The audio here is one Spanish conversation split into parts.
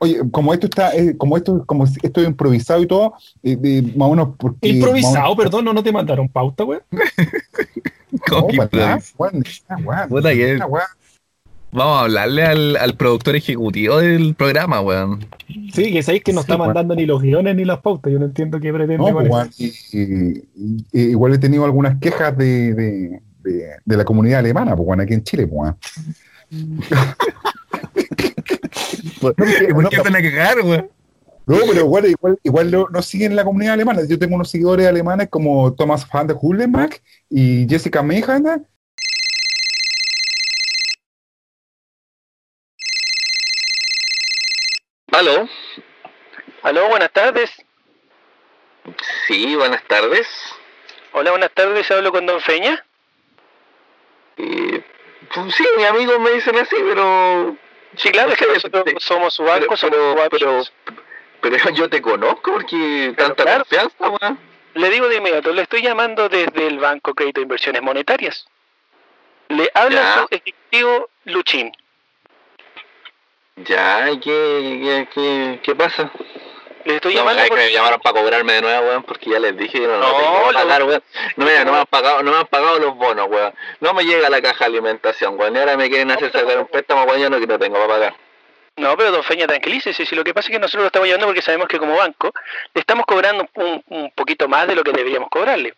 Oye, como esto está, eh, como esto, como esto es improvisado y todo, eh, más o menos porque. Improvisado, perdón, no, no te mandaron pauta, weón. No, ¿Cómo que ¿verdad? improvis- Weón, esa weá, Puta que- esa weá. Vamos a hablarle al, al productor ejecutivo del programa, weón. Sí, que sabéis que no Sí, está mandando ni los guiones ni las pautas. Yo no entiendo qué pretende No, con pues, eso. weón, y- y- y- igual he tenido algunas quejas de, de, de- de la comunidad alemana, pues, weón, aquí en Chile, pues, weón. ¿Por, No, porque- ¿por no, qué se van a cagar, weón? No, pero igual, igual, igual no, no siguen la comunidad alemana. Yo tengo unos seguidores alemanes como Thomas van der Hullenbach y Jessica Mejana. ¿Aló? Aló, buenas tardes. Sí, buenas tardes. Hola, buenas tardes. Hablo con Don Feña. Eh, pues sí, mis amigos me dicen así, pero... Sí, claro, es que nosotros sí. somos su banco, pero, somos pero, pero, pero yo te conozco porque Pero tanta claro. confianza. Le digo de inmediato, le estoy llamando desde el Banco Crédito de Inversiones Monetarias. Le habla su ejecutivo Luchín. Ya, ¿y qué, qué, qué, qué pasa? Le estoy No, llamando es que me llamaron para cobrarme de nuevo, weón, porque ya les dije no, no, No, pagar, weón. No, mira, no me han pagado, no me han pagado los bonos, weón. No me llega la caja de alimentación, weón. Y ahora me quieren hacer sacar un préstamo, weón, yo no, que no tengo para pagar. No, pero don Feña, tranquilícese. Si lo que pasa es que nosotros lo estamos llevando porque sabemos que como banco le estamos cobrando un, un poquito más de lo que deberíamos cobrarle.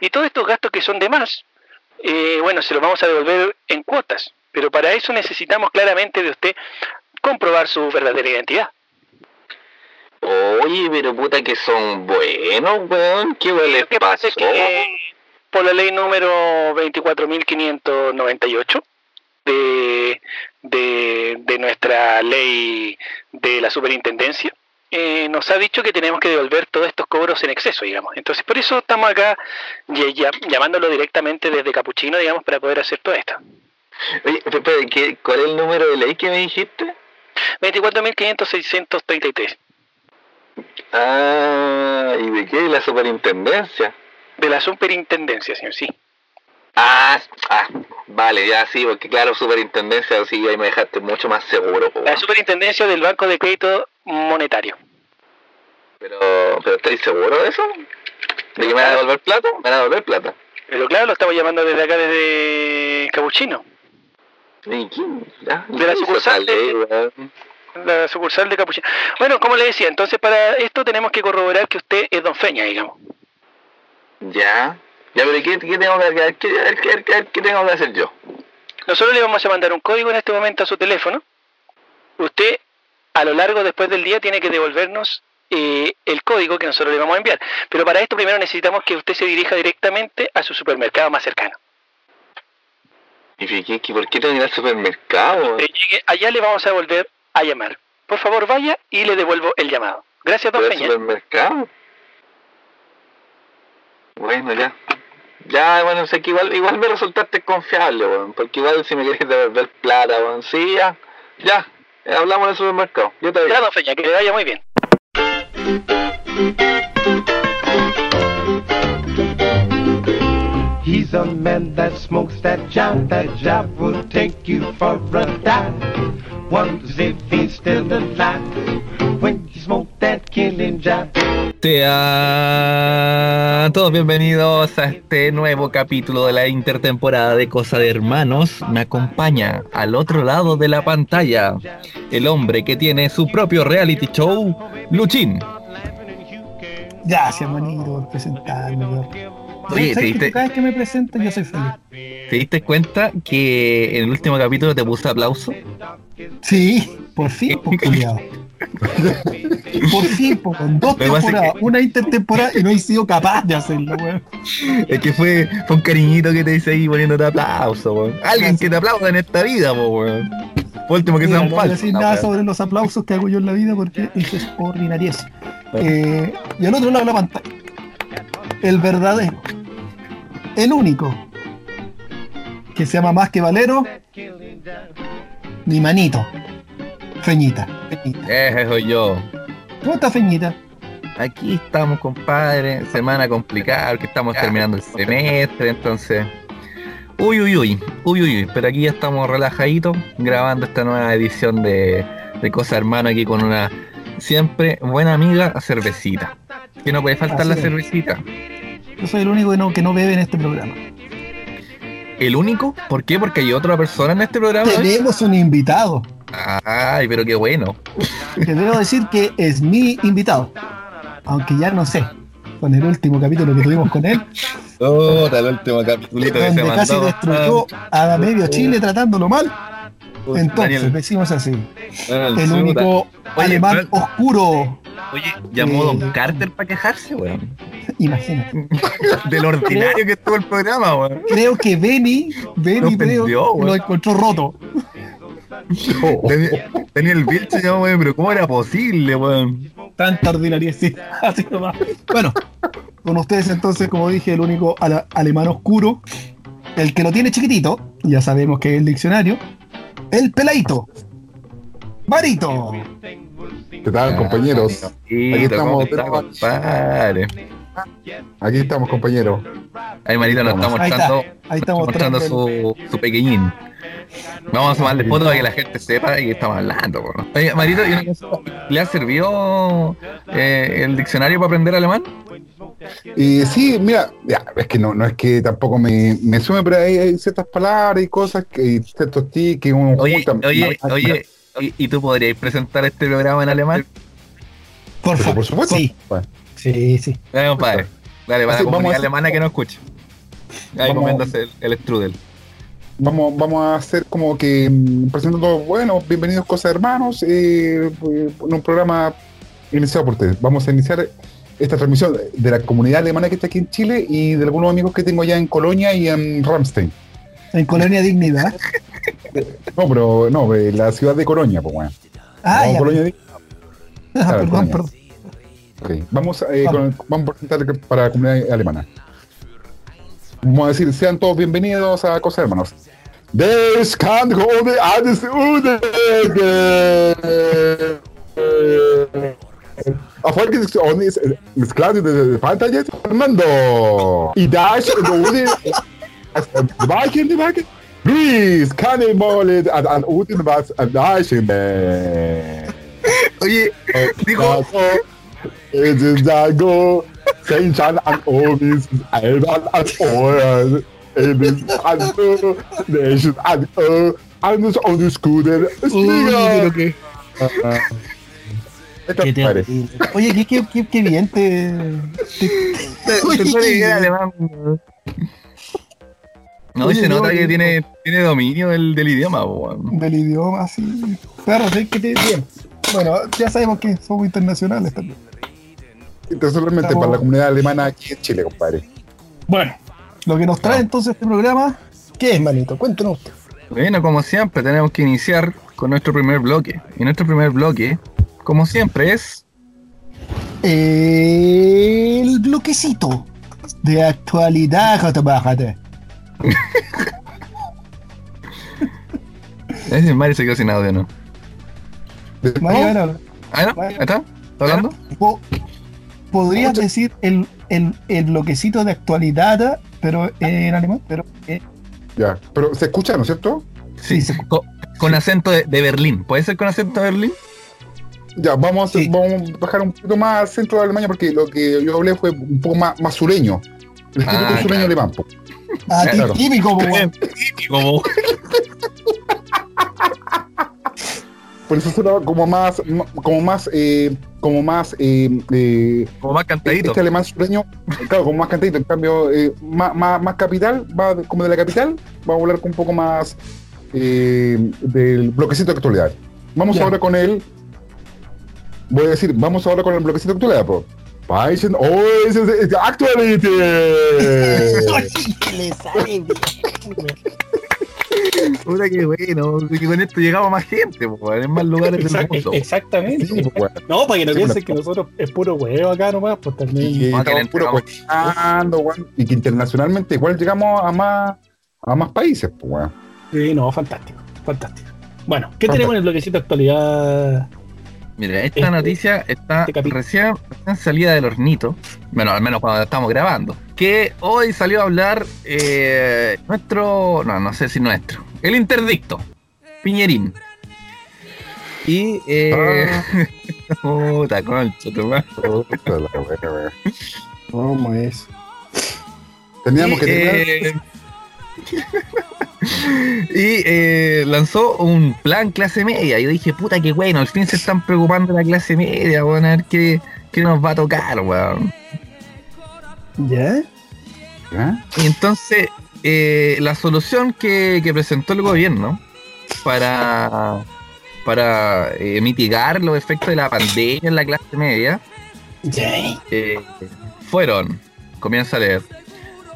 Y todos estos gastos que son de más, eh, bueno, se los vamos a devolver en cuotas. Pero para eso necesitamos claramente de usted comprobar su verdadera identidad. Oye, pero puta que son buenos, weón. ¿Qué les Lo que pasa pasó? es que por la ley número 24.598 de, de, de nuestra ley de la superintendencia, eh, nos ha dicho que tenemos que devolver todos estos cobros en exceso, digamos. Entonces, por eso estamos acá llamándolo directamente desde Capuchino, digamos, para poder hacer todo esto. Oye, pero, pero, ¿qué- ¿cuál es el número de ley que me dijiste? 24.500.633 Ah, ¿y de qué? ¿La superintendencia? de la superintendencia, señor, sí. Ah, ah, vale, ya sí, porque claro, superintendencia, sí, ahí me dejaste mucho más seguro, po, La superintendencia del Banco de Crédito Monetario. Pero, pero ¿estáis seguro de eso? ¿De que me van a devolver plata? ¿Me van a devolver plata? Pero claro, lo estamos llamando desde acá, desde Capuchino. ¿Y quién? Ya, De la ¿quién hizo sucursal de-? La sucursal de Capuchino. Bueno, como le decía, entonces para esto tenemos que corroborar que usted es Don Feña, digamos. Ya. Ya, pero ¿qué, qué tengo que? ¿Qué, qué- qué- tengo que hacer yo? Nosotros le vamos a mandar un código en este momento a su teléfono. Usted, a lo largo después del día, tiene que devolvernos eh, el código que nosotros le vamos a enviar. Pero para esto primero necesitamos que usted se dirija directamente a su supermercado más cercano. ¿Y por qué tengo que ir al supermercado? Allá le vamos a volver a llamar. Por favor, vaya y le devuelvo el llamado. Gracias, Don ¿Por el Feña. supermercado? Bueno, ya. Ya, bueno, sé que igual, igual me resultaste confiable, weón. Porque igual si me querés devolver plata, weón. Sí, ya. Ya. Eh, hablamos del supermercado. Yo te Ya. Don Feña, que le vaya muy bien. He's a man that smokes that job. That job will take you for a dive. Wonders if he's still alive when you smoke that killing job. Sean todos bienvenidos a este nuevo capítulo de la intertemporada de Cosa de Hermanos. Me acompaña al otro lado de la pantalla el hombre que tiene su propio reality show, Luchín. Gracias, manito, por presentarme. Oye, ¿Sabes ¿te diste, Cada vez que me presentan yo soy feliz. te diste cuenta que en el último capítulo te puse aplauso? Sí, por fin, por. Por fin, po, con dos Lo que temporadas, una intertemporada y no he sido capaz de hacerlo, weón. Es que fue, fue un cariñito que te dice ahí poniéndote aplauso, weón. Alguien que te aplauda en esta vida, weón. Por último que Mira, sean no voy a falsos. decir no, nada weón. sobre los aplausos que hago yo en la vida porque eso es ordinariez. Eh, y al otro lado de la pantalla, el verdadero, el único, que se llama más que Valero, mi manito, Feñita. Feñita. Ese soy yo. ¿Cómo está Feñita? Aquí estamos, compadre. Semana complicada, porque estamos terminando el semestre, entonces. Uy, uy, uy, uy, uy, uy. Pero aquí ya estamos relajaditos grabando esta nueva edición de, de Cosa Hermano aquí con una siempre buena amiga cervecita. Que no puede faltar Así la es. cervecita. Yo soy el único que no, que no bebe en este programa. ¿El único? ¿Por qué? Porque hay otra persona en este programa. hoy. Tenemos un invitado. Ay, pero qué bueno. Que debo decir que es mi invitado. Aunque ya no sé. Con el último capítulo que tuvimos con él, Oh, el último capítulito que se casi mandó. destruyó a medio Chile tratándolo mal. Entonces, Daniel, decimos así. Daniel, El único Oye, alemán oscuro. Oye, llamó Eh, Don Carter para quejarse, weón. Imagínate. Del ordinario que estuvo el programa, weón. Creo que Benny, Benny Lo creo, lo encontró roto. Tenía, tenía el Vilche, ya, weón, pero ¿cómo era posible, weón? Tanta ordinariedad, sí. Así nomás. Bueno, con ustedes entonces, como dije, el único alemán oscuro, el que lo tiene chiquitito, ya sabemos que es el diccionario, el peladito. Marito. ¿Qué tal, compañeros? Aquí estamos, compadre. Aquí estamos, compañeros. Ahí Marito nos está Ahí está. mostrando, Ahí estamos mostrando mostrando su, su pequeñín. Vamos a tomarle foto para que la gente sepa de qué estamos hablando. weón. Oye, Marito, ¿y una cosa? ¿le ha servido eh, el diccionario para aprender alemán? Y sí, mira, ya, es que no, no es que tampoco me, me sume, pero hay, hay ciertas palabras y cosas que y ciertos tics que uno Oye, junta. oye, No, oye, ¿y, y tú podrías presentar este programa en alemán? Por Pero favor. por supuesto. Sí, sí, sí. Dale, compadre. Dale, para Así, la vamos comunidad a alemana que no escuche. Ahí Vamos- comiéndose el, el strudel. Vamos, vamos a hacer como que mm, presentando, bueno, bienvenidos cosas hermanos, eh, en un programa iniciado por ustedes. Vamos a iniciar esta transmisión de la comunidad alemana que está aquí en Chile y de algunos amigos que tengo allá en Colonia y en Ramstein. En Colonia Dignidad. No, pero no, de la ciudad de Colonia, pues bueno. Ah, ya. Colonia Ah, perdón, Colonia. perdón. Vamos, eh, Vamos. con- vamos a presentar para la comunidad alemana. Vamos a decir, sean todos bienvenidos a Cosas Hermanos. Erfolgsdiskussion ist ist klar, die Pantalla Fernando. Y Dash? Luis, mal an unten was Oye, dijo, Es ist Dago, sein Schan an Omis, Alban an Ohren, es ist an O, es ist an O, alles on the scooter, es Uy, pero liga. qué, terrible. Oye, qué, qué, qué, qué bien te. te- se puede llegar alemán. No, y Oye, se no, nota que yo- tiene, tiene dominio del, del idioma, weón. del idioma, así. Perro, sí, que te bien. Bueno, ya sabemos que somos internacionales también. Estamos- para la comunidad alemana aquí en Chile, compadre. Bueno, lo que nos trae entonces este programa, ¿qué es, manito? Cuéntanos usted. Bueno, como siempre, tenemos que iniciar con nuestro primer bloque. Y nuestro primer bloque, como siempre, es. El bloquecito de actualidad, Jotabajate. Es decir, Mario se quedó sin audio, ¿no? De- Mario, ¿Ah, no? ¿Ahí ¿Está? ¿Está hablando? Po- ¿Podrías decir el, el, el bloquecito de actualidad, pero en alemán? Pero eh, Ya, pero se escucha, ¿no es cierto? Sí, Sí, se- con, con acento de, de Berlín. ¿Puede ser con acento de Berlín? Ya, vamos, a- Sí. vamos a bajar un poquito más al centro de Alemania porque lo que yo hablé fue un poco más, más sureño. El típico Ah, sureño claro. alemán. po. ah, Claro. típico, po, weón. Como, Por eso suena como más, como más, eh, como más, eh, eh, como más cantadito. este alemán sureño, claro, como más cantadito. En cambio, eh, más, más, más capital, va como de la capital, va a hablar con un poco más eh, del bloquecito de actualidad. Vamos Ya. ahora con el, voy a decir, vamos ahora con el bloquecito de actualidad, oh, es, es, es Actualität. ¿Qué le sale bien? Puta que bueno, que con esto llegamos a más gente, po, en más lugares del Exact- mundo. exactamente. Sí, pues. No, para que no Sí, piensen bueno. que nosotros es puro huevo acá nomás, pues también. Estamos puro cocinando, weón, y que internacionalmente igual llegamos a más a más países, pues, weón. Sí, no, fantástico, fantástico. Bueno, ¿qué Fantástico. tenemos en el bloquecito de actualidad? Mira, esta Este- noticia está este recién, recién salida del hornito. Bueno, al menos cuando estamos grabando. Que hoy salió a hablar eh, nuestro. No, no sé si nuestro. El interdicto. Piñerín. Y, eh, Ah. puta concha, tu madre. Puta la wea, wea. ¿Cómo es? Teníamos y, que eh, y, eh, lanzó un plan clase media. Yo dije, puta, qué bueno, al fin se están preocupando de la clase media, weón, a ver qué, qué nos va a tocar, weón. ¿Ya? ¿Ya? Y entonces, eh, la solución que, que presentó el gobierno para, para eh, mitigar los efectos de la pandemia en la clase media ¿Ya? eh, fueron, comienza a leer,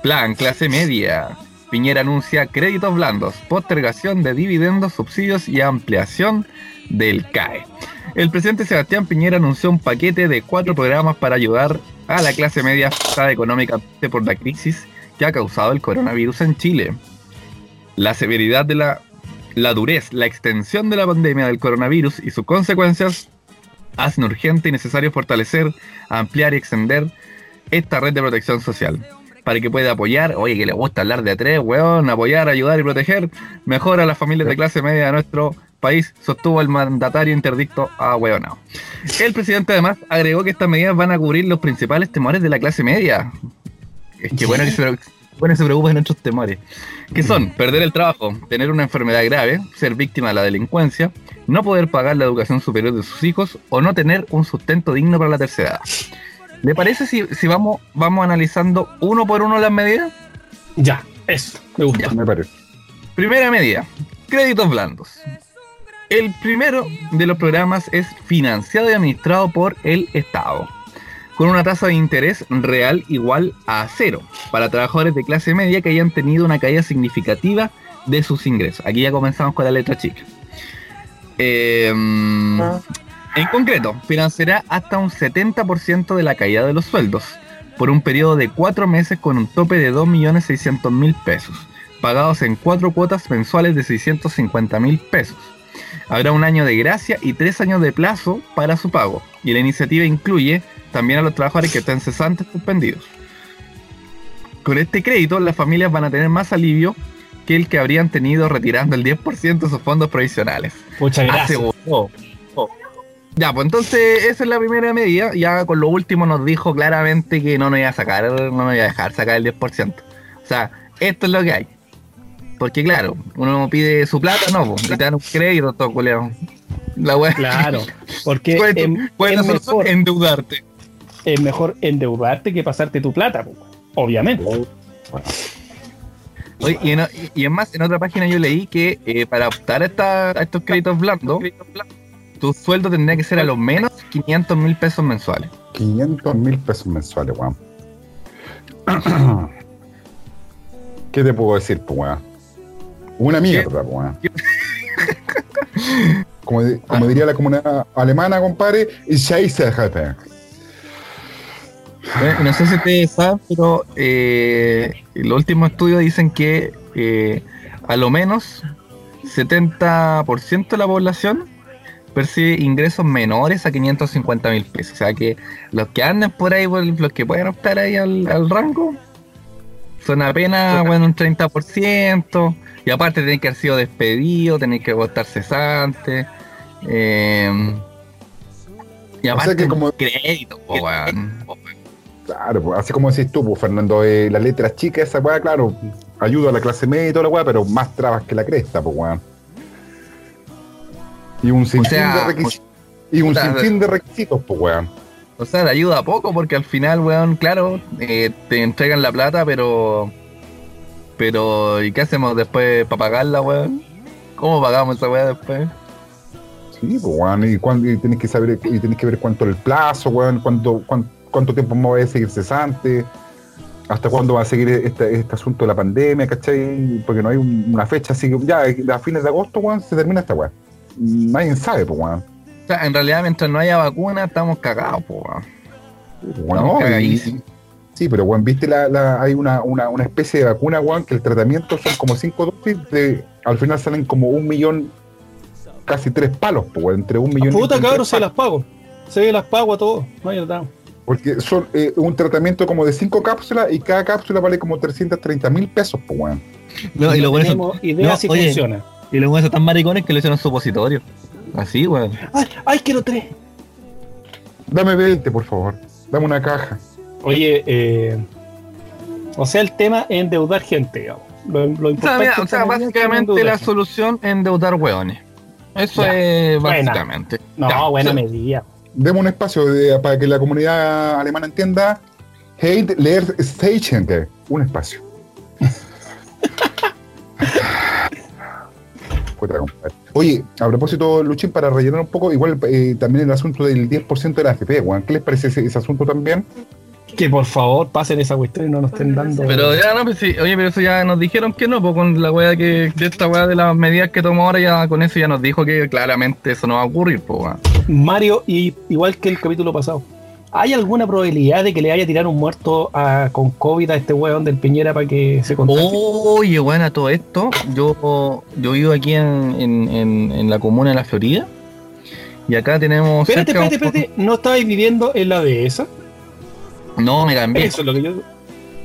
plan clase media. Piñera anuncia créditos blandos, postergación de dividendos, subsidios y ampliación del CAE. El presidente Sebastián Piñera anunció un paquete de cuatro programas para ayudar a la clase media afectada económicamente por la crisis que ha causado el coronavirus en Chile. La severidad de la, la durez, la extensión de la pandemia del coronavirus y sus consecuencias hacen urgente y necesario fortalecer, ampliar y extender esta red de protección social para que pueda apoyar, oye, que le gusta hablar de tres, weón, apoyar, ayudar y proteger mejor a las familias de clase media de nuestro país, sostuvo el mandatario interdicto a weonao. El presidente además agregó que estas medidas van a cubrir los principales temores de la clase media. Es que bueno que se, bueno se preocupen de nuestros temores. Que son perder el trabajo, tener una enfermedad grave, ser víctima de la delincuencia, no poder pagar la educación superior de sus hijos o no tener un sustento digno para la tercera edad. ¿Le parece si, si vamos, vamos analizando uno por uno las medidas? Ya, eso, me gusta. Me parece. Primera medida, créditos blandos. El primero de los programas es financiado y administrado por el Estado, con una tasa de interés real igual a cero para trabajadores de clase media que hayan tenido una caída significativa de sus ingresos. Aquí ya comenzamos con la letra chica. Eh, en concreto, financiará hasta un 70% de la caída de los sueldos por un periodo de cuatro meses con un tope de 2.600.000 pesos, pagados en cuatro cuotas mensuales de 650.000 pesos. Habrá un año de gracia y tres años de plazo para su pago, y la iniciativa incluye también a los trabajadores que estén cesantes suspendidos. Con este crédito, las familias van a tener más alivio que el que habrían tenido retirando el 10% de sus fondos provisionales. Muchas gracias. Aseguró. Ya, pues entonces esa es la primera medida. Ya con lo último nos dijo claramente que no nos iba a sacar, no nos iba a dejar sacar el 10%. O sea, esto es lo que hay. Porque claro, uno pide su plata, no, pues, y te dan un crédito, todo culeado. La wea. Claro, porque ¿Cuál es tu- em- cuál es mejor, Endeudarte. es mejor endeudarte que pasarte tu plata, po, obviamente. Oye, y, en, y en más, en otra página yo leí que eh, para optar a, esta- a estos créditos blandos, tu sueldo tendría que ser a lo menos 500 mil pesos mensuales. 500 mil pesos mensuales, weón. ¿Qué te puedo decir, weón? Una mierda, weón. Como, como diría la comunidad alemana, compadre, Scheisse-Jefe. Eh, No sé si ustedes saben, pero eh, los últimos estudios dicen que eh, a lo menos 70% de la población percibe ingresos menores a 550 mil pesos. O sea que los que andan por ahí, los que pueden optar ahí al, al rango, son apenas bueno, un 30%. Y aparte tenéis que haber sido despedido, tenéis que votar cesante. eh, y O aparte, sea que como- crédito, po. Claro, pues, así como decís tú, pues, Fernando, eh, la letra chica, esa weá, claro, ayuda a la clase media y toda la weá, pero más trabas que la cresta, pues, weón. Y un sinfín sea, de requisitos. Y un sinfín de requisitos, pues, weón. O sea, te ayuda poco porque al final, weón, claro, eh, te entregan la plata, pero. Pero, ¿y qué hacemos después para pagarla, weón? ¿Cómo pagamos esa weá después? Sí, pues, weón, y, y tenés que saber, y tenés que ver cuánto es el plazo, weón, cuánto, cuánto, cuánto tiempo más va a seguir cesante, hasta cuándo va a seguir este, este asunto de la pandemia, ¿cachai? Porque no hay un- una fecha, así que ya a fines de agosto, weón, se termina esta weá. Nadie sabe, pues, weón. O sea, en realidad, mientras no haya vacuna, estamos cagados, po, weón. Bueno, Estamos sí, pero weón, viste la, la- hay una, una, una especie de vacuna, weón, que el tratamiento son como cinco dosis, de, al final salen como un millón, casi tres palos, pues, weón, entre un millón Puta cabrón, se las pago. Se las pago a todos. No hay nada. Porque son eh, un tratamiento como de cinco cápsulas y cada cápsula vale como 330 mil pesos, pues, weón. No, y lo bueno tenemos idea no, si oye. funciona. Y los buenos son tan maricones que le echan un supositorio. Así, weón. ¡Ay, ay quiero tres! Dame 20, por favor. Dame una caja. Oye, eh, o sea, el tema es endeudar gente, digamos. Lo, lo O sea, importante mira, es o sea, básicamente la solución es endeudar hueones. Eso Ya, es buena. básicamente. No, Ya, buena sí. medida. Demos un espacio de- para que la comunidad alemana entienda. Hate, leer, station. Un espacio. Puta. Oye, a propósito, Luchín, para rellenar un poco, igual eh, también el asunto del 10% de la AFP, weón. ¿Qué les parece ese, ese asunto también? Que por favor pasen esa cuestión y no nos estén dando. Pero ya no, pues sí, oye, pero eso ya nos dijeron que no, pues con la weá que, de esta weá de las medidas que tomó ahora, ya con eso ya nos dijo que claramente eso no va a ocurrir, pues weón. Mario, y igual que el capítulo pasado, ¿hay alguna probabilidad de que le haya tirado un muerto a- con COVID a este weón del Piñera para que se contagie? Oye, bueno, a todo esto, yo, yo vivo aquí en, en, en, en la comuna de La Florida, y acá tenemos... espérate, cerca espérate, un- espérate, ¿no estabais viviendo en la dehesa? No, me cambié, Eso es lo que yo.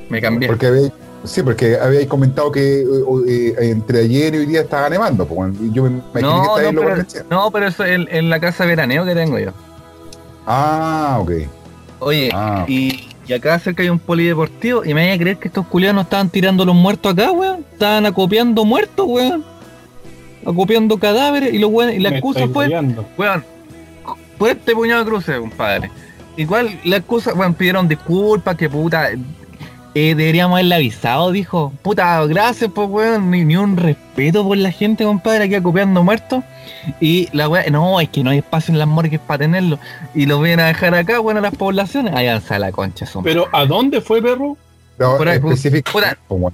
me cambié. Porque había, sí, porque habíais comentado que eh, eh, entre ayer y hoy día estaba nevando. Pues, yo me imaginé que No, no, pero, no, eso es en, en la casa de veraneo que tengo yo. Ah, ok. Oye, Ah. y, y acá cerca hay un polideportivo y me voy a creer que estos culiados no estaban tirando los muertos acá, weón. Estaban acopiando muertos, weón. Acopiando cadáveres y, los weones- y la me excusa fue, weón, por este puñado de cruces, compadre. Igual la excusa, weón, pidieron disculpas, que puta, eh, deberíamos haberle avisado, dijo. Puta, gracias, pues, weón, ni, ni un respeto por la gente, compadre, aquí acopiando muertos. Y la weá, no, es que no hay espacio en las morgues para tenerlo. Y lo vienen a dejar acá, bueno, las poblaciones. Váyanse a la concha, son. Pero ¿a dónde fue, perro? No, Por ahí, puta. pues.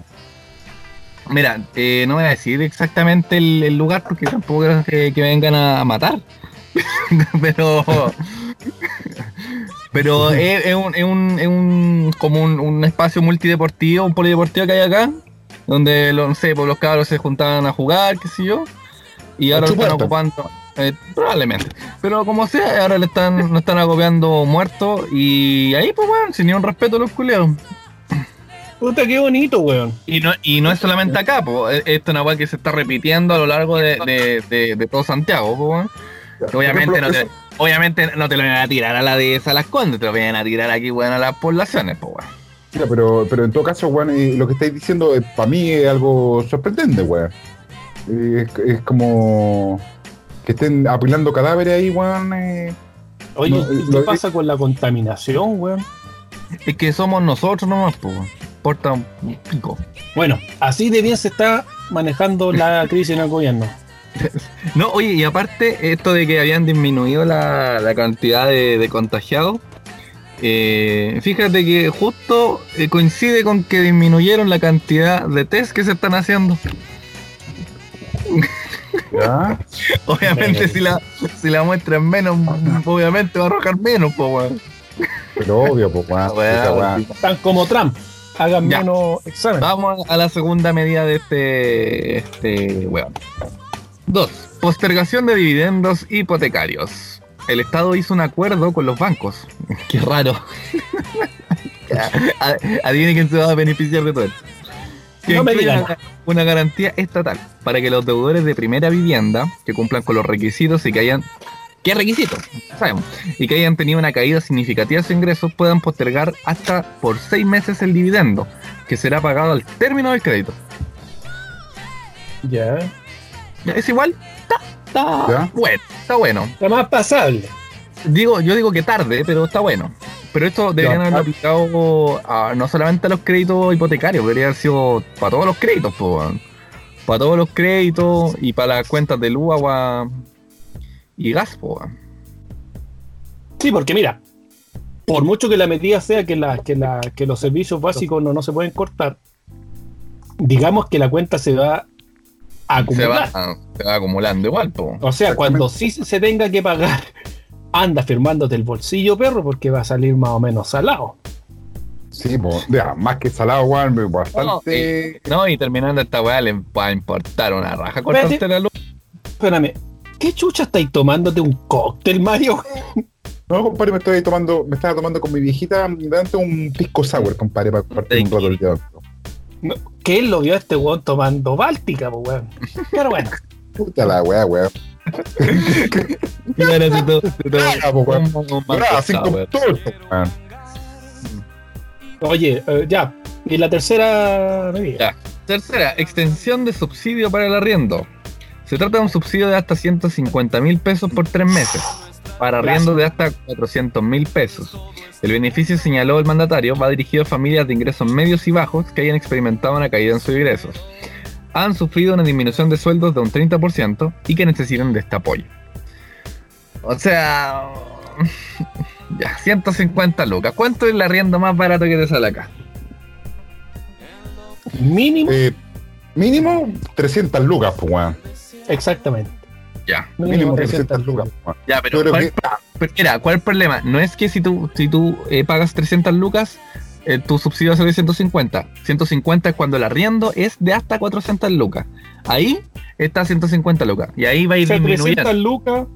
Mira, eh, no voy a decir exactamente el, el lugar porque tampoco creo que, que vengan a matar. pero. Pero es, es un, es un, es un- como un, un espacio multideportivo, un polideportivo que hay acá, donde lo- no sé, pues los cabros se juntaban a jugar, qué sé yo, y ahora lo están ocupando, eh, probablemente. Pero como sea, ahora le están, no están acopiando muertos y ahí pues bueno, sin ni un respeto a los culeados. Puta, qué bonito, weón. Y no, y no es solamente acá, po. e- esto es una weá que se está repitiendo a lo largo de, de, de- de todo Santiago, po, weón. Obviamente ejemplo, no, te, eso- obviamente no te lo van a tirar a la de a las condes, te lo van a tirar aquí, weón, a las poblaciones, po, weón. Mira, pero, pero en todo caso, weón, eh, lo que estáis diciendo para mí es algo sorprendente, weón. Eh, es, es como que estén apilando cadáveres ahí, weón. eh. Oye, No, ¿y eh, ¿qué lo- pasa con la contaminación, weón? Es que somos nosotros nomás, po, weón. Porta un pico. Bueno, así de bien se está manejando la crisis en el gobierno. No, oye, y aparte, esto de que habían disminuido la, la cantidad de, de contagiados, eh, fíjate que justo eh, coincide con que disminuyeron la cantidad de test que se están haciendo. ¿Ya? Obviamente, si la, si la muestra es menos, obviamente va a arrojar menos, pues, weón. Pero obvio, pues, weón. Esa weá. Están como Trump. Hagan Ya. menos exámenes. Vamos a la segunda medida de este, este weón. Dos. Postergación de dividendos hipotecarios. El Estado hizo un acuerdo con los bancos. Qué raro. A- Adivine quién se va a beneficiar de todo esto. Que No me digan. una, una garantía estatal para que los deudores de primera vivienda que cumplan con los requisitos y que hayan ¿Qué requisitos? Sabemos. Y que hayan tenido una caída significativa de sus ingresos puedan postergar hasta por seis meses el dividendo, que será pagado al término del crédito. Ya. Ya, Es igual, está, está Ya. bueno, está bueno. Está más pasable. Digo, yo digo que tarde, pero está bueno. Pero esto deberían haberlo aplicado a- no solamente a los créditos hipotecarios, debería haber sido para todos los créditos, po, para todos los créditos y para las cuentas de luz, agua y gas, po. Sí, porque mira, por mucho que la medida sea que, la, que, la, que los servicios básicos no, no se pueden cortar, digamos que la cuenta se va se va, se va acumulando igual, po. O sea, cuando sí se tenga que pagar, anda firmándote el bolsillo, perro, porque va a salir más o menos salado. Sí, pues, ya, más que salado, weón, No, bastante. y, no, y terminando esta weá le va a importar una raja cortarte Espérate. la luz. Espérame, ¿qué chucha estáis tomándote un cóctel, Mario? No, compadre, me estoy tomando, me estaba tomando con mi viejita delante un pisco sour, compadre, para partir un rato el día. Que él lo vio a este weón tomando Báltica, pues weón. Pero bueno, Puta la weá. Y ahora se todo, weón. Oye, eh, ya. Y la tercera medida. Ya. Tercera, extensión de subsidio para el arriendo. Se trata de un subsidio de hasta 150 mil pesos por tres meses, para arriendo de hasta 400 mil pesos. El beneficio, señaló el mandatario, va dirigido a familias de ingresos medios y bajos que hayan experimentado una caída en sus ingresos, han sufrido una disminución de sueldos de un 30% y que necesitan de este apoyo. O sea, ya, 150 lucas. ¿Cuánto es el arriendo más barato que te sale acá? Mínimo. Eh, mínimo 300 lucas, pues, weón. Exactamente. Ya. Mínimo 300 lucas. Ya, pero creo ¿cuál, que- pero mira, ¿cuál es el problema? No es que si tú, si tú eh, pagas 300 lucas, eh, tu subsidio va a ser de 150. 150 es cuando el arriendo es de hasta 400 lucas. Ahí está 150 lucas. Y ahí va a O ir sea, disminuyendo. 300 lucas,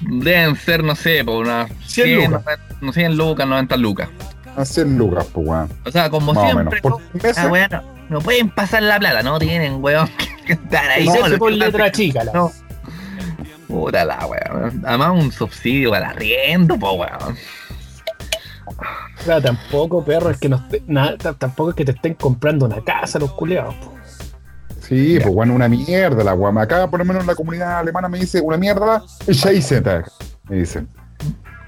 Deben ser, no sé, por unas 100 100 lucas. no sé, 100 lucas, 90 lucas. A 100 lucas, pues, weón. O sea, como Más o siempre, menos. Por ah, bueno, no pueden pasar la plata, no tienen, weón, que estar ahí. no no, se lo por letra chica. la- No. Puta la weón. Además un subsidio al arriendo, po weón. O sea, tampoco, perro, es que no t- tampoco es que te estén comprando una casa los culeados. po. Sí, pues bueno, una mierda la guama. Acá, por lo menos en la comunidad alemana, me dice una mierda, y ya hice, me dicen.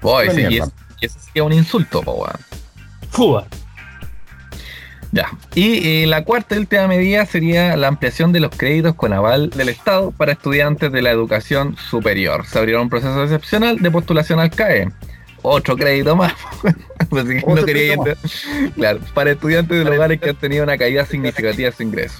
Boy, sí, y, mierda. es- y eso es un insulto, po weón. Fuga. Ya. Y eh, la cuarta y última medida sería la ampliación de los créditos con aval del Estado para estudiantes de la educación superior. Se abrió un proceso excepcional de postulación al CAE. Otro crédito más. Pues no quería ir- Claro, para estudiantes de lugares que han tenido una caída significativa de su ingreso.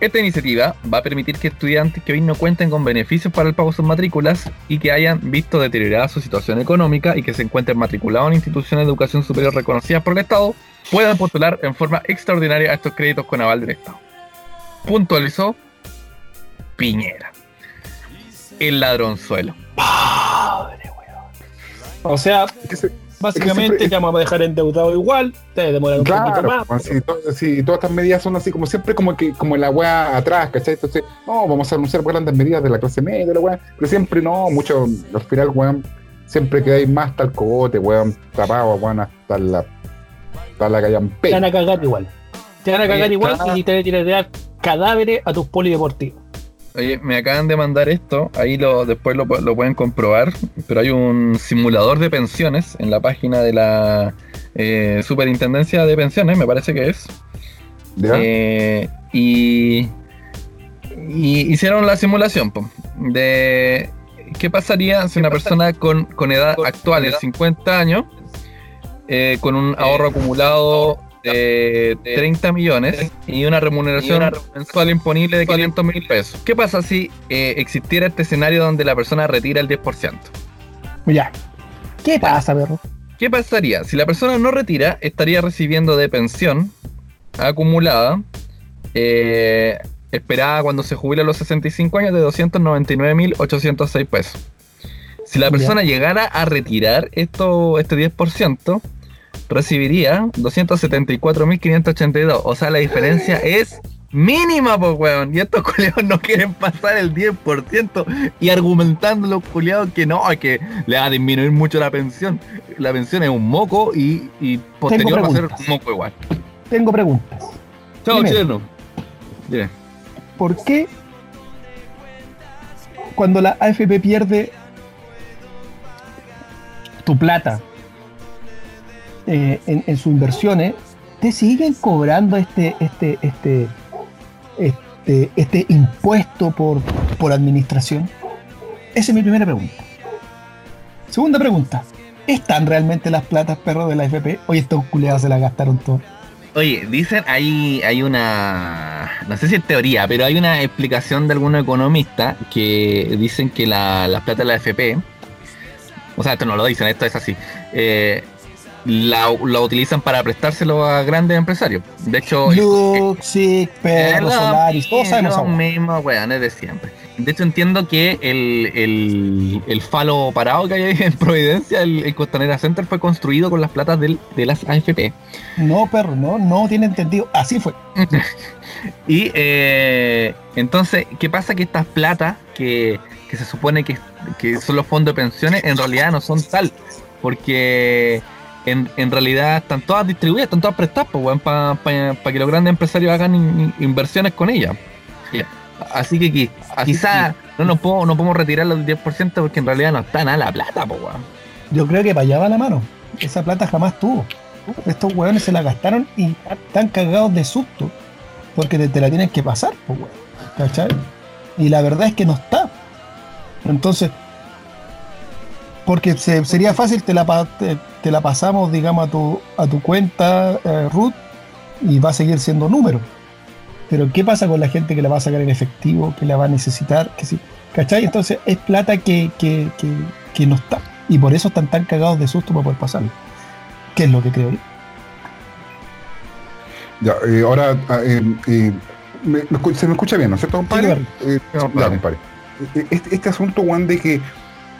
Esta iniciativa va a permitir que estudiantes que hoy no cuenten con beneficios para el pago de sus matrículas y que hayan visto deteriorada su situación económica y que se encuentren matriculados en instituciones de educación superior reconocidas por el Estado puedan postular en forma extraordinaria a estos créditos con aval del Estado. Puntualizó Piñera. El ladronzuelo. O sea, Es que se- básicamente siempre- te vamos a dejar endeudado igual, te demorar un poquito más. pues, si, to- si todas estas medidas son así, como siempre, como que como la weá atrás, ¿cachai? Entonces, no, vamos a anunciar grandes medidas de la clase media, la weá, pero siempre no, mucho, al final, weón, siempre que hay más tal cogote, weón, tapado, weón, hasta la, hasta la te van a cagar igual. Te van a cagar Oye, igual y te van a tirar cadáveres a tus polideportivos. Oye, me acaban de mandar esto, ahí lo, después lo, pu- lo pueden comprobar, pero hay un simulador de pensiones en la página de la eh, Superintendencia de Pensiones, me parece que es. Eh, y, y hicieron la simulación po, de qué pasaría si una persona con, con edad actual de 50 años, eh, con un ahorro acumulado de 30 millones y una remuneración mensual imponible de 500 mil pesos. ¿Qué pasa si eh, existiera este escenario donde la persona retira el 10%? Ya. ¿Qué pasa, perro? ¿Qué pasaría? Si la persona no retira, estaría recibiendo de pensión acumulada, eh, esperada cuando se jubila a los 65 años, de 299.806 pesos. Si la persona llegara a retirar esto, este 10%, recibiría 274.582. O sea, la diferencia es mínima, pues, weón. Y estos culiados no quieren pasar el 10% y argumentando los culiados que no, que le va a disminuir mucho la pensión. La pensión es un moco y, y posterior va a ser un moco igual. Tengo preguntas. Chao, chileno. Dime. ¿Por qué cuando la AFP pierde tu plata eh, en, sus inversiones, te siguen cobrando este, este, este, este, este impuesto por, por administración? Esa es mi primera pregunta. Segunda pregunta. ¿Están realmente las platas perros de la AFP? Hoy estos culiados se las gastaron todo. Oye, dicen, hay, hay una, no sé si es teoría, pero hay una explicación de algunos economistas que dicen que la, las plata de la FP, o sea, esto no lo dicen, esto es así, eh, la, la utilizan para prestárselo a grandes empresarios. De hecho, Luxic, lo Solaris, todos sabemos mismo, esa hueá. mismo, weón, es de siempre. De hecho, entiendo que el, el, el falo parado que hay ahí en Providencia, el, el Costanera Center, fue construido con las platas del- de las AFP. No, perro, no, no tiene entendido. Así fue. Y eh, entonces, ¿qué pasa? Que estas platas que, que se supone que, que son los fondos de pensiones, en realidad no son tal. Porque en, en realidad están todas distribuidas, están todas prestadas para que los grandes empresarios hagan in- inversiones con ellas. Así que qui- quizá no nos podemos, no podemos retirar los 10% porque en realidad no está nada la plata, po, weón. Yo creo que para allá va la mano. Esa plata jamás tuvo. Estos hueones se la gastaron y están cagados de susto. Porque te, te la tienen que pasar, pues, weón. ¿Cachai? Y la verdad es que no está. Entonces, porque se- sería fácil, te la, pa- te, te la pasamos, digamos, a tu, a tu cuenta, eh, Ruth, y va a seguir siendo número. Pero, ¿qué pasa con la gente que la va a sacar en efectivo, que la va a necesitar? Que sí, ¿Cachai? Entonces, es plata que, que, que, que no está. Y por eso están tan cagados de susto para poder pasarlo. ¿Qué es lo que creo yo? Ya, eh, ahora, ah, eh, eh, me- se me escucha bien, ¿no es cierto, compadre? Eh, ya, compadre. Este, este asunto, Juan, de que,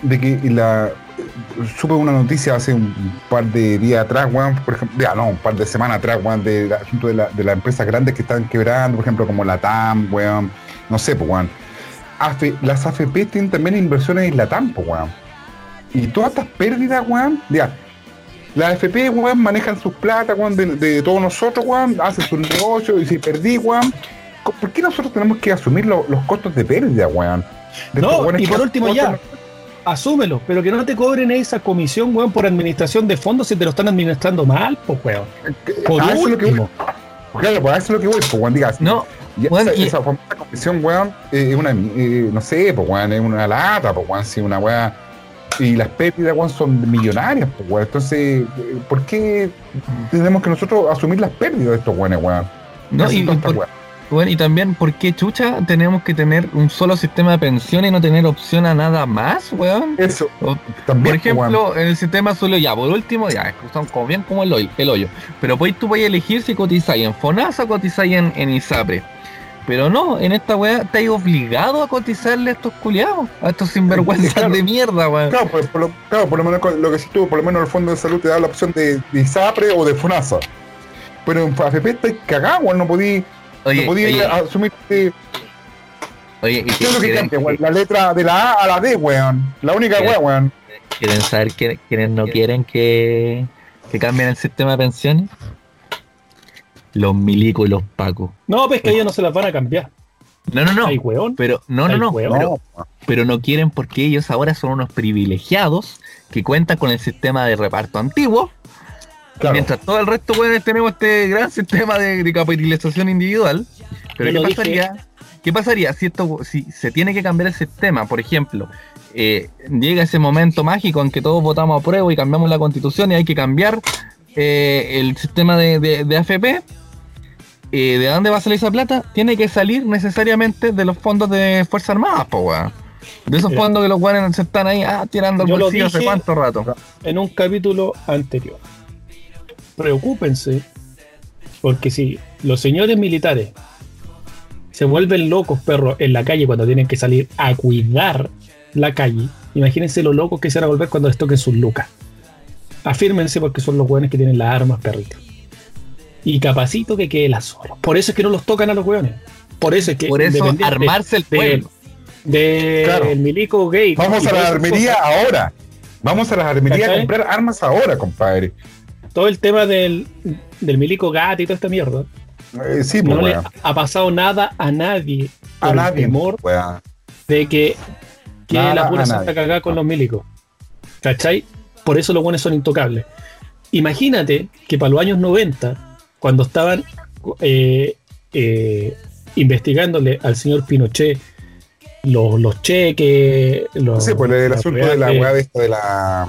de que la supe una noticia hace un par de días atrás, Juan, por ejemplo, ya no, un par de semanas atrás, Juan, del asunto de, la, de las empresas grandes que están quebrando, por ejemplo, como la TAM, weón, no sé, pues. AFE- las AFP tienen también inversiones en la TAM, pues, weón. Y todas estas pérdidas, weón, ya, las AFP, weón, manejan sus plata, weón, de, de todos nosotros, weón, hacen sus negocios y si perdí, weón, ¿por qué nosotros tenemos que asumir lo- los costos de pérdida, weón? De estos No, y por último ya, asúmelo, pero que no te cobren esa comisión, weón, por administración de fondos si te lo están administrando mal, pues, weón. Por a eso es lo que voy. Claro, pues eso es lo que voy, pues, weón, digas. No, Ya, weón, esa, y- esa famosa comisión, weón, eh, es una, eh, no sé, pues, weón, es una lata, pues, weón, si una weá. Y las pérdidas, weón, son millonarias, pues, weón. Entonces, eh, ¿por qué tenemos que nosotros asumir las pérdidas de estos weones, weón? No, Hacen y- y por-. Bueno, y también, ¿por qué chucha tenemos que tener un solo sistema de pensiones y no tener opción a nada más, weón? Eso, O- también, Por weón. ejemplo, en el sistema solo ya, por último, ya, son como bien como el hoyo. El hoyo. Pero pues tú puedes elegir si cotizáis en FONASA o cotizáis en, en ISAPRE. Pero no, en esta weá estáis obligado a cotizarle a estos culiados, a estos sinvergüenzas Claro. de mierda, weón. Claro, pues, por lo, claro, por lo menos lo que sí tú, por lo menos el Fondo de Salud te da la opción de, de ISAPRE o de FONASA. Pero en AFP estáis cagados, weón, no podí, Oye, no podí oye, asumir oye, ¿y ¿Qué es lo que quieren, cambia, weón? La letra de la A a la D, weón. La única weón, weón. quieren saber que- quiénes no quieren que, que cambien el sistema de pensiones? Los milicos y los pacos. No, pues que ellos no se las van a cambiar. No, no, no. Ay, weón. Pero, no, no, no. pero no quieren porque ellos ahora son unos privilegiados que cuentan con el sistema de reparto antiguo. Claro. Mientras todo el resto, weones, tenemos este gran sistema de, de capitalización individual. Pero ¿qué pasaría? ¿Qué pasaría si esto, si se tiene que cambiar el sistema? Por ejemplo, eh, llega ese momento mágico en que todos votamos a prueba y cambiamos la constitución y hay que cambiar eh, el sistema de, de- de AFP. Eh, ¿De dónde va a salir esa plata? Tiene que salir necesariamente de los fondos de Fuerzas Armadas, po, weón. De esos fondos que los weones se están ahí ah, tirando lo bolsillo hace cuánto rato. en un capítulo anterior. Preocúpense, porque si los señores militares se vuelven locos, perros, en la calle cuando tienen que salir a cuidar la calle, imagínense lo locos que se van a volver cuando les toquen sus lucas. Afírmense porque son los buenos que tienen las armas, perritos. Y capacito que quede la sola. Por eso es que no los tocan a los hueones. Por eso es que Por eso, armarse el pueblo. de Claro. el milico gay. Vamos a la armería cosas. ahora. Vamos a la armería a comprar armas ahora, compadre. Todo el tema del, del milico gato y toda esta mierda, Eh, sí, pues, no le ha pasado nada a nadie A el nadie, temor de que, que Nada la pura santa cagada con los milicos. ¿Cachai? Por eso los buenos son intocables. Imagínate que para los años 90, cuando estaban eh, eh, investigándole al señor Pinochet los, los cheques, los, Sí, pues el asunto de la weá de de la.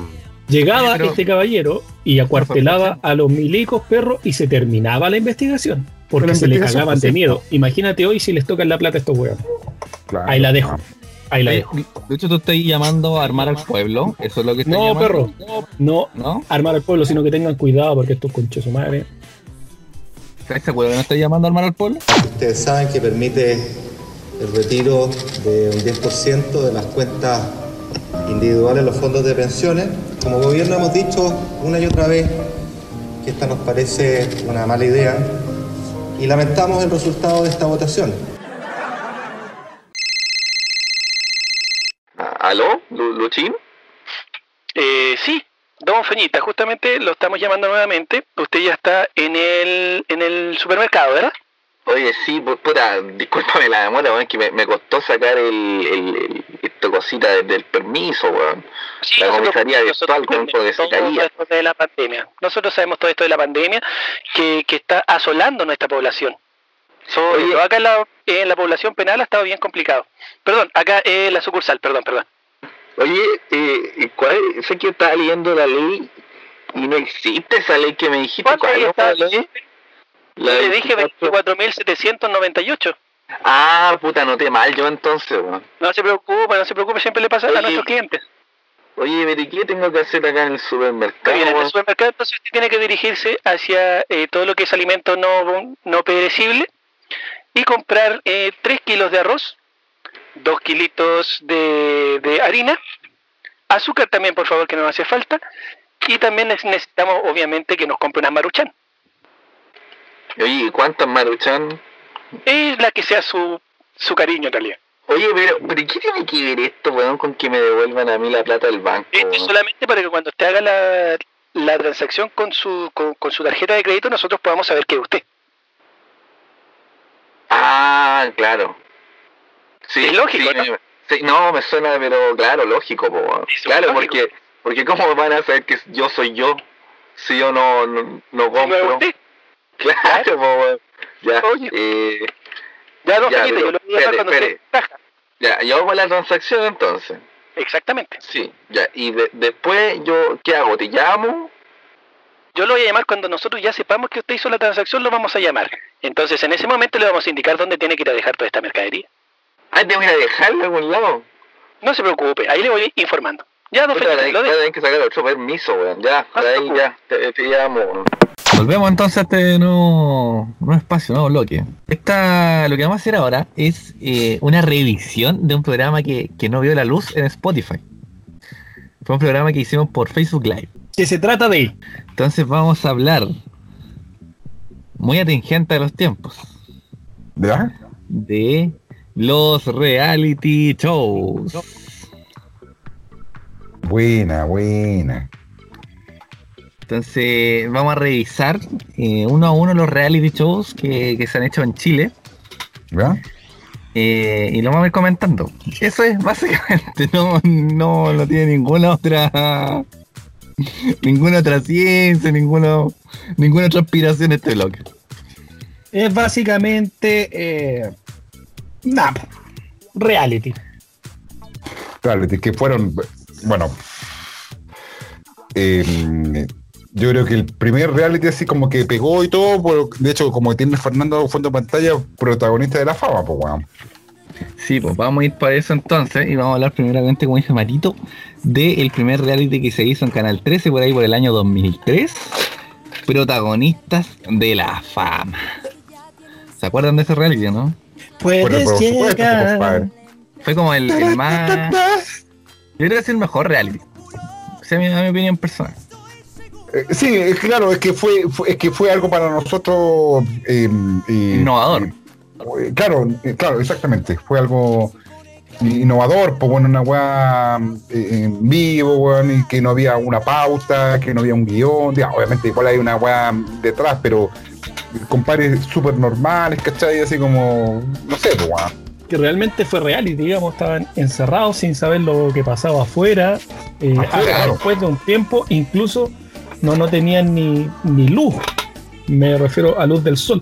Llegaba Pero- este caballero y acuartelaba a los milicos perros y se terminaba la investigación. Porque se le cagaban de miedo. Imagínate hoy si les tocan la plata a estos huevos. Claro, Ahí la dejo. Ahí la dejo. de hecho, tú estás llamando a armar al pueblo. Eso es lo que estás No, llamando. perro. No ¿No? armar al pueblo, sino que tengan cuidado porque estos conches su madre. ¿Estás seguro que no estás llamando a armar al pueblo? Ustedes saben que permite el retiro de un 10% de las cuentas individuales los fondos de pensiones. Como gobierno hemos dicho una y otra vez que esta nos parece una mala idea y lamentamos el resultado de esta votación. ¿Aló? Lu- ¿Luchín? Eh, sí, don Feñita, justamente lo estamos llamando nuevamente. Usted ya está en el, en el supermercado, ¿verdad? Oye, sí, pu- puta, discúlpame la demora, weón, que me, me costó sacar el, el, el- esta cosita del, del permiso, weón. Sí, La comisaría virtual nosotros con todo que se todo caía. esto de la pandemia. Nosotros sabemos todo esto de la pandemia que, que está asolando nuestra población. Sobre Oye. todo acá en la, en la población penal ha estado bien complicado. Perdón, acá en la sucursal, perdón, perdón. Oye, eh, ¿cuál? Sé que estaba leyendo la ley y no existe esa ley que me dijiste. ¿Cuál ¿Cuál ley es la ley? La Le dije 24. 24.798. Ah, puta, noté mal yo entonces, weón. No se preocupe, no se preocupe, siempre le pasa Oye. a nuestros clientes. Oye, pero ¿y ¿qué tengo que hacer acá en el supermercado? En el supermercado entonces usted tiene que dirigirse hacia eh, todo lo que es alimento no, no perecible y comprar 3 kilos de arroz, 2 kilitos de, de harina, azúcar también por favor que nos hace falta y también neces- necesitamos obviamente que nos compre una maruchan. Oye, ¿y cuántas maruchan? Es la que sea su, su cariño en realidad. Oye, pero, pero ¿qué tiene que ver esto, weón, con que me devuelvan a mí la plata del banco? Esto es solamente para que cuando usted haga la, la transacción con su, con, con su tarjeta de crédito nosotros podamos saber que es usted. Ah, claro. Sí, Es lógico, sí, ¿no? me- sí, no, me suena, pero claro, lógico, po, Claro, lógico. porque, porque ¿cómo van a saber que yo soy yo? Si yo no, no, no Si no es compro. usted. Claro, po. Ya, Oye. eh, Ya, no, Ya, pero yo lo voy a espere, cuando espere. caja. ya, yo hago la transacción entonces. Exactamente. Sí, ya, y de- después yo, ¿qué hago? ¿Te llamo? Yo lo voy a llamar cuando nosotros ya sepamos que usted hizo la transacción, lo vamos a llamar. Entonces, en ese momento le vamos a indicar dónde tiene que ir a dejar toda esta mercadería. Ah, tengo que ir a dejarlo a algún lado. No se preocupe, ahí le voy informando. Ya, Puta, Felipe, lo tener que sacar otro permiso, weón. Ya, No ahí ya, te, te llamo. Volvemos entonces a este nuevo, nuevo espacio, nuevo bloque. Esta, lo que vamos a hacer ahora es eh, una reedición de un programa que, que no vio la luz en Spotify. Fue un programa que hicimos por Facebook Live. Que se trata de Entonces vamos a hablar, muy atingente a los tiempos, ¿Ya? de los reality shows. Buena, buena. Entonces vamos a revisar eh, uno a uno los reality shows que, que se han hecho en Chile. ¿Ya? Eh, y lo vamos a ir comentando. Eso es básicamente, no, no, no tiene ninguna otra ninguna otra ciencia, ninguna, ninguna otra aspiración este bloque. es básicamente eh, nada, reality. De que fueron, bueno, eh, yo creo que el primer reality así como que pegó y todo, por- de hecho como tiene Fernando fondo de pantalla, protagonista de la fama, pues weón. Sí, pues vamos a ir para eso entonces y vamos a hablar primeramente, como dije Marito, del primer reality que se hizo en Canal 13 por ahí por el año 2003. Protagonistas de la fama. ¿Se acuerdan de ese reality, no? Puedes Bueno, llegar. Fue como el, el más... Yo creo que es el mejor reality. O sea, a mi, a mi opinión personal. Eh, sí, es claro, es que fue, fue- es que fue algo para nosotros eh, eh, Innovador. eh, claro, claro, exactamente. Fue algo innovador, pues bueno, una weá eh, en vivo, weón, y que no había una pauta, que no había un guion, ya, obviamente igual hay una weá detrás, pero compadres súper normales, ¿cachai? Así como, no sé, pues weón. que realmente fue reality, digamos, estaban encerrados sin saber lo que pasaba afuera. eh, Afuera, a- claro. Después de un tiempo, incluso no, no tenían ni, ni luz. Me refiero a luz del sol.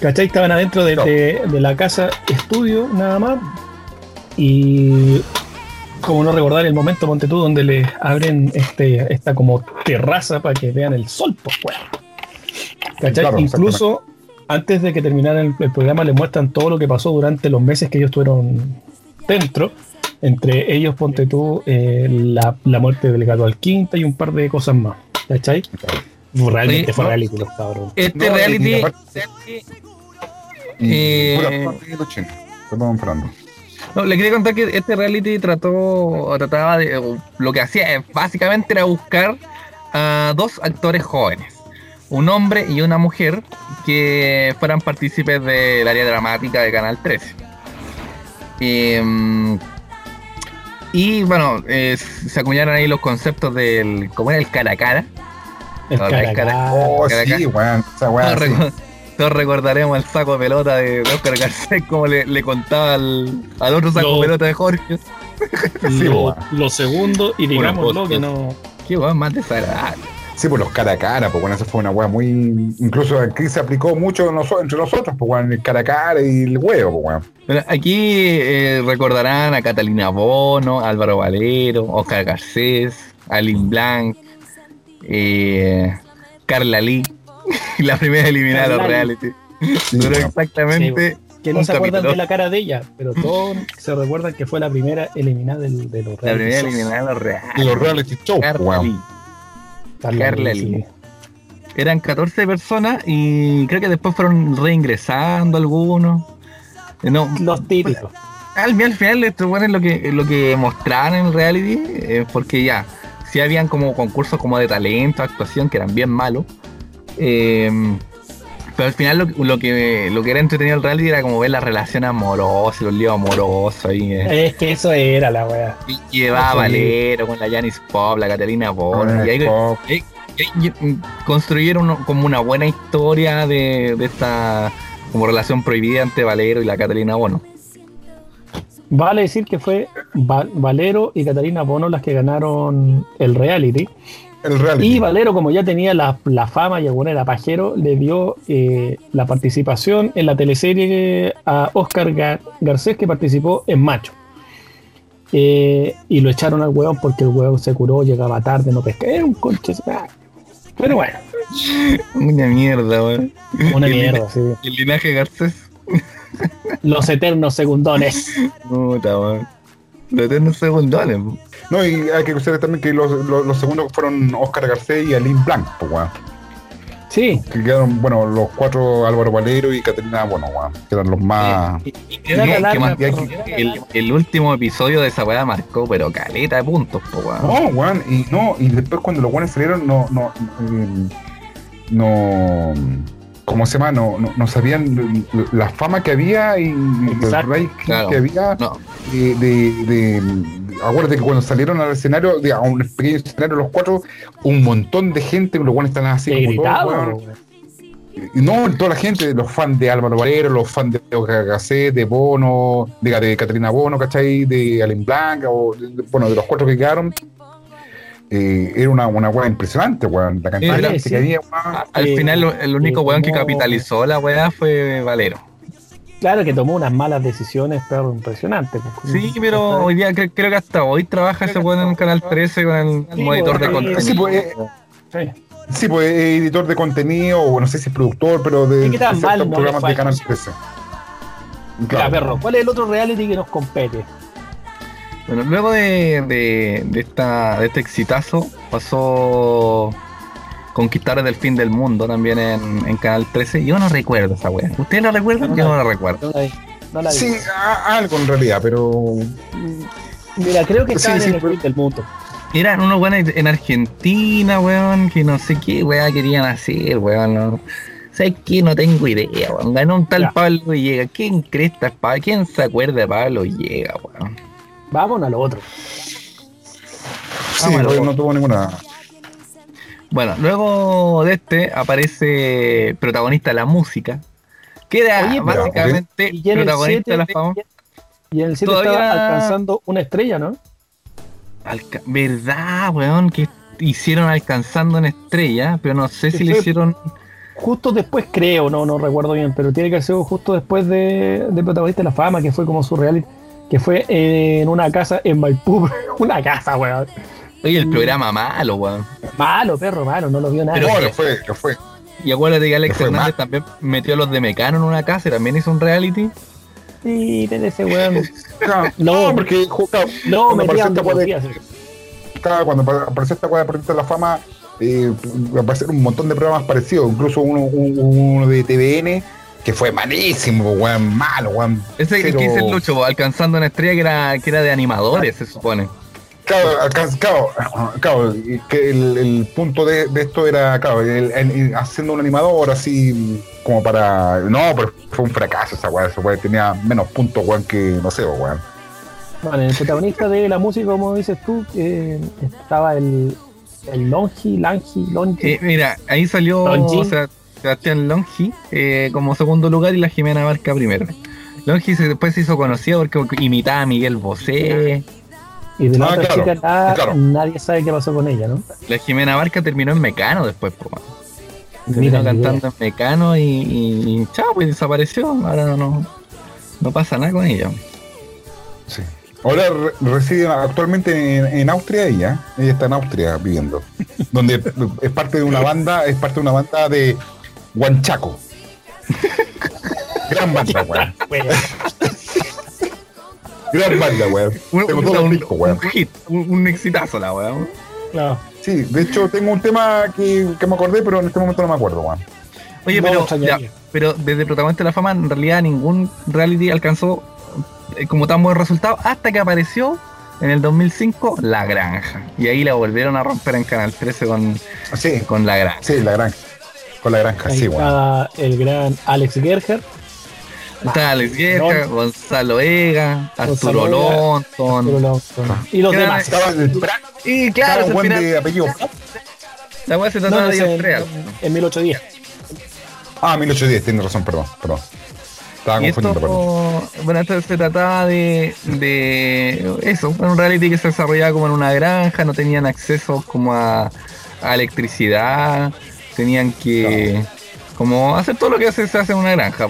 ¿Cachai? Estaban adentro de, de- de la casa estudio, nada más. Y como no recordar el momento, ponte tú, donde les abren este, esta como terraza para que vean el sol, pues, weón. ¿Cachai? Claro, Incluso antes de que terminara el, el programa le muestran todo lo que pasó durante los meses que ellos estuvieron dentro. Entre ellos, ponte tú, eh, la, la muerte del gato al quinta y un par de cosas más. ¿Cachai? Realmente Oye, fue no. reality los cabros. Este No, y reality... aparte- Y Eh, pura parte de los chinos. Perdón, Fernando. No, le quería contar que este reality trató, o trataba de, o lo que hacía eh, básicamente era buscar a dos actores jóvenes, un hombre y una mujer, que fueran partícipes del área dramática de Canal 13. Em, y bueno, eh, se acuñaron ahí los conceptos del, ¿cómo era? El cara a cara. El No, cara cara- cara. Oh, sí, weón. Esa weá, Todos, sí. recu- todos recordaremos el saco de pelota de Oscar Garcés, como le, le contaba al, al otro saco No. de pelota de Jorge. Sí, lo, lo segundo, y digámoslo que no. Qué weón más desagradable. Sí, pues los cara a cara, pues bueno, eso fue una weá muy. Incluso aquí se aplicó mucho noso- entre nosotros, pues bueno, el cara a cara y el huevo, pues bueno. Bueno, aquí eh, recordarán a Catalina Bono, Álvaro Valero, Oscar Garcés, Alin Blanc, eh, Carla Lee, la primera eliminada de los reality. Sí, Duró exactamente Que no un se acuerdan de la cara de ella, pero todos se recuerdan que fue la primera eliminada de los La primera reality shows. eliminada de los reality. los reality shows, Sí. Eran 14 personas y creo que después fueron reingresando algunos. Eh, No, Los típicos. al, al final esto bueno, es lo que lo que mostraban en el reality eh, porque ya sí habían como concursos como de talento actuación que eran bien malos eh, pero al final lo, lo que lo que era entretenido el reality era como ver la relación amorosa los líos amorosos ahí eh. Es que eso era la wea. y llevaba. Valero con la Janis Pop la Catalina y ahí, y construyeron como una buena historia de, de esta como relación prohibida entre Valero y la Catalina Bono Vale decir que fue Va- Valero y Catalina Bono las que ganaron el reality. El reality. Y Valero, como ya tenía la, la fama y bueno, era pajero, le dio eh, la participación en la teleserie a Oscar Gar- Garcés, que participó en Macho. Eh, y lo echaron al hueón porque el hueón se curó, llegaba tarde, no pescaba. Era un conche. Pero bueno, una mierda weón. una El mierda, sí. el linaje Garcés Los eternos segundones. Puta, weón. Los eternos segundones. No, y hay que considerar también que los, los, los segundos fueron Oscar Garcés y Alin Blanc, pues weón. Sí, Que quedaron, bueno, los cuatro Álvaro Valero y Caterina, bueno, weón, que eran los más. Y- y- y- larga, el, el último episodio de esa weá marcó, pero caleta de puntos, po, weón. No, weón, y no, y después cuando los weones salieron, no, no, eh, no, ¿cómo se llama? No, no, no sabían la fama que había y el Exacto, rating claro. que había No, de, de, de- acuérdate que cuando salieron al escenario, de- a un pequeño escenario los cuatro, un montón de gente, los weones están así como gritaba. No, toda la gente, los fans de Álvaro Valero, los fans de Garcés, de Bono, de, de Caterina Bono, ¿cachai? De Allen Blanca, o de- bueno, de los cuatro que quedaron. Eh, era una, una weá impresionante, weón. La cantidad Sí, de gente sí. que había, weón. a- al Eh, final lo- el único eh, weón que capitalizó la weá fue Valero. Claro que tomó unas malas decisiones, pero impresionante. pues. Sí, pero hoy día cre- creo que hasta hoy trabaja ese weón en el canal 13 con el Sí, editor de contenido. sí, pues, eh, Sí. Sí, pues es editor de contenido, o no sé si es productor, pero de, ¿Y qué tan de mal ciertos no programas de? Canal 13. Ya, perro, ¿cuál es el otro reality que nos compete? Bueno, luego de, de, de esta, de este exitazo pasó Conquistadores del Fin del Mundo también en, en Canal 13. Yo no recuerdo esa weá. ¿Ustedes la recuerdan? No, Yo no. la recuerdo. No la vi. No la vi. Sí, a- algo en realidad, pero Mira, creo que Sí, estaban sí, en el pero- fin del mundo. Eran unos weones en Argentina, weón, que no sé qué weá querían hacer, weón. No. ¿Sabes qué? No tengo idea, weón. Ganó un tal Ya. Pablo Llega. ¿Quién crees es Pablo? ¿Quién se acuerda de Pablo Llega, weón? Vámonos a lo otro. sí, bueno. pues, no tuvo ninguna. Bueno, luego de este aparece protagonista de la música. Que era Oye, básicamente Y en el protagonista de la 7 fama. y en el 7 Todavía- estaba alcanzando una estrella, ¿no? Alca- ¿Verdad, weón? Que hicieron alcanzando una estrella, pero no sé si Sí, le sí. hicieron. Justo después, creo, no, no recuerdo bien, pero tiene que sido justo después de, de Protagonista de la Fama, que fue como su reality, que fue en una casa en Maipú. una casa, weón. Oye, el programa malo, weón. Malo, perro, malo, no lo vio nadie. Pero- No, le fue, le fue. Y acuérdate que Alex Hernández mal. también metió a los de Mecano en una casa y también hizo un reality. Sí, pero ese weón. No, no, porque claro, No, hacer. claro, cuando apa- apareció esta weá de la Fama, eh, aparecieron un montón de programas parecidos, incluso uno, un- uno de TVN que fue malísimo, weón, malo, weón. Ese que Pero- dice el Lucho, alcanzando una estrella que era, que era de animadores, se supone. Claro, claro, claro, que el, el punto de, de esto era, claro, el- el- el- haciendo un animador así como para. No, pero fue un fracaso esa weá, esa weá tenía menos puntos, weón, que no sé, weón. Bueno, el protagonista de la música, como dices tú, eh, estaba el, el Longi, Langi, Longi. Eh, mira, ahí salió Longi. o sea, Sebastián Longi eh, como segundo lugar y la Jimena Barca primero. Longi se- después se hizo conocido porque imitaba a Miguel Bosé. y de la ah, otra claro, chica, nada- claro. nadie sabe qué pasó con ella, ¿no? La Jimena Barca terminó en Mecano después, po, man. Mira, Terminó cantando en Mecano y, y, y chao, pues desapareció. Ahora no, no pasa nada con ella. Sí. Ahora re- reside actualmente en, en Austria ella, ella está en Austria viviendo, donde es parte de una banda, es parte de una banda de Huanchaco. Gran banda, weón. Gran banda, weón. Un, Tengo un- un- discos, weón. un hit, un, un exitazo la weá. Claro. Sí, de hecho tengo un tema que, que me acordé, pero en este momento no me acuerdo, weón. Oye, No, pero, extrañaría. ya, pero desde Protagonista de la Fama, en realidad ningún reality alcanzó eh, como tan buen resultado hasta que apareció en el 2005 La Granja. Y ahí la volvieron a romper en Canal 13 con, Sí, con La Granja. sí, la granja. Con la granja, Ahí sí, estaba el gran Alex Gerger. Está Alex Guerra, Gonzalo Ega, Arturo Lonton. Arturo Lawson, Y los demás. Y claro, un buen final, de apellido. la weá se trataba no, de ellos en, tres. en 1810. Ah, 1810, tienes razón, perdón, perdón. Estaba confundiendo, perdón. esto, bueno, esto se trataba de, de eso, era un reality que se desarrollaba como en una granja, no tenían acceso como a, a electricidad, tenían que como hacer todo lo que se, se hace en una granja,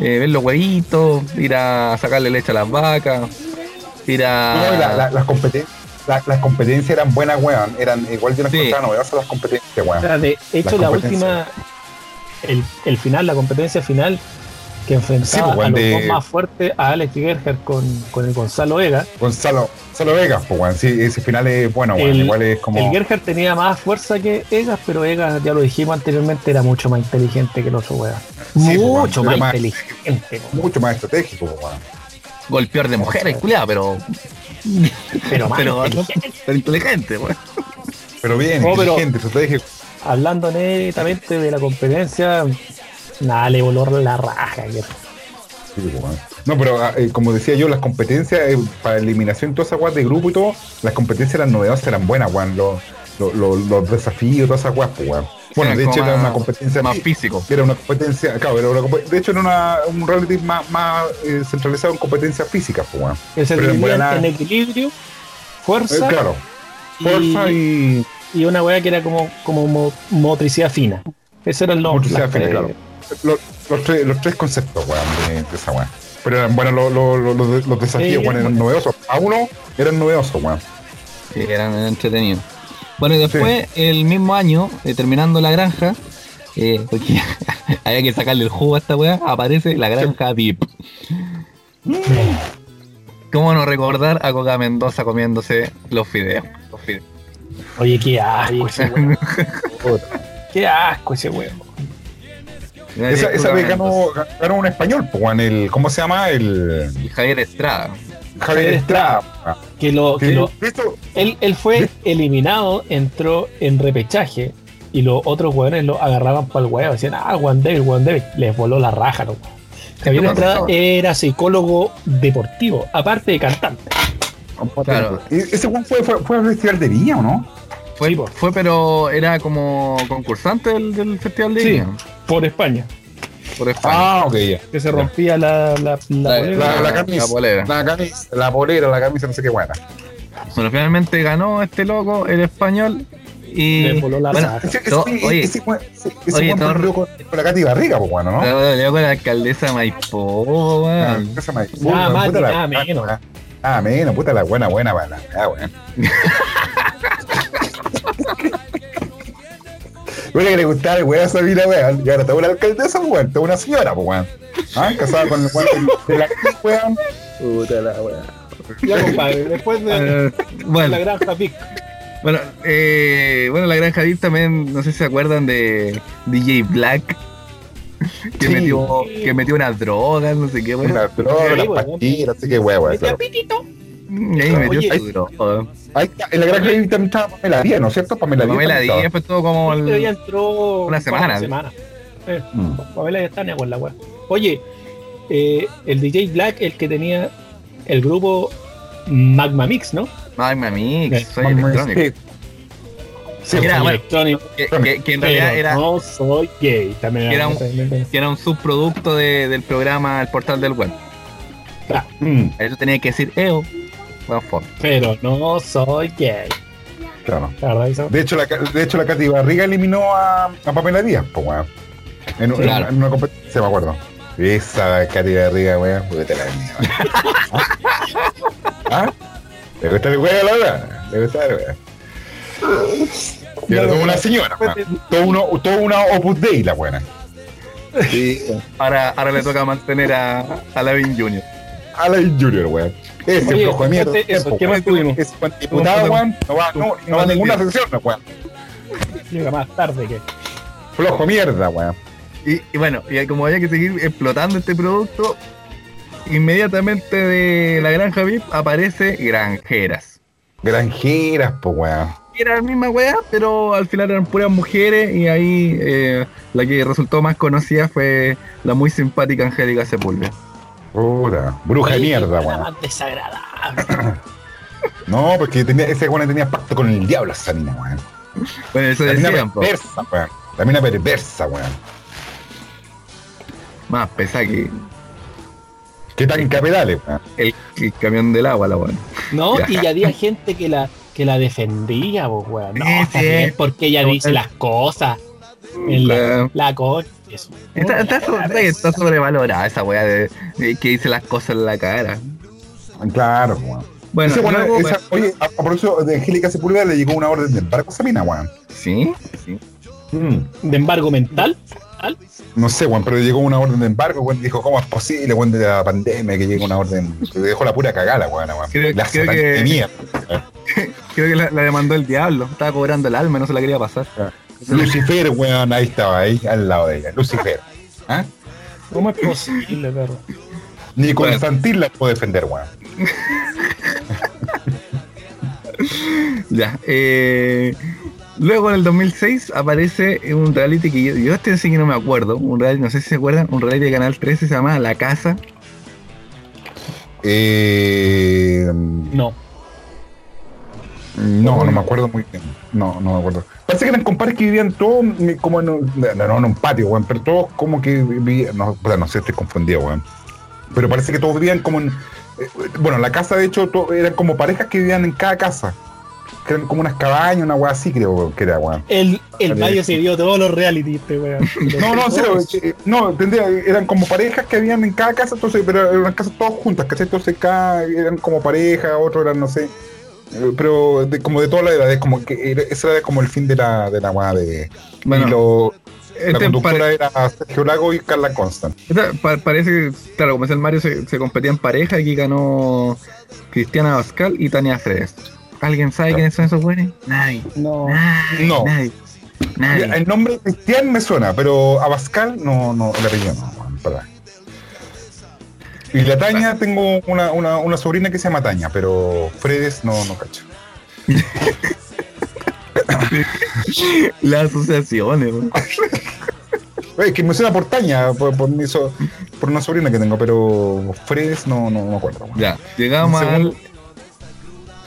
eh, ver los huevitos, ir a sacarle leche a las vacas, ir a... No, y la- la- las, competen- la- las competencias eran buenas, weón. Eran igual yo las Sí. encontraba novedosas las competencias, O weón. sea, de hecho, Las la última, el, el final, la competencia final, que enfrentaba Sí, pues, a los de- dos más fuertes, a Alex Gerger con, con el Gonzalo Vega. Gonzalo, Gonzalo Vegas, pues, weón. Sí, ese final es bueno. El- Igual es como. El Gerger tenía más fuerza que Egas, pero Egas, ya lo dijimos anteriormente, era mucho más inteligente que el otro weón. Sí, pues, mucho más más- inteligente, weón. mucho más estratégico, pues, weón. golpear de mujeres, culiado, pero, pero más pero, inteligente. pero inteligente, weón. Pero bien, No, pero- inteligente, estratégico. Hablando netamente de la competencia, nada, le voló la raja. Gerger. Sí, pues. No, pero ah, eh, como decía yo, las competencias eh, para eliminación, todas esas weas de grupo y todo, las competencias eran novedosas, eran buenas, weón. Los, los, los, los desafíos, todas esas weas, pues, weón. Bueno, Era de hecho era una competencia Más fí- físico. Era una competencia, claro, era una de hecho era una, un reality más, más eh, centralizado en competencias físicas, pues, weón. En buena- en equilibrio, Eh, fuerza claro, fuerza y, y una weá que era como, como mo- motricidad fina. Motricidad las fina, tres- claro. Los, los tres, los tres conceptos, weón, de, de esa weón. Pero eran buenos los, los, los, los- los desafíos, Sí, weón, eran novedosos. A uno eran novedosos, weón. Sí, eran entretenidos. Bueno, y después, el mismo año, eh, terminando la granja, eh, porque había que sacarle el jugo a esta weá, aparece la granja VIP. ¿Cómo no recordar a Coca Mendoza comiéndose los fideos? Los fideos. Oye, qué asco ese weón. qué asco ese weón. Esa, esa vez ganó, ganó un español, weón, el, ¿cómo se llama? El Javier Estrada. Javier Estrada. Que lo, que lo, esto- él, él fue eliminado, entró en repechaje y los otros weones lo agarraban para el weón. Decían, ah, Juan David, Juan David. Les voló la raja, ¿no? Javier ¿Qué Estrada era psicólogo deportivo, aparte de cantante. Claro. ¿Y ¿Ese weón fue, fue, fue al Festival de Viña o no? Fue, Sí, fue, pero era como concursante del, del Festival de Sí. Viña, Por España. por España. Ah, ok, ya. Que se rompía la, la, la La-. La, la camisa. La polera. La camisa, la polera, la camisa, no sé qué buena. Bueno, finalmente ganó este loco, el español. Y. Le voló la bueno. Ese, ese, ese, oye. ese con, con la Katy Barriga, pues, bueno, ¿no? le dio con la alcaldesa de Maipó, Ah, weón. esa me- Nada puta, más puta ni la- nada menos. Ah, menos, puta la buena, buena, buena. Ah, weón. Bueno, que le gustaba el weón a Sabina, weón. Y ahora está una alcaldesa, weón. Está una señora, pues, weón. Ah, casada con el weón de la weón. Puta la weón. Ya, compadre, después de, de bueno, la granja Pic. bueno, eh, bueno, la granja VIP también, no sé si se acuerdan de DJ Black. que, Sí. metió, que metió unas drogas, no sé qué, weón. Una droga, Sí, las weón. pastillas, así que huevo, Este claro. apetito. Su droga. Ahí está, en la granja ahí también estaba Pamela Díaz, ¿no es cierto? Pamela Díaz. Pamela Díaz, después todo como el- Pero ya entró Una semana. Una semana. Eh. Mm. Pamela ya está ni con la weá. Oye, eh, el DJ Black, el que tenía el grupo Magma Mix, ¿no? Magma Mix, soy Magma- electrónico. Sí, bueno, electrónico, Que, que- que en realidad era, no soy gay. También Era un- que era un subproducto de- del programa El Portal del Web. Mm, Eso tenía que decir EO. Bueno, fue. Pero no soy gay. claro. De hecho, la, de hecho, la Katy Barriga eliminó a, a Pamela Díaz, pues, weón. En, en- Claro. en una competencia, me acuerdo. Esa Katy Barriga, weón, puta la mía. ¿Ah? ¿Le gusta el weón, la verdad? ¿Le gusta el weón? Pero como una señora, weón. Todo, uno, todo una Opus Dei, la buena. Ahora, ahora le toca mantener a, a Lavin Jr. A la Junior, weón. Ese Oye, flojo de mierda. eso, tiempo, ¿qué más tuvimos? Buen diputado, weón, no va, no, no va a ninguna sección, weón. Llega más tarde que. Flojo mierda, weón. Y, y bueno, y como había que seguir explotando este producto, inmediatamente de la granja VIP aparece Granjeras. Granjeras, pues, weón. Era la misma weá, pero al final eran puras mujeres y ahí eh, la que resultó más conocida fue la muy simpática Angélica Sepúlveda. Puta, bruja de mierda, weón. más desagradable. No, porque tenía, ese weón tenía pacto con el diablo, esa mina, weón. Bueno, eso La mina decían, po. perversa, weón. La mina perversa, weón. más pesada que ¿Qué tan capitales, weón? el, el camión del agua, la weá. No, y ya había gente que la, que la defendía, weón. No, Sí, porque ella dice las cosas. En la, La- la co- eso. Está, está, sobre- está sobrevalorada esa weá de, de que dice las cosas en la cara. Claro, weón. Bueno, Ese weón, luego- esa- oye, a, a propósito de Angélica Sepúlveda le llegó una orden de embargo a esa mina, weón. ¿Sí? sí. Mm. De embargo mental. No sé, weón, pero le llegó una orden de embargo, weón. Dijo, ¿cómo es posible, weón, de la pandemia que llegue una orden? Le dejó la pura cagada, weón, weón. Creo- La creo que- mierda. Creo que la, la demandó el diablo. Estaba cobrando el alma y no se la quería pasar. Lucifer, weón, ahí estaba, ahí, al lado de ella. Lucifer. ¿Ah? ¿Cómo es posible, perro? Ni Bueno. Constantin la puedo defender, weón. Ya. Eh, luego en el 2006 aparece un reality que yo, yo este sí que no me acuerdo. Un reality, no sé si se acuerdan, un reality de Canal 13 se llama La Casa. Eh, No. No, no me acuerdo muy bien. No, no me acuerdo. Parece que eran compadres que vivían todos como en un, no, en un patio, weón, pero todos como que vivían, no, no sé, estoy confundido, weón. Pero parece que todos vivían como en, eh, bueno, la casa de hecho to- eran como parejas que vivían en cada casa. Que eran como unas cabañas, una weá así creo que era, weón. El, el. Mario se vio todos los reality, este weón. No, no, serio, eh, no, tendría, eran como parejas que habían en cada casa, entonces, pero eran casas todas juntas, ¿cachai? Entonces cada eran como pareja, otros eran, no sé, pero de, como de todas las edades, como que era- ese era como el fin de la, de la de... Bueno, y lo, la este conductora pare- era Sergio Lago y Carla Constant. esta pa- parece que, claro, como es el Mario, se, se competía en pareja. Aquí ganó Cristiana Bascal y Tania Fredes. ¿Alguien sabe quiénes son esos güeyes? Nadie. No. Nadie. No. Nadie. Nadie. El nombre Cristian me suena, pero a Pascal no, no, el apellido no, para. Y la Taña, tengo una, una, una sobrina que se llama Taña, pero Fredes no, no cacho. Las asociaciones. Es que me suena por Taña, por, una sobrina que tengo, pero Fredes no, no, no me acuerdo. Ya, llegamos al.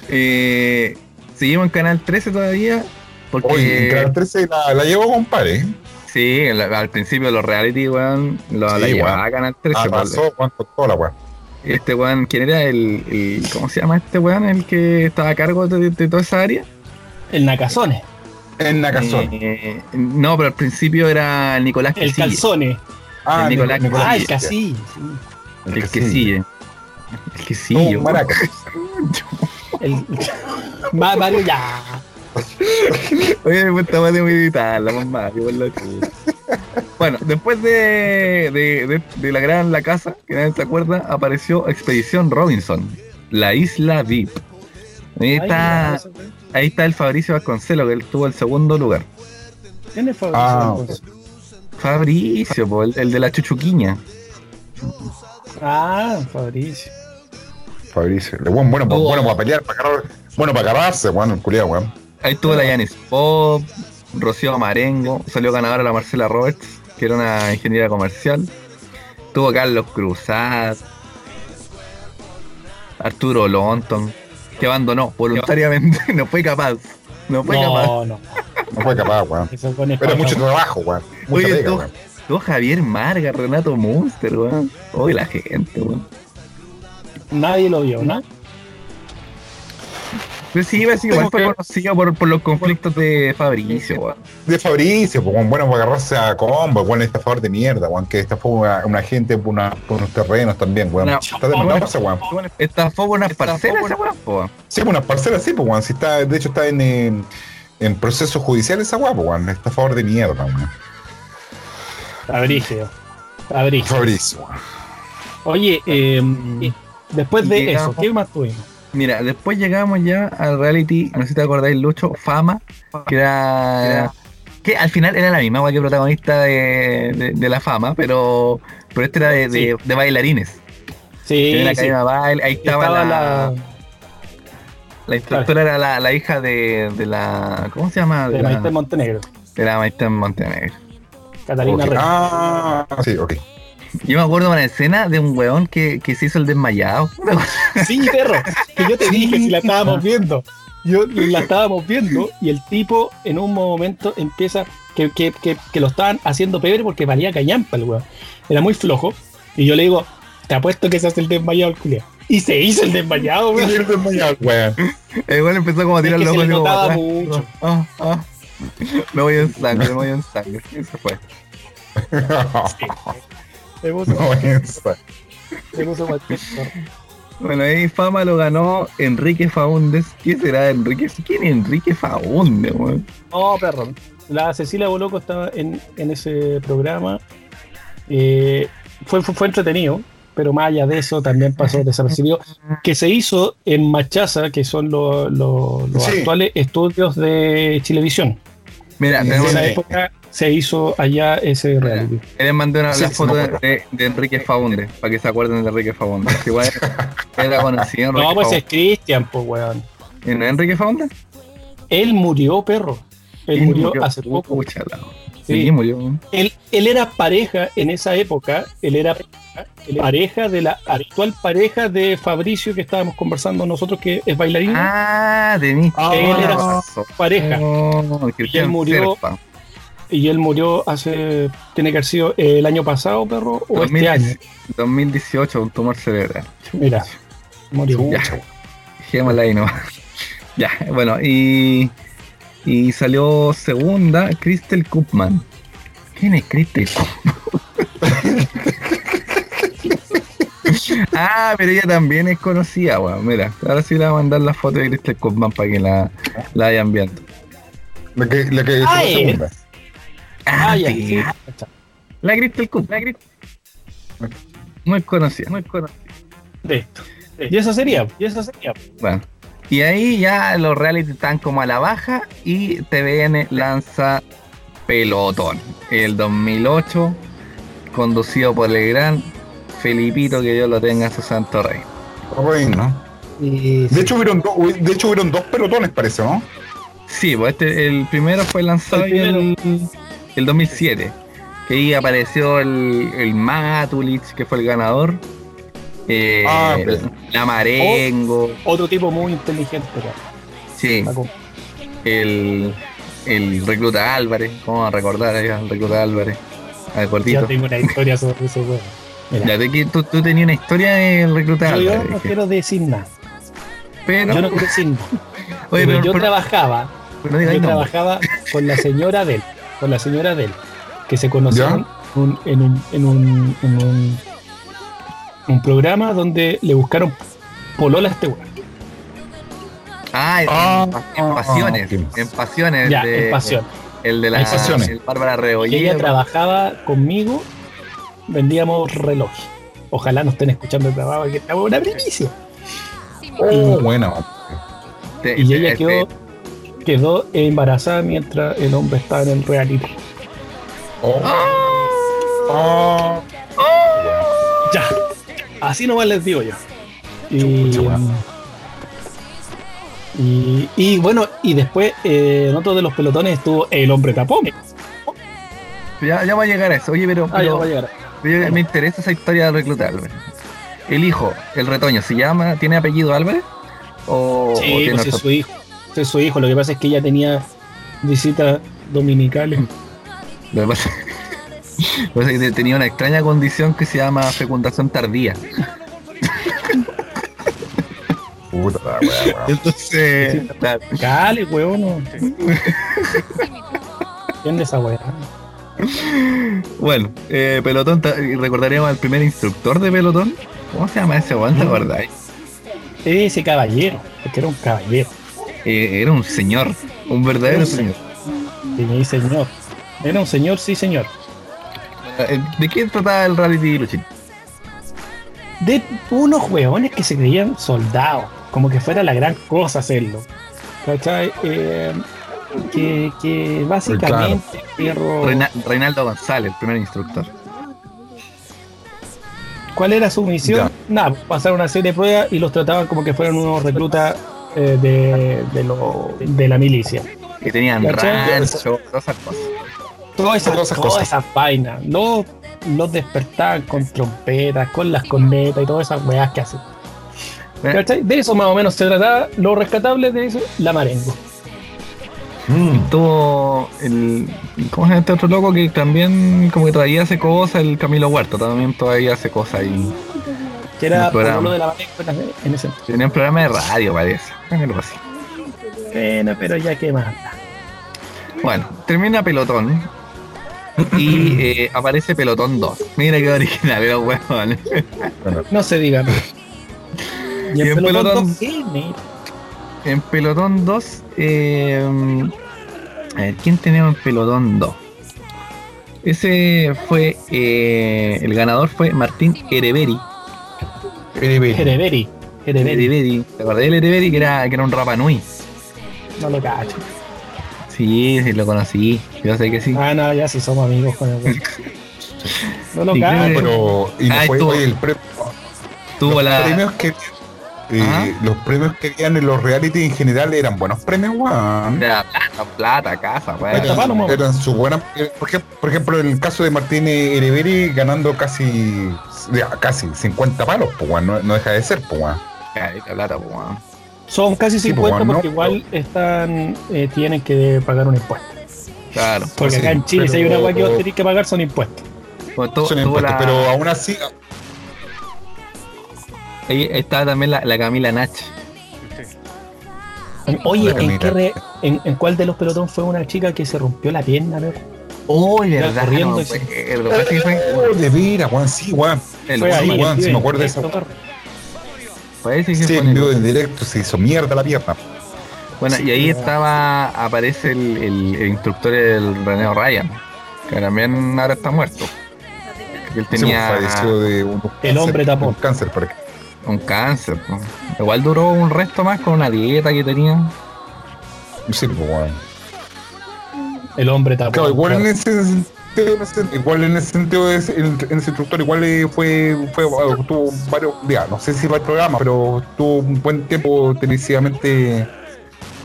Eh, seguimos en Canal 13 todavía. Porque. Oye, en Canal 13 la, la llevo, compadre. Sí, la- al principio los reality, weón, lo, la Sí, llevaba weón. a Canal 13. Ah, weón. pasó, weón, con toda la weá. Este weón, ¿quién era el, el- ¿Cómo se llama este weón? El que estaba a cargo de, de toda esa área. El Nakazone. En Nakazón. Eh, no, pero al principio era Nicolás El calzone. ah, el Nicolás Nicolás Ah, el Castillo. Casí. El. El Quesillo. un maraca. El... Va, Mario, ya. Oye, me estaba de meditar, la mamá, por la. Bueno, después de, de, de- de la gran La Casa, que nadie se acuerda, apareció Expedición Robinson, la isla VIP. Ahí está, ahí está el Fabricio Vasconcelo, que él tuvo el segundo lugar. ¿Quién es Fabricio? Ah? Fabricio, po, el, el de la chuchuquiña. Ah, Fabricio. Fabricio. Weón bueno, Oh. bueno para pelear, para agarrar- bueno para agarrarse, weón, el culiado, weón. Ahí estuvo la Yanis Pop, Rocío Marengo, salió ganadora la Marcela Roberts, que era una ingeniera comercial. Tuvo Carlos Cruzat, Arturo Lonton, que abandonó voluntariamente, no fue capaz. No fue capaz. No, no. No fue capaz, weón. Pero mucho trabajo, weón. Mucha Oye, pega, tú- weón. Tuvo Javier Marga, Renato Munster, weón. Oye, la gente, weón. Nadie lo vio, ¿no? Sí, que igual Tengo fue que- conocido por, por los conflictos de Fabricio, weón. De Fabricio, pues, weón, bueno para agarrarse a combo, weón, estafador de mierda, weón, que estafó una, una gente por, una, por unos terrenos también, weón. No, Está demandado ese weón. Esta fue unas parcelas, esa weón, po. Sí, unas parcelas, sí, pues, weón. Si está, de hecho, está en, en, en proceso judicial esa weón, weón. Estafador de mierda, weón. Fabricio. Fabricio. Fabricio, weón. Oye, eh, después de eso, ¿qué más tuvimos? Mira, después llegamos ya al reality, no sé si te acordáis, Lucho, Fama, que era. Que al final era la misma weá que protagonista de, de- de la fama, pero, pero este era de, de- de bailarines. Sí, Tenía la sí. baile, ahí estaba, Estaba la, la, la instructora era la, la hija de, de la. ¿Cómo se llama? de la, Maite Montenegro, de la Maite Montenegro. Catalina Ok. Rey. Ah, sí, ok. Yo me acuerdo de una escena de un weón que, que se hizo el desmayado. Sí, perro, que yo te dije si la estábamos viendo. Yo la estábamos viendo y el tipo en un momento empieza que, que, que, que lo estaban haciendo pebre porque valía cañampa el weón. Era muy flojo. Y yo le digo, te apuesto que se hace el desmayado el culiao. Y se hizo el desmayado, weón. El desmayado, weón. El weón empezó como a tirar los se ojos mucho. Ah, ah. Me voy en sangre, me voy en sangre. Y se fue. Se puso cualquier cosa. Bueno, ahí fama lo ganó Enrique Faúndez. ¿Qué será Enrique? ¿Quién es Enrique Faúndez, weón? No, perro. La Cecilia Boloco estaba en, en ese programa. Eh, fue, fue, fue entretenido, pero más allá de eso también pasó desapercibido. Que se hizo en Machaza, que son lo- lo- los Sí. actuales estudios de Chilevisión. Mira, En esa época se hizo allá ese reality. Ahí les mandé una, Sí, la sí, foto de, de- de Enrique Faúndez, para que se acuerden de Enrique Faúndez. que Igual era conocido No, pues es. Cristian, pues, weón. ¿Y no es Enrique Faúndez? Él murió, perro. Él murió hace poco. Sí. Sí, murió. Él, él era pareja en esa época, él era pareja de la actual pareja de Fabricio que estábamos conversando nosotros, que es bailarín. Ah, tenís Ah, él era pareja. Oh, Y Cristian él murió Serpa. Y él murió hace, tiene que haber sido el año pasado, perro, o 2010 este año. 2018, un tumor cerebral. Mira, murió. Ya. Dejémosla ahí nomás. Ya, bueno, y, y salió segunda Crystal Kupman. ¿Quién es Crystal ah, pero ella también es conocida, weón. Mira, ahora sí le voy a mandar la foto de Crystal Kupman para que la, la vayan viendo. La que, la que. Ah, ya, sí. La Crystal Kupman. La Crystal- Muy conocida, muy conocida. Listo. Y eso sería, y eso sería. Bueno, y ahí ya los reality están como a la baja y TVN lanza Pelotón, el 2008, conducido por el gran Felipito, que Dios lo tenga en su santo rey. Reino. Y, De hecho, hubieron dos, de hecho, hubieron dos pelotones, parece, ¿no? Sí, pues este, el primero fue lanzado El en el, el 2007, que ahí apareció el, el Matulich, que fue el ganador. eh, Ah, la Marengo, otro tipo muy inteligente, sí, Paco. el, el recluta Álvarez, ¿cómo a recordar ahí al recluta Álvarez? Al Ya cortito. tengo una historia sobre. Mira, Ya, de que tú, tú tenías una historia del recluta yo, yo Álvarez. no dije, quiero decir nada. pero, Yo no quiero decir nada. oye, Pero pero, yo pero- trabajaba pero no yo trabajaba con la señora de él, con la señora de él, que se conocieron un- en, un, en, un, en un, un programa donde le buscaron polola a este weón. Ah, en, Ah, en pasiones, en pasiones. Ya, de- en pasión. El de la el Bárbara Y ella trabajaba conmigo, vendíamos relojes. Ojalá nos estén escuchando el trabajo, que estamos una primicia. Oh, bueno. Te- Y ella este, quedó, quedó embarazada mientras el hombre estaba en el reality. Oh, Oh, Ya. Así nomás les digo yo. Y, weón. y, y bueno, y después eh, en otro de los pelotones estuvo el hombre tapón. Ya, ya va a llegar a eso. Oye, pero, Ah, ya pero- va a llegar. pero me interesa esa historia de reclutar Álvarez. El hijo, el retoño, ¿se llama, tiene apellido Álvarez? ¿O, o Sí, tiene pues es su hijo. Es su hijo. Lo que pasa es que ella tenía visitas dominicales. Lo que pasa, lo que pasa es que tenía una extraña condición que se llama fecundación tardía. puta wea. Entonces, Cale, weón. ¿Entiendes esa weá? bueno, eh, pelotón, recordaríamos al primer instructor de pelotón. ¿Cómo se llama ese weón? ¿Te acordáis? Ese caballero, porque era un caballero. Eh, era un señor, un verdadero señor. Dice señor. Era un señor, sí, señor. Eh, ¿De qué trataba el reality Luchín? De unos hueones que se creían soldados. Como que fuera la gran cosa hacerlo. ¿Cachai? Eh, que, que básicamente, Reina- Reinaldo González, el primer instructor. ¿cuál era su misión? Nada, pasar una serie de pruebas y los trataban como que fueran unos reclutas eh, de, de, lo- de la milicia. Que tenían rancho, todas esas cosas. Todas esas, Todas esas todas cosas. esas vainas. Los, los despertaban con trompetas, con las cornetas y todas esas weas que hacen. Eh, ¿Cachai? De eso más o menos se trataba. Lo rescatable de eso, la marengo. Tuvo el. ¿Cómo se llama este otro loco que también como que todavía hace cosas? El Camilo Huerta también todavía hace cosas y Que era Un programa. por lo de la en ese- en ese tenía un programa de radio parece. Algo así. Bueno, pero ya qué más. Bueno, termina Pelotón y eh, aparece Pelotón 2. Mira qué original, los huevones. No se diga. Y Y en pelotón, pelotón- dos, ¿qué? Mira, En Pelotón 2, eh, a ver, ¿quién tenemos en Pelotón 2? Ese fue, eh, el ganador fue Martín Ereberi. Herederi. Herederi. ¿te acordás del Ereberi que era, que era un Rapanui? No lo cacho. Sí, sí, lo conocí, yo sé que sí. Ah, no, ya sí somos amigos con el. No lo creo cacho. Pero, y no Ah, fue estuvo- el pre- Tuvo los la... premios que eh, los premios que habían en los reality en general eran buenos premios, weón. la plata, plata, casa, weón. Eran, eran su buena, eh, por ejemplo, el caso de Martín Ereberi ganando casi casi 50 palos, pues no, no deja de ser, pues plata. Son casi Sí, 50 pues, no, porque igual están eh, tienen que pagar un impuesto. Claro. Porque Sí, acá en Chile si hay una agua que vos tenés que pagar son impuestos. Bueno, Son impuestos, la- pero aún así Ahí estaba también la, la Camila Nach. Oye, ¿en, qué re- en, en cuál de los pelotón fue una chica que se rompió la pierna, loco? Oh, verdad, corriendo no, y se- fue- lo que que fue- Oh, de veras, weón, sí, weón. el Fue weón, ahí, weón, el sí me acuerdo de perro. parece que Sí, fue en en el- vivo en directo se hizo mierda la pierna. Bueno, y ahí estaba, aparece el, el- el instructor del René O'Ryan, que también ahora está muerto. Él Sí, tenía de un El hombre tapón. un cáncer, para que un cáncer. ¿no? Igual duró un resto más con una dieta que tenía. sí, pues, weón. El hombre tapó. Claro, igual en ese sentido, igual en ese sentido, ese- en, en ese instructor igual eh, fue, fue, eh, tuvo varios, ya, no sé si va el programa, pero tuvo un buen tiempo televisivamente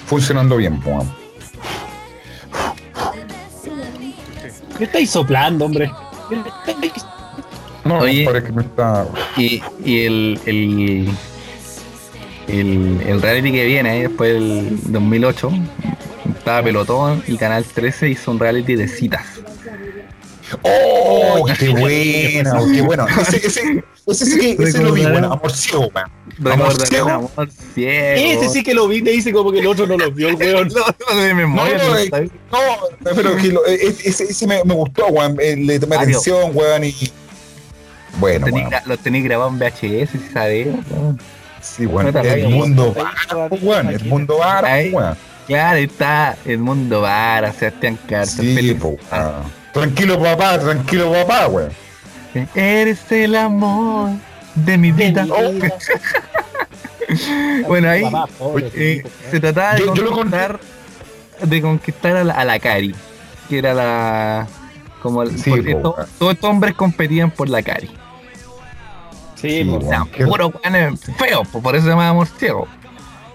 funcionando bien, pues. ¿Qué estáis soplando, hombre? No, Oye. parece que me está. Y, y el, el, el, el reality que viene ahí después del 2008, estaba Pelotón y Canal 13 hizo un reality de citas. ¡Oh! ¡Qué buena! ¡Qué bueno! Ese, ese, ese sí que ese lo vi, bueno, amor ciego, weón. Amor ciego. amor ciego. Ese sí que lo vi, te dice como que el otro no lo vio, el weón. No, no, de memoria, No, no, eh. No, pero que lo- eh, ese, ese me, me gustó, weón. eh, Le tomé Mario. atención, weón, y. Bueno, Tení weón. Los tenéis grabados en VHS, si sabes. Sí, weón. El mundo bar, weón. El mundo bar, weón. Claro, ahí está Edmundo Vara, Sebastián Carter. Sí, po. Tranquilo, papá, tranquilo, papá, weón. Eres el amor de mi vida. Bueno, ahí Papá, pobre, eh, tipo, se trataba de Yo- yo lo conquistar, de conquistar a la, a la Cari, que era la Como el- Sí, porque po, to- todos estos hombres competían por la cari. Sí, Sí, po. O sea, puro weón feo, por eso se llama amor ciego.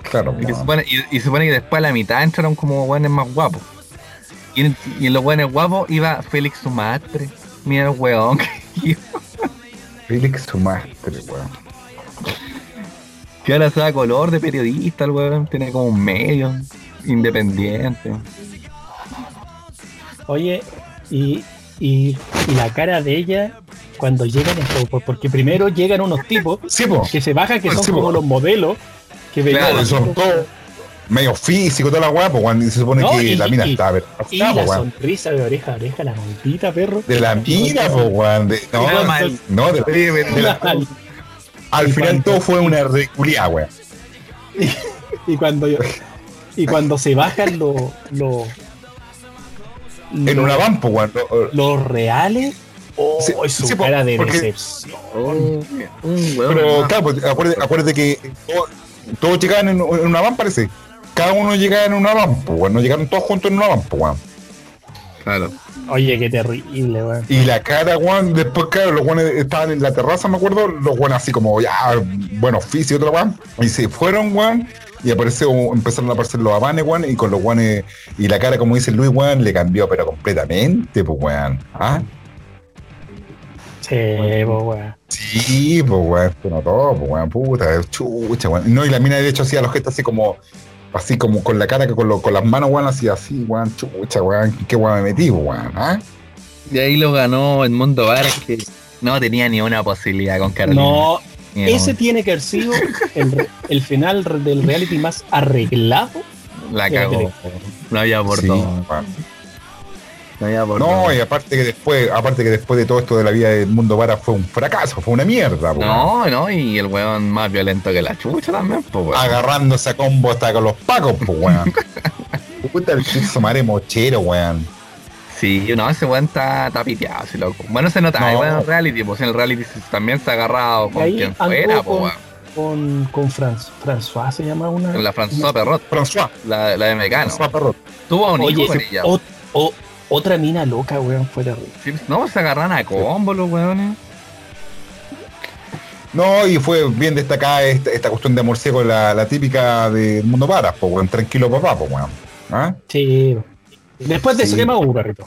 Claro, Y, weón. supone, y, y se supone que después a la mitad entraron como weones más guapos. Y en, y en los weones guapos iba Félix Sumatre. Mira el weón. que- Felix Sumastre, weón. Que ahora se da color de periodista, el weón. Tiene como un medio independiente. Oye, y, y, y la cara de ella cuando llegan porque primero llegan unos tipos Sí, po. que se bajan, que son Sí, po. como los modelos, que venían Claro, así son todos medio físico, toda la weá, pues. Y se supone No, que y- la mina y- estaba Y perfecta, la po, weón. sonrisa de oreja a oreja, la maldita perro. De la mina, po, weón. De- No, no, mal. no, de, de la- Mal. al Y final cuando- todo fue una reculia, weón. Y cuando y cuando se bajan los los En una van, po, los reales, oh, Sí, su sí, po, cara de porque- decepción. Un, un weón. Pero claro, pues, acuérdate, acuérdate que todos, llegaban en, en una van, parece. Cada uno llegaba en una van, pues, weón. No llegaron todos juntos en una van, pues, weón. Claro. Oye, qué terrible, weón. Y la cara, weón, después, claro, los weones estaban en la terraza, me acuerdo, los weones así como, ya, bueno, oficio otra weón. Y se fueron, weón, y apareció, empezaron a aparecer los avanes, weón, y con los weones, y la cara, como dice Luis, weón, le cambió, pero completamente, pues, weón. ¿Ah? Sí, po, weón. Sí, pues, weón, se notó, pues, weón, puta, chucha, weón. No, y la mina, de hecho, hacía los gestos así como, así como con la cara, que con, lo- con las manos, weón, así, así, weón, chucha, weón, qué weón me metí, pues, weón, ¿ah? Y ahí lo ganó Edmundo Varas, que no tenía ni una posibilidad con Carolina. No, Ni ese tiene que haber sido el, final del reality más arreglado. La cagó. No había por Sí, dónde. No y aparte que después, aparte que después de todo esto de la vida del mundo vara fue un fracaso, fue una mierda, po, No, no, y el weón más violento que la chucha también, pues weón. agarrándose a combo hasta con los pacos, pues weón. Puta el piso mare mochero, weón. Sí, no, ese weón está, está piteado, sí, loco. Bueno, se nota, No. igual en el reality, pues en el reality también se ha agarrado con ahí quien fuera, con, weón. con, con Franz, François se llama una. La François Perrot, François, la, la de Mecano. François Perrot. Tuvo un Oye, hijo con ese- ella. o- o- otra mina loca, weón, fue terrible. Sí, No, se agarran a combo los weones. No, y fue bien destacada esta, esta cuestión de amor ciego, la, la típica del mundo para, pues weón, tranquilo papá, pues weón. ¿Ah? Sí. Después de eso, Sí. ¿qué más hubo, perrito?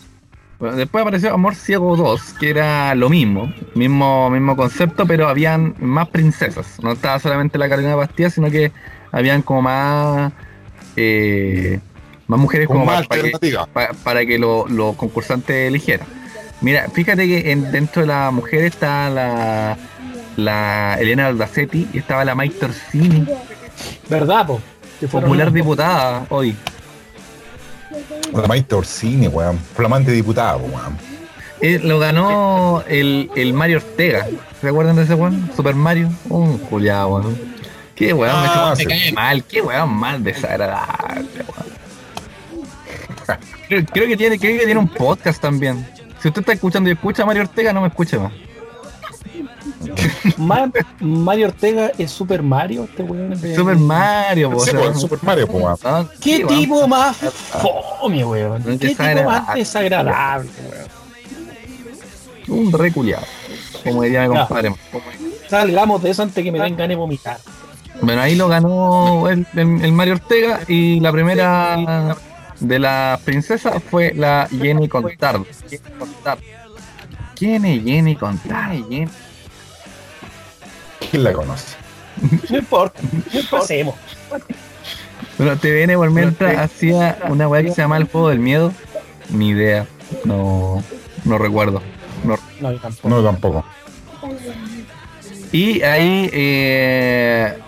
Bueno, después apareció Amor Ciego 2, que era lo mismo, mismo, mismo concepto, pero habían más princesas. No estaba solamente la Carolina Bastía, sino que habían como más eh, más mujeres como más para, que, para que lo- los concursantes eligieran. Mira, fíjate que en- dentro de las mujeres está la, la Elena Aldacetti y estaba la Mike Torsini, ¿Verdad, po? Popular diputada hoy. La maestra Orsini, weón. Flamante diputado, weón. Eh, lo ganó el, el Mario Ortega. ¿Se acuerdan de ese weón? Super Mario. Un culiado, weón. Qué weón, Ah, me, sí. mal. Qué weón mal desagradable, weón. Creo, creo que tiene, creo que tiene un podcast también. Si usted está escuchando y escucha a Mario Ortega, no me escuche más. Ma- Mario Ortega es Super Mario, este weón. de- Super Mario, po, Sí, o sea, Super Mario, weón. ¿no? ¿Qué Sí, weón. tipo más fome, weón? ¿Qué tipo más desagradable. weón? Un re culiado. Como diría mi compadre. Salgamos de eso antes que me den ganas de vomitar. Bueno, ahí lo ganó el, el- el Mario Ortega y la primera de las princesas fue la Jenny Contardo. ¿Quién es Jenny Contardo? Jenny? ¿Quién la conoce? No importa, pasemos. Bueno, TVN por mientras hacía una weá que se llama el juego del miedo. Ni idea. No, no recuerdo. No. No, yo tampoco. No, tampoco. Y ahí eh,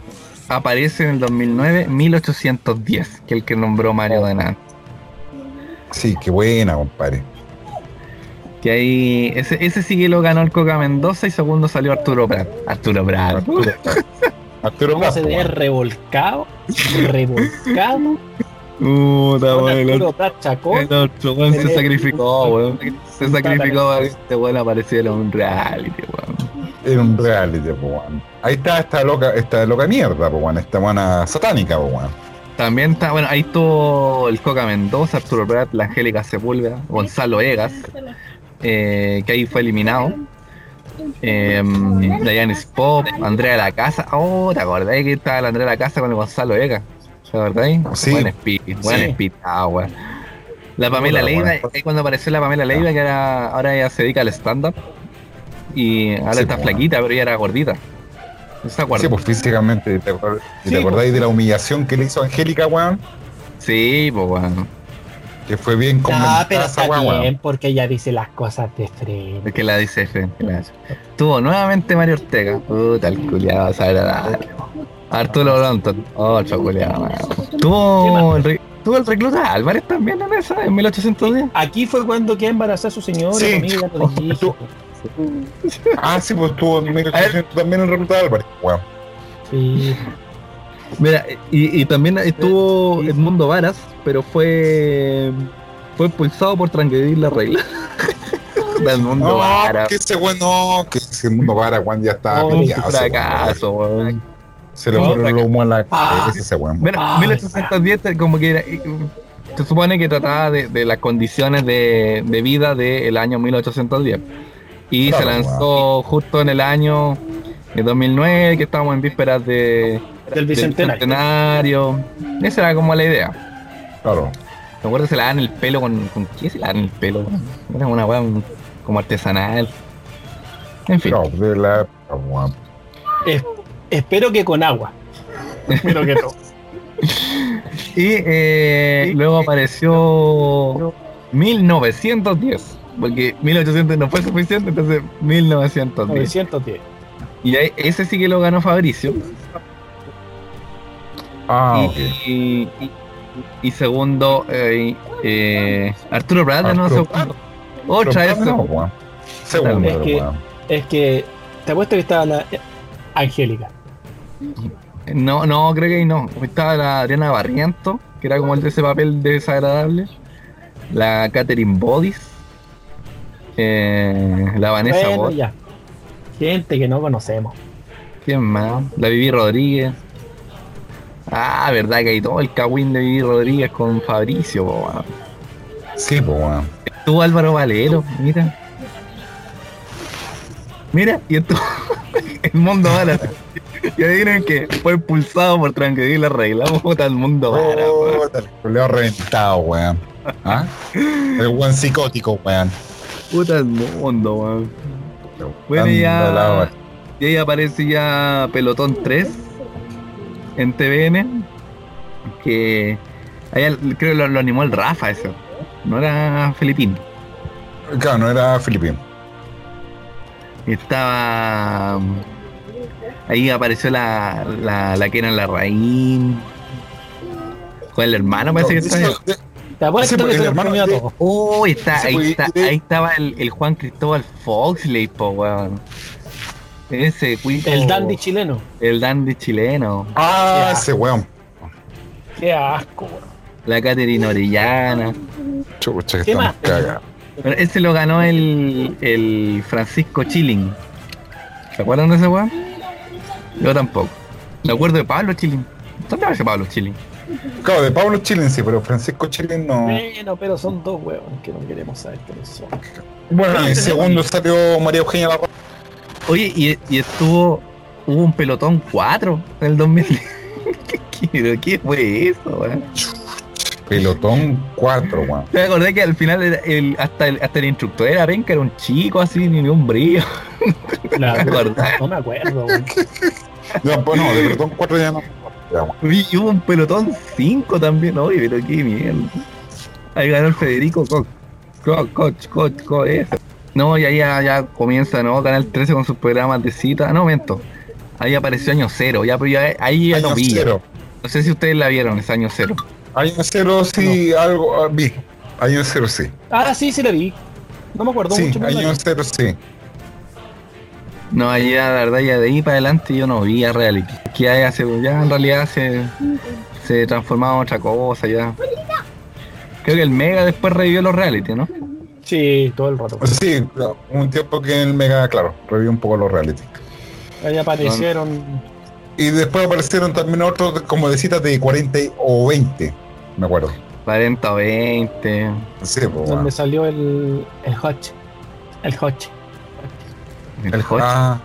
aparece en el 2009 1810, que es el que nombró Mario de nada. Sí, qué buena, compadre. Que ahí, ese, ese sí que lo ganó el Coca Mendoza y segundo salió Arturo Prat. Arturo Prat. Arturo ¿Cómo se Prat, ve weón. revolcado? Revolcado. Puta, weón, el Arturo otro- Prat Chacón. el otro weón se sacrificó, weón. Se sacrificó para que este weón apareciera en un reality, weón. Era un reality, weón. Ahí está esta loca, esta loca mierda, weón. Esta buena satánica, weón. También está, bueno, ahí estuvo el Coca Mendoza, Arturo Prat, la Angélica Sepúlveda, Gonzalo Egas, eh, que ahí fue eliminado. Eh, Diane Pop, Andrea de la Casa. Oh, ¿te acordás que estaba la Andrea de la Casa con el Gonzalo Vega? ¿Te acordás? Sí. Buen speed, buen Sí. speed, ah, weón. La Pamela Hola, Leiva, ahí cuando apareció la Pamela Leiva, que era, ahora ella se dedica al stand-up. Y ahora Sí, está flaquita, pero ella era gordita. ¿No? Sí, pues físicamente. ¿Te, Sí, ¿te acordáis pues. de la humillación que le hizo Angélica, weón? Sí, pues bueno. Que fue bien No, comentada pero está weón. bien porque ella dice las cosas de frente. Es que la dice F. que la hace. Tuvo nuevamente Mario Ortega. Puta, el culiado, desagradable. Arturo Bronton. Otro culiado. Tuvo el, re- tuvo el recluta Álvarez también en esa, en 1810. Aquí fue cuando quedó embarazada su señora, Sí. amiga, lo dijiste. Ah, sí, pues estuvo en 1800 también en Recluta Álvarez, weón. Sí. Mira, y, y también estuvo Edmundo Varas, pero fue fue expulsado por transgredir la regla. Edmundo No, Varas. que ese weón no, que ese mundo para Juan ya está Oh, un peleado, weón. fracaso, weón. Se le No, pone el humo a la Ah. ese weón. Bueno, Ay, 1810 como que era- se supone que trataba de, de las condiciones de, de vida del año 1810. Y Claro, se lanzó justo en el año de 2009, que estábamos en vísperas de, Del del bicentenario. bicentenario. Esa era como la idea. Claro. Me acuerdo que se la dan el pelo con. ¿Con qué se la dan el pelo? Era una weá como artesanal. En fin. Claro, de la. Es- espero que con agua. Espero que no. Y eh, luego apareció 1910. Porque 1800 no fue suficiente, entonces 1910. 910. Y ahí- ese sí que lo ganó Fabricio. Ah, y, ok. y, y- y segundo, eh, eh, Arturo ganó Arturo segundo. Otra no, weón. Segundo, Es que-. Es que te apuesto que estaba la eh, Angélica. No, no, creo que ahí no. Estaba la Adriana Barriento, que era como el de ese papel desagradable. La Catherine Bodis. Eh, la Vanessa Bueno, Bot. ya. Gente que no conocemos. ¿Quién más? La Vivi Rodríguez. Ah, verdad que hay todo el cagüín de Vivi Rodríguez con Fabricio, po, weón. Sí, weón. Estuvo Álvaro Valero, mira. Mira, y estuvo el mundo Vara. Y adivinen que fue expulsado por transgredir la regla. Puta el mundo Vara, weón. Culeo reventado, weón. ¿Ah? El weón psicótico, weón. Puta el mundo, weón. Bueno, ya- la. Y ahí aparece ya Pelotón 3 en TVN. Que ahí al- creo que lo, lo animó el Rafa eso. No era Filipín. Claro, no era Filipín. Estaba. Ahí apareció la, la, la Kenan Larraín. Con el hermano parece que está ahí. Te Sí, que el hermano a todos. Oh, está, Sí, ahí, pues, está, ahí estaba el, el Juan Cristóbal Foxley, po, weón. Ese cuico. El dandy chileno. El dandy chileno. Ah, ese weón. Qué asco, weón. La Caterina Orellana. Chucha, que ¿Qué estamos más? cagados. Ese lo ganó el, el Francisco Chilling. ¿Se acuerdan de ese weón? Yo tampoco. Me acuerdo de Pablo Chilling. ¿Dónde aparece Pablo Chilling? Claro, de Pablo Chilin sí, pero Francisco Chilin no. Bueno, pero son dos huevos que no queremos saber quiénes son. Bueno, en segundo salió María Eugenia Larra. Oye, y, y estuvo. Hubo un pelotón 4 en el 2010. ¿Qué, fue eso, weón? Pelotón 4, weón. Me acordé que al final era el, hasta, el, hasta el instructor era Penca, era un chico así, ni un brillo. La ¿Te acordás? no me acuerdo, weón. No, pues no, de Pelotón 4 ya no. Y hubo un pelotón 5 también, oye, pero qué mierda. Ahí ganó el Federico Koch. Koch, Koch, Koch, Koch, ese. No, y ahí ya, ya comienza, ¿no? Canal 13 con sus programas de cita. No, miento. Ahí apareció año cero, ya, pero ya, ahí ya Año no vi. cero. No sé si ustedes la vieron, ese año cero. Año cero sí, algo ah, vi. Año cero sí. Ah, sí, sí la vi. No me acuerdo Sí, mucho. año vi. cero sí. No, ahí ya, la verdad, ya de ahí para adelante yo no vi a reality. Que ya, se, ya en realidad se, se transformaba en otra cosa, ya. Creo que el Mega después revivió los reality, ¿no? Sí, todo el rato. Sí, un tiempo que el Mega, claro, revivió un poco los reality. Ahí aparecieron. Y después aparecieron también otros como de citas de 40 o 20, me acuerdo. 40 o 20. Sí, pues, donde salió el, el Hotch. El Hoche. El coche. Ah,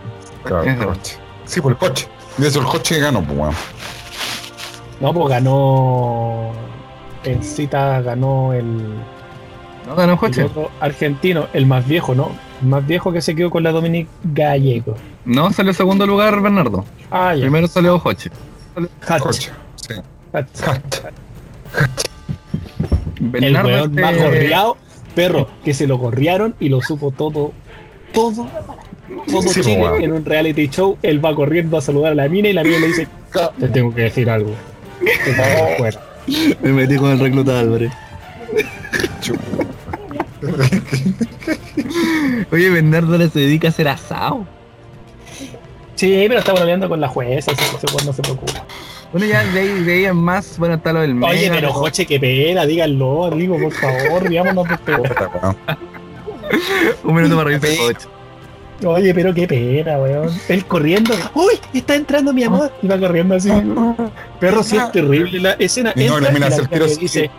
claro, el coche. Sí, por el coche. De eso el coche ganó, pues, weón. No, pues ganó. En cita ganó el, No ganó el coche. otro argentino, el más viejo, ¿no? El más viejo que se quedó con la Dominic Gallego. No, salió segundo lugar Bernardo. Ah, ya. Primero salió Hoche. Hatch. Coche. Sí. Hatch. El Bernardo weón este- más gorreado, perro, que se lo gorrearon y lo supo todo, todo, todo Sí, Chile weón. en un reality show. Él va corriendo a saludar a la mina y la mina le dice: Te tengo que decir algo. Te fuera. Me metí con el recluta Álvarez. Oye, Bernardo ahora se dedica a hacer asado. Sí, pero está bromeando con la jueza, así que ese weón no se preocupa. Bueno, ya de ahí, de ahí en más, bueno, está lo del Oye, Mega, pero Joche, qué pena, díganlo, amigo, por favor, digámonos este weón. Puta, weón. Un minuto para reírse Joche. Oye, pero qué pena, weón. Él corriendo. ¡Uy! Está entrando mi amor. Y va corriendo así. Perro, sí es terrible la escena. Y no, Entra la mina y la así. dice: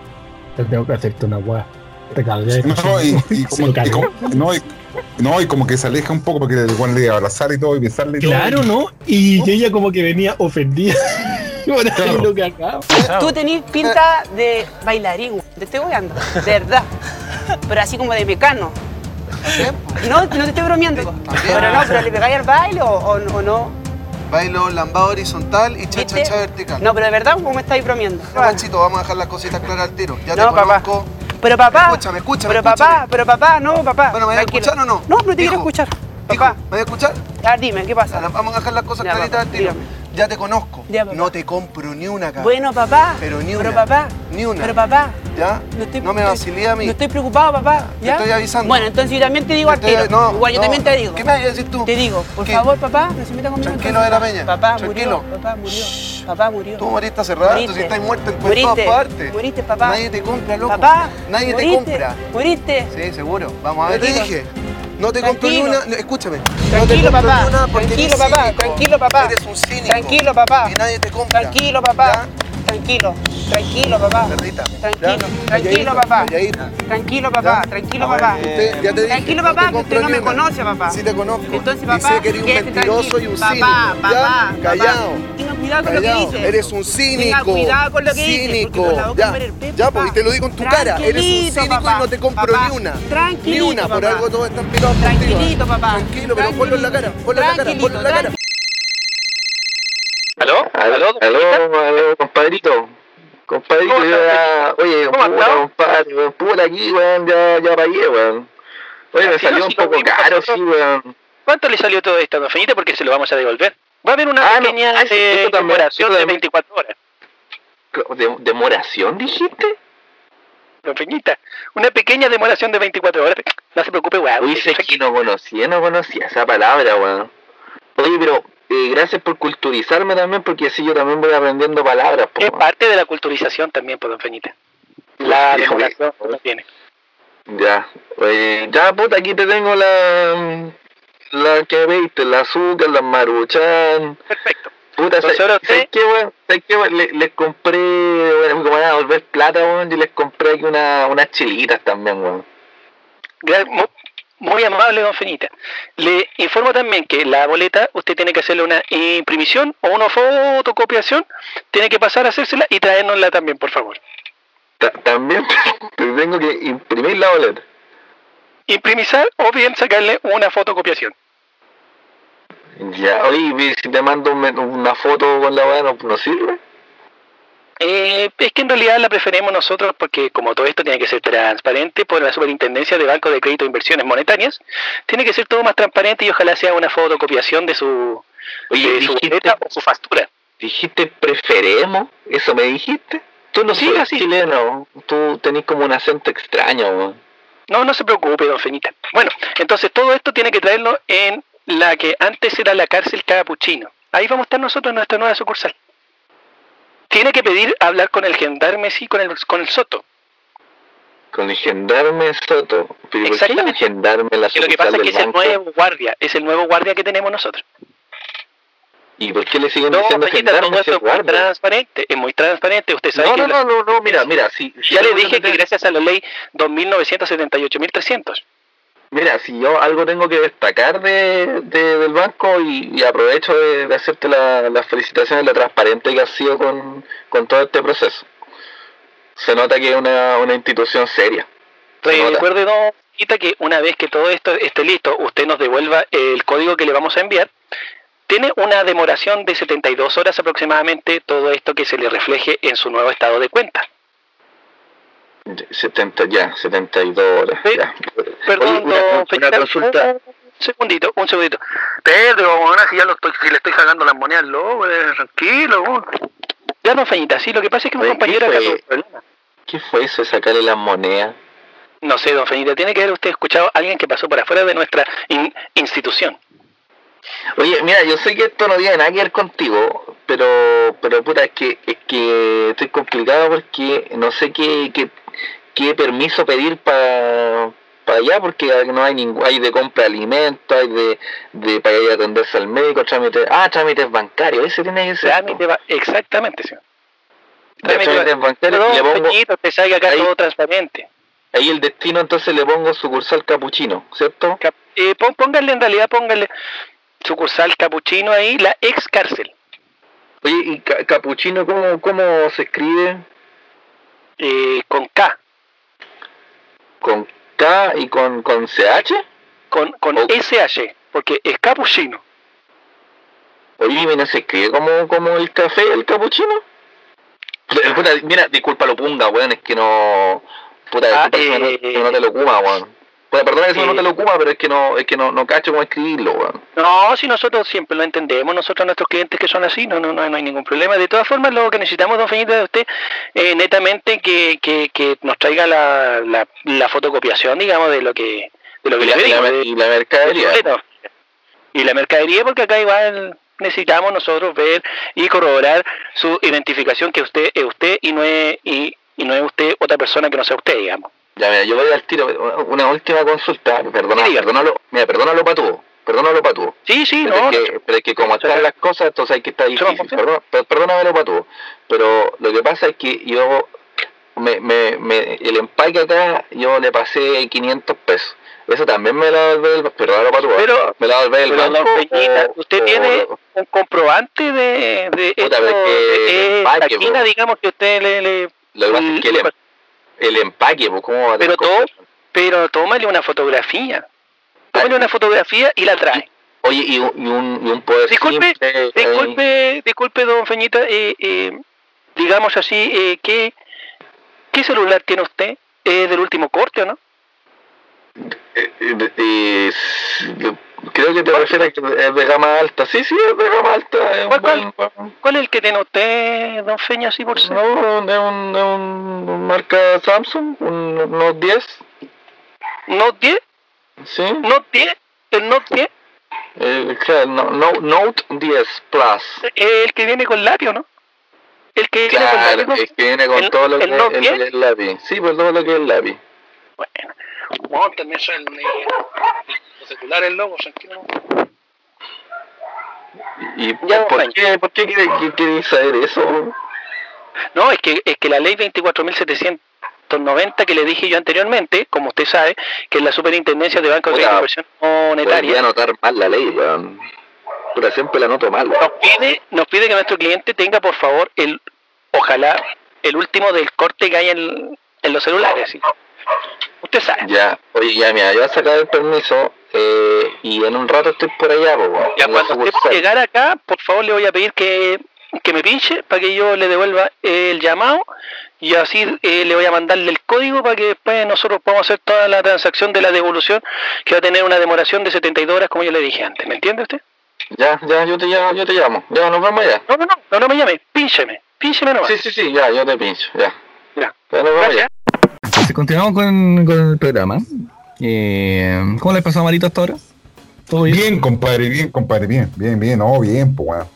Te tengo que hacerte una weá. Te cagué. No, y, y Se como, y como- no, y, no, y como que se aleja un poco porque el weón le iba a abrazar y todo y besarle y todo. Claro, ¿no? Y ella como que venía ofendida. Claro. lo que acá. Tú tenés pinta de bailarín, te estoy weando, de verdad. Pero así como de mecano. No, no te estoy bromeando. Pero no, pero le pegáis al baile o, o- o no. Bailo lambada horizontal y cha cha cha vertical. No, pero de verdad, ¿cómo me estáis bromeando? Panchito, vamos a dejar las cositas claras al tiro. Ya No, te papá. conozco. Pero papá. Escúchame, escúchame, Pero papá, escúchame. pero papá, no, papá. Bueno, ¿me vas a escuchar o no? No, no te quiero escuchar. Hijo, Papá, ¿me vas a escuchar? ya dime, ¿qué pasa? Vamos a dejar las cosas Ya, claritas papá, al tiro. dígame. Ya te conozco. Ya, papá. no te compro ni una cara. Bueno, papá. Pero ni Pero una. papá. Ni una. Pero papá. ¿Ya? No, estoy- no me vacilé a mí. No estoy preocupado, papá. Te ¿ya? estoy avisando. Bueno, entonces yo también te digo Te al tiro. no, Igual yo no. también te digo. ¿Qué me vas a decir tú? Te digo, por ¿Qué? favor, papá, no se meta conmigo. Tranquilo de la peña. Papá Tranquilo. murió. Papá murió. Papá murió. Tú moriste hace rato, si estás muerto en, todas partes. Moriste, papá. Nadie te compra, loco. Papá. Nadie te compra. Moriste. Sí, seguro. Vamos a ver. Te dije. No te compro ni una. no, Escúchame. no Tranquilo, te papá. ni una porque Tranquilo, eres papá. cínico. Tranquilo, papá. Eres un cínico. Tranquilo, papá. Y nadie te compra. Tranquilo, papá. Tranquilo. Tranquilo, papá. Tranquilo. Tranquilo, papá. Tranquilo, papá. Tranquilo, papá. Tranquilo, papá, que usted no me conoce, papá. Sí te conozco. Entonces, y papá, sé que eres un mentiroso tranquilo. y un cínico. papá, papá. Callado. Tenga cuidado con lo que Callado. dice. Eres un cínico. Cuidado con lo que dice, porque Cínico. ya, pues, y te lo digo en tu cara. Eres un cínico y no te compro ni una. tranquilito, Ni una. Por algo todos están picados. Tranquilito, papá. Tranquilo, pero ponlo en la cara. Ponlo en la cara. Ponlo en la cara. ¿Aló? ¿Aló? Aló, compadrito. Compadrito, ¿Cómo yo ya, oye, ¿Cómo puta, estás? compadre, weón, puta aquí, weón, ya, ya pagué, weón. Oye, me salió un poco caro, sí, weón. ¿Cuánto le salió todo esto, don Feñita? Porque se lo vamos a devolver. Va a haber una Ah, no, pequeña ah, eh, también, demoración de también. 24 horas. ¿De- ¿Demoración, dijiste? Feñita, una pequeña demoración de 24 horas. No se preocupe, weón. Uy, sé que no conocía, no conocía esa palabra, weón. Oye, pero eh, gracias por culturizarme también, porque así yo también voy aprendiendo palabras, po, Es weón. parte de la culturización también, pues, don Feñita. La Sí, weón. que tiene. Ya, ya, puta, aquí te tengo la... La que veiste, la azúcar, la maruchan... Perfecto. Puta, ¿sabes ahora ¿sabes usted- qué, weón? ¿Sabes qué, weón? Le- Les compré, bueno, como van a volver plata, weón, yo les compré aquí una, unas chilitas también, weón. Muy amable, don Feñita. Le informo también que la boleta usted tiene que hacerle una imprimición o una fotocopiación. Tiene que pasar a hacérsela y traérnosla también, por favor. Ta- También te tengo que imprimir la boleta. Imprimizar o bien sacarle una fotocopiación. Ya, oye, si te mando una foto con la ¿no, no sirve? Eh, es que en realidad la preferimos nosotros porque como todo esto tiene que ser transparente por la Superintendencia de Banco de Crédito e Inversiones Monetarias, tiene que ser todo más transparente y ojalá sea una fotocopiación de su, Oye, de su dijiste, boleta o su factura. dijiste preferemos, ¿eso me dijiste? Tú no Sí, así. chileno, tú tenés como un acento extraño. No, no se preocupe, don Feñita. Bueno, entonces todo esto tiene que traerlo en la que antes era la cárcel Capuchino. Ahí vamos a estar nosotros en nuestra nueva sucursal. Tiene que pedir hablar con el gendarme, sí, con el, con el Soto. Con el gendarme Soto. ¿Pero por qué el Exactamente. gendarme la lo que pasa es que es el nuevo guardia, es el nuevo guardia que tenemos nosotros. ¿Y por qué le siguen No, diciendo gendarme es muy transparente, es muy transparente. Usted sabe No, que no, no, no, no, mira, mira, si, si ya le dije que gracias a la ley 2978.300. Mira, si yo algo tengo que destacar de, de- del banco y, aprovecho de, hacerte la- las felicitaciones, lo transparente que has sido con, con todo este proceso. Se nota que es una, una institución seria. Recuerde, don Quita, que una vez que todo esto esté listo, usted nos devuelva el código que le vamos a enviar. Tiene una demoración de 72 horas aproximadamente todo esto que se le refleje en su nuevo estado de cuenta. 70, ya, 72 horas. Sí. ya. Perdón, una, don una consulta. Un segundito, un segundito. Pedro, bueno, si ya lo estoy, si le estoy sacando las monedas, loco, eh, tranquilo. Ya, don Feñita, sí, lo que pasa es que mi compañero ¿qué acá. ¿Qué fue eso de sacarle las monedas? No sé, don Feñita, tiene que haber usted escuchado a alguien que pasó por afuera de nuestra in- institución. Oye, mira, yo sé que esto no tiene nada que ver contigo, pero, pero puta, es que, es que estoy complicado porque no sé qué, qué, qué permiso pedir para allá, porque no hay ningún, hay de compra de alimentos, hay de, de para ir a atenderse al médico, trámites, ah, trámites bancarios, ese tiene que ser. Trámite va- exactamente, va- trámites bancarios, le pongo, usted sabe que acá ahí- todo transparente. ahí el destino entonces le pongo sucursal capuchino, ¿cierto? Cap- eh, pon- póngale, en realidad, póngale sucursal capuchino ahí, la ex cárcel. Oye, ¿y ca- capuchino cómo, cómo se escribe? eh, con K, ¿Con K y con, con CH? con, con. SH, porque es capuchino. Oye, ¿y no se escribe como, como el café, el capuchino? Puta, mira, disculpa lo punga, weón, es que no... Puta, Ah, disculpa que no- eh, no te lo kuma, weón. Puta, perdona que eso no eh, te lo kuma, pero es que no, es que no, no cacho cómo escribirlo, weón. No, si nosotros siempre lo entendemos, nosotros nuestros clientes que son así, no, no, no, no hay ningún problema. De todas formas, lo que necesitamos, don Feñita, de usted, eh, netamente que, que, que nos traiga la, la, la fotocopiación, digamos, de lo que, de lo que Y le la- pedimos, de- y la mercadería. Y la mercadería, porque acá igual necesitamos nosotros ver y corroborar su identificación que usted es usted y no es y, y no es usted otra persona que no sea usted, digamos. Ya, mira, yo voy al tiro, una última consulta, perdona, Sí, perdónalo, mira, perdónalo para tú, perdónalo para tú. Sí, sí, pero, no, es que, pero es que como están las cosas, entonces hay que estar difícil. no. Perdón, per- perdónamelo para tú. Pero lo que pasa es que yo, me, me, me, el empaque acá, yo le pasé 500 pesos. Eso también me lo va a devolver el perdónalo para tú. ¿eh? Pero- me lo va a devolver el pero banco. Peñita, o- usted o- tiene un comprobante de, de esto, pero de empaque, digamos que usted le, le- Lo que pasa es que el, el empaque, pues, ¿cómo va a Pero todo- pero tómale una fotografía. Tómale una fotografía y la trae. Oye, y un, y un, y un poder Disculpe, simple, eh, Disculpe, disculpe, don Feñita, eh, eh, digamos así, eh, ¿qué, ¿qué celular tiene usted? ¿Es del último corte o no? Creo que te refieres a que es de gama alta. Sí, sí, es de gama alta. Es ¿Cuál, buen- ¿Cuál es el que tiene usted, don Feña, así por ser? No, de un, de un marca Samsung, un Note 10. ¿Note 10? Sí, ¿Note 10? ¿El Note 10? eh, claro, no, no- Note 10 Plus. El que viene con lápiz, ¿o ¿no? El que viene con Claro, es que viene con el- todo lo que, el Note el- 10. el lápiz. Sí, por todo lo que es el lápiz. Bueno, montenme eso en eh, los celulares, loco, tranquilo. ¿Y Ya, por, qué, por qué queréis saber eso? No, es que, es que la ley 24.790 que le dije yo anteriormente, como usted sabe, que es la superintendencia de Banco de Inversión Monetaria, anotar mal la ley, weón. Puta, siempre la anoto mal. nos pide, nos pide que nuestro cliente tenga, por favor, el, ojalá, el último del corte que hay en, en los celulares. ¿sí? Usted sabe. Ya, oye, ya, mira, yo voy a sacar el permiso eh, y en un rato estoy por allá, po, Ya cuando usted llegar acá, por favor le voy a pedir que, que me pinche para que yo le devuelva el llamado y así eh, le voy a mandarle el código para que después nosotros podamos hacer toda la transacción de la devolución que va a tener una demoración de 72 horas como yo le dije antes. ¿Me entiende usted? Ya, ya, yo te llamo, yo te llamo. Ya, nos vemos allá. No, no, no, no, no me llame, píncheme, píncheme nomás. Sí, sí, sí, ya, yo te pincho, ya. Ya. Ya nos Gracias. allá. Entonces continuamos con, con el programa. Eh, ¿Cómo le pasó a Marito hasta ahora? ¿Todo bien? Bien, compadre, bien, compadre, bien, bien, bien, no, bien, pues, weón.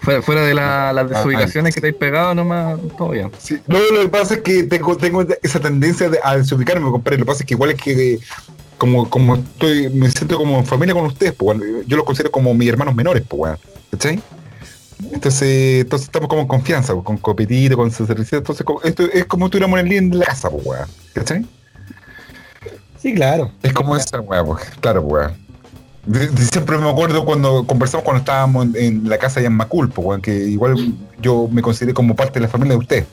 Fuera, fuera de la- las Ah, desubicaciones que te has pegado nomás, todo bien. Sí, no, lo que pasa es que tengo, tengo esa tendencia de- a desubicarme, compadre. Lo que pasa es que igual es que como, como estoy, me siento como en familia con ustedes, pues, weón. yo los considero como mis hermanos menores, pues, weón. ¿Cachai? Entonces, entonces estamos como en confianza, pues, con copetito, con servicio. Entonces, como- esto es como si tuviéramos en el línea de la casa, pues, weón. ¿Cachai? Sí, claro. Es como esa weá, pues, claro, weá. De- de- Siempre me acuerdo cuando conversamos cuando estábamos en, en la casa allá en Maculpo, weón, que igual yo me consideré como parte de la familia de usted.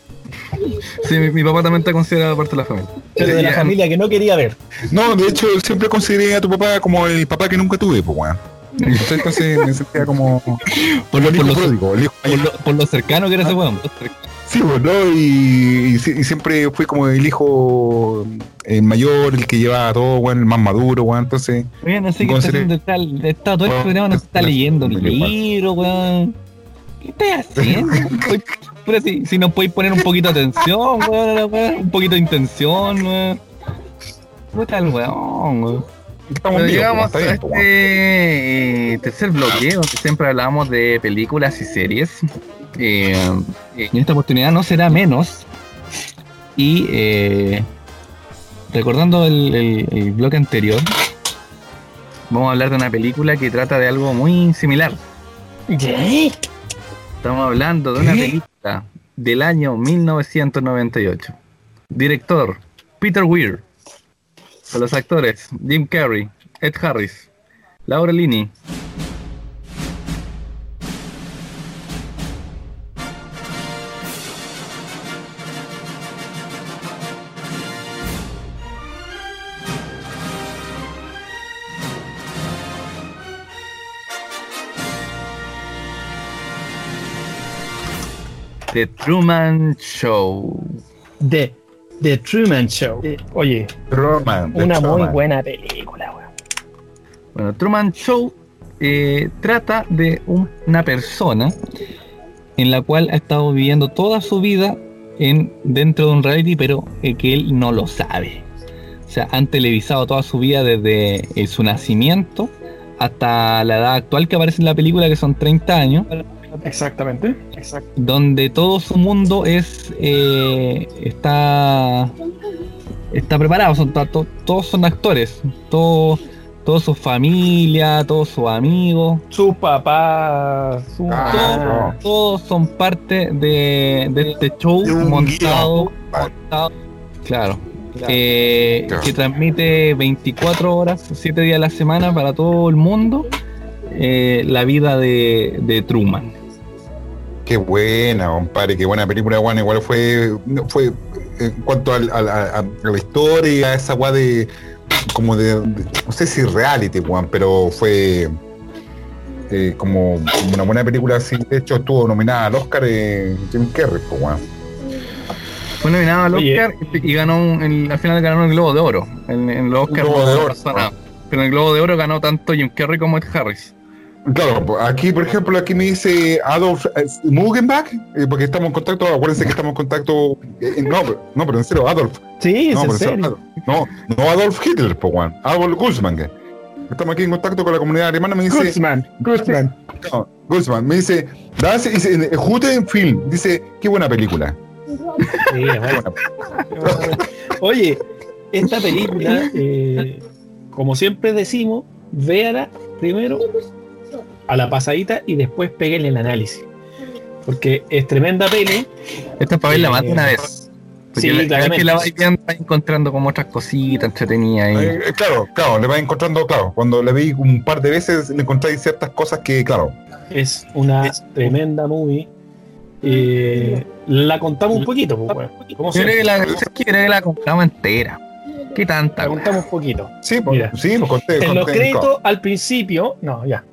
Sí, mi, mi papá también está considerado parte de la familia. Pero de la familia que no quería ver. No, de hecho, siempre consideré a tu papá como el papá que nunca tuve, pues, weón. Entonces, me sentía como Por lo, el por, lo, pródigo, el por, lo, por lo cercano que era ese weón. Sí, pues, ¿no? Y, y y siempre fui como el hijo eh, mayor, el que llevaba todo, weón, el más maduro, weón. Entonces, Oigan, así que está haciendo tal, está todo el Bueno, programa, no se está leyendo un libro, weón. ¿Qué estás haciendo? Pero si, si nos podéis poner un poquito de atención, weón, un poquito de intención, weón. Puta el weón, weón. Estamos llegamos a este pues, weón. eh, tercer bloque, donde siempre hablamos de películas y series. Eh, en esta oportunidad no será menos. Y eh, recordando el, el- el bloque anterior, vamos a hablar de una película que trata de algo muy similar. Estamos hablando de una película del año 1998. Director, Peter Weir. Con los actores, Jim Carrey, Ed Harris, Laura Linney. The Truman Show. The, The Truman Show. Oye, Truman, de una muy buena película, weón. Bueno, Truman Show eh, trata de un- una persona en la cual ha estado viviendo toda su vida en, dentro de un reality, pero eh, que él no lo sabe. O sea, han televisado toda su vida desde eh, su nacimiento hasta la edad actual que aparece en la película, que son 30 años, Exactamente. Exacto. donde todo su mundo es eh, está está preparado, son, to- to- todos son actores, todo, toda su familia, todos sus amigos, Su papá, su Ah, todos son parte de, de este show De montado, montado, claro, que, Claro. que transmite 24 horas, 7 días a la semana para todo el mundo eh, la vida de, de Truman. Qué buena, compadre, qué buena película, weón. Igual fue, fue en cuanto a, a la historia, esa weá de, como de, de- no sé si reality, weón, pero fue eh, como, como una buena película, así. De hecho, estuvo nominada al Oscar eh, Jim Carrey, pues, weón. Fue nominado al Oye. Oscar y ganó un- el- al final ganó el Globo de Oro. En, en los Oscar Globo de Oro. nada. Pero en el Globo de Oro ganó tanto Jim Carrey como Ed Harris. Claro, aquí, por ejemplo, aquí me dice Adolf eh, Mugenbach, eh, porque estamos en contacto, acuérdense que estamos en contacto, eh, no, pero- no, pero en serio, Adolf, Sí, es no, en pero en serio. Adolf. no, no Adolf Hitler, pues, weón, Adolf Guzman, que estamos aquí en contacto con la comunidad alemana, me dice, Guzman, Guzman. no, Guzman, me dice, das, dice, Guten Film, dice, qué buena película, Sí, es bueno. Oye, esta película, eh, como siempre decimos, véala primero a la pasadita y después peguen el análisis. Porque es tremenda peli. Esta es para verla más de una Eh, vez. Porque sí, la- que la vais viendo, vais encontrando como otras cositas entretenidas. Eh, eh, claro, claro, le vas encontrando, claro, cuando le vi un par de veces, le encontráis ciertas cosas que, claro, Es una tremenda movie. Eh, la contamos un poquito, pues, Yo creo que la, que la compramos entera. ¿Qué tanta? La contamos un poquito. sí, pues, sí, pues conté, En los créditos al principio, no, ya.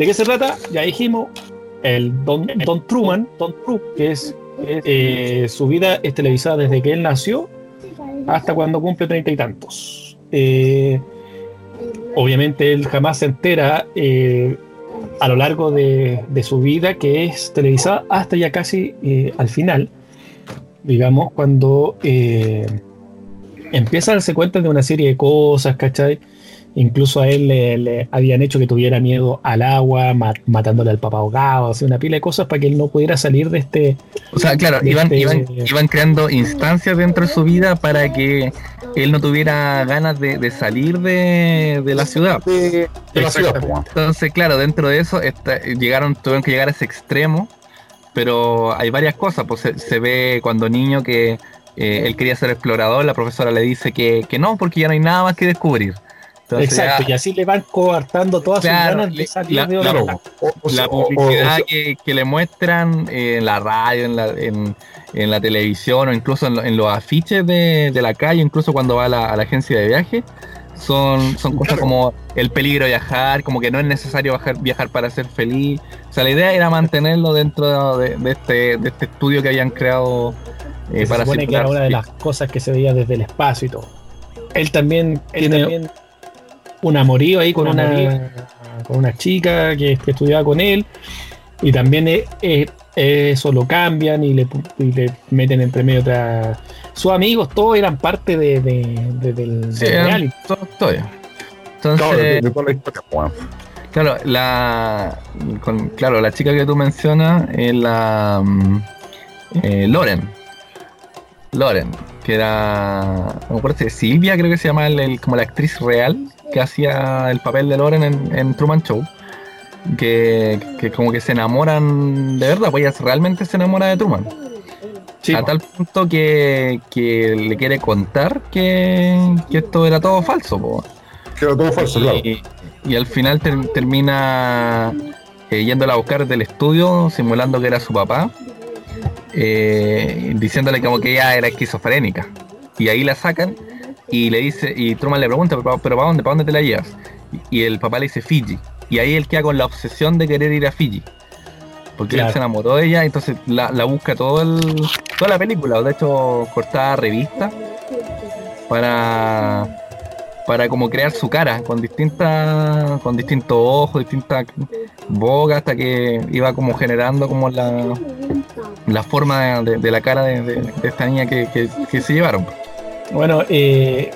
¿De qué se trata? Ya dijimos, el Don, Don Truman, Don Truman, que es, eh, su vida es televisada desde que él nació hasta cuando cumple treinta y tantos. Eh, obviamente él jamás se entera eh, a lo largo de, su vida que es televisada hasta ya casi al final, digamos, cuando empieza a darse cuenta de una serie de cosas, ¿cachai? Incluso a él le, le habían hecho que tuviera miedo al agua, ma- matándole al papá ahogado, así una pila de cosas para que él no pudiera salir de este. O sea, claro, iban, este- iban, iban creando instancias dentro de su vida para que él no tuviera ganas de, de salir de, de la ciudad. de, de la ciudad. Entonces, claro, dentro de eso llegaron, tuvieron que llegar a ese extremo, pero hay varias cosas, pues se, se ve cuando niño que, eh, él quería ser explorador, la profesora le dice que, que no, porque ya no hay nada más que descubrir. Entonces, Exacto, ya- y así le van coartando todas Claro, sus ganas de salir la- de la- la o- publicidad o- que, que le muestran en la radio, en la, en, en la televisión o incluso en, lo- en los afiches de, de la calle, incluso cuando va a la, a la agencia de viaje, son, son cosas Claro. como el peligro de viajar, como que no es necesario viajar, viajar para ser feliz. O sea, la idea era mantenerlo dentro de, de este, de este estudio que habían creado eh, que se para supone que era circular. una de las cosas que se veía desde el espacio y todo. Él también un amorío ahí con Un una, amorío. con una chica que, que estudiaba con él y también eh, eh, eso lo cambian y le, y le meten entre medio otra... Sus amigos todos eran parte de, de- de- del, Sí, del reality. Claro, de, Entonces. Claro, la, con- claro, la chica que tú mencionas es la mm, eh, Loren. Loren, que era, no me acuerdo Silvia, creo que se llama el- el- como la actriz real que hacía el papel de Loren en, en Truman Show. Que, que como que se enamoran de verdad, pues ella realmente se enamora de Truman. Sí, a tal punto que, que le quiere contar que, que esto era todo falso. po. Quedó todo falso, claro. Y, y al final ter- termina eh, yéndola a buscar del estudio, simulando que era su papá, eh, diciéndole como que ella era esquizofrénica. Y ahí la sacan y le dice, y Truman le pregunta, pero, pero ¿para dónde? ¿Para dónde te la llevas? Y, y el papá le dice Fiji. Y ahí él queda con la obsesión de querer ir a Fiji. Porque él Claro. se enamoró de ella, entonces la, la busca todo el, toda la película. De hecho, cortada revista para para como crear su cara con distintas con distintos ojos distintas bocas hasta que iba como generando como la la forma de, de la cara de, de- de esta niña que, que- que se llevaron Bueno, eh,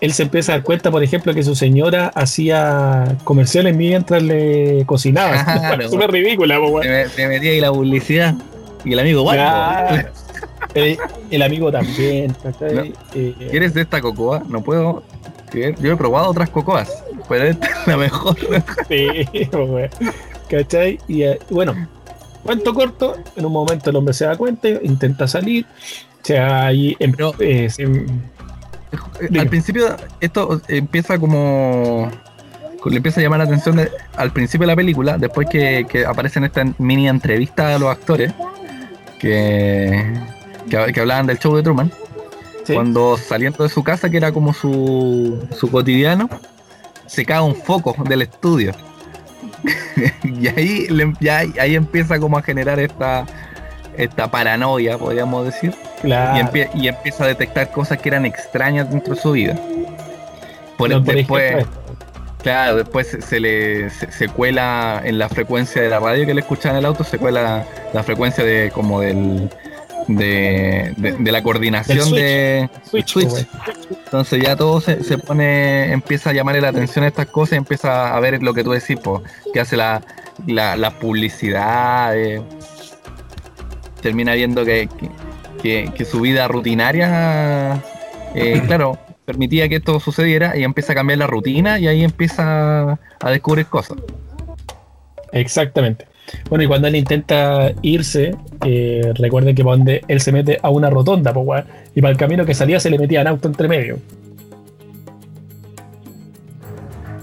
él se empieza a dar cuenta, por ejemplo, que su señora hacía comerciales mientras le cocinaba. Claro. Súper ridícula, po, se, weón. me- se metía ahí la publicidad y el amigo igual Claro. El, el amigo también. ¿cachai? No. Eh, ¿quieres de esta cocoa? no puedo creer. yo he probado otras cocoas pero esta es la mejor Sí, weón. ¿Cachai? Y eh, bueno, cuento corto, en un momento el hombre se da cuenta, intenta salir, o sea, ahí em- Pero- eh, se- al principio esto empieza como le empieza a llamar la atención de- al principio de la película, después que, que aparece en esta mini entrevista a los actores que, que, que hablaban del show de Truman, sí. cuando saliendo de su casa, que era como su, su cotidiano, se cae un foco del estudio. y ahí, le- ya, ahí empieza como a generar esta, esta paranoia, podríamos decir claro. y, empie- y empieza a detectar cosas que eran extrañas dentro de su vida. Por, No, por después, claro, después se, se le se, se cuela en la frecuencia de la radio que le escuchaba en el auto, se cuela la frecuencia de como del de, de- de la coordinación switch. de Switch, switch. weón. Entonces ya todo se, se pone, empieza a llamarle la atención a estas cosas y empieza a ver lo que tú decís, po, que hace la, la, la publicidad, eh, termina viendo que, que, su vida rutinaria, eh, claro, permitía que esto sucediera y empieza a cambiar la rutina y ahí empieza a descubrir cosas. Exactamente. Bueno, y cuando él intenta irse, eh, recuerden que donde él se mete a una rotonda, weón, y para el camino que salía se le metía en auto entre medio.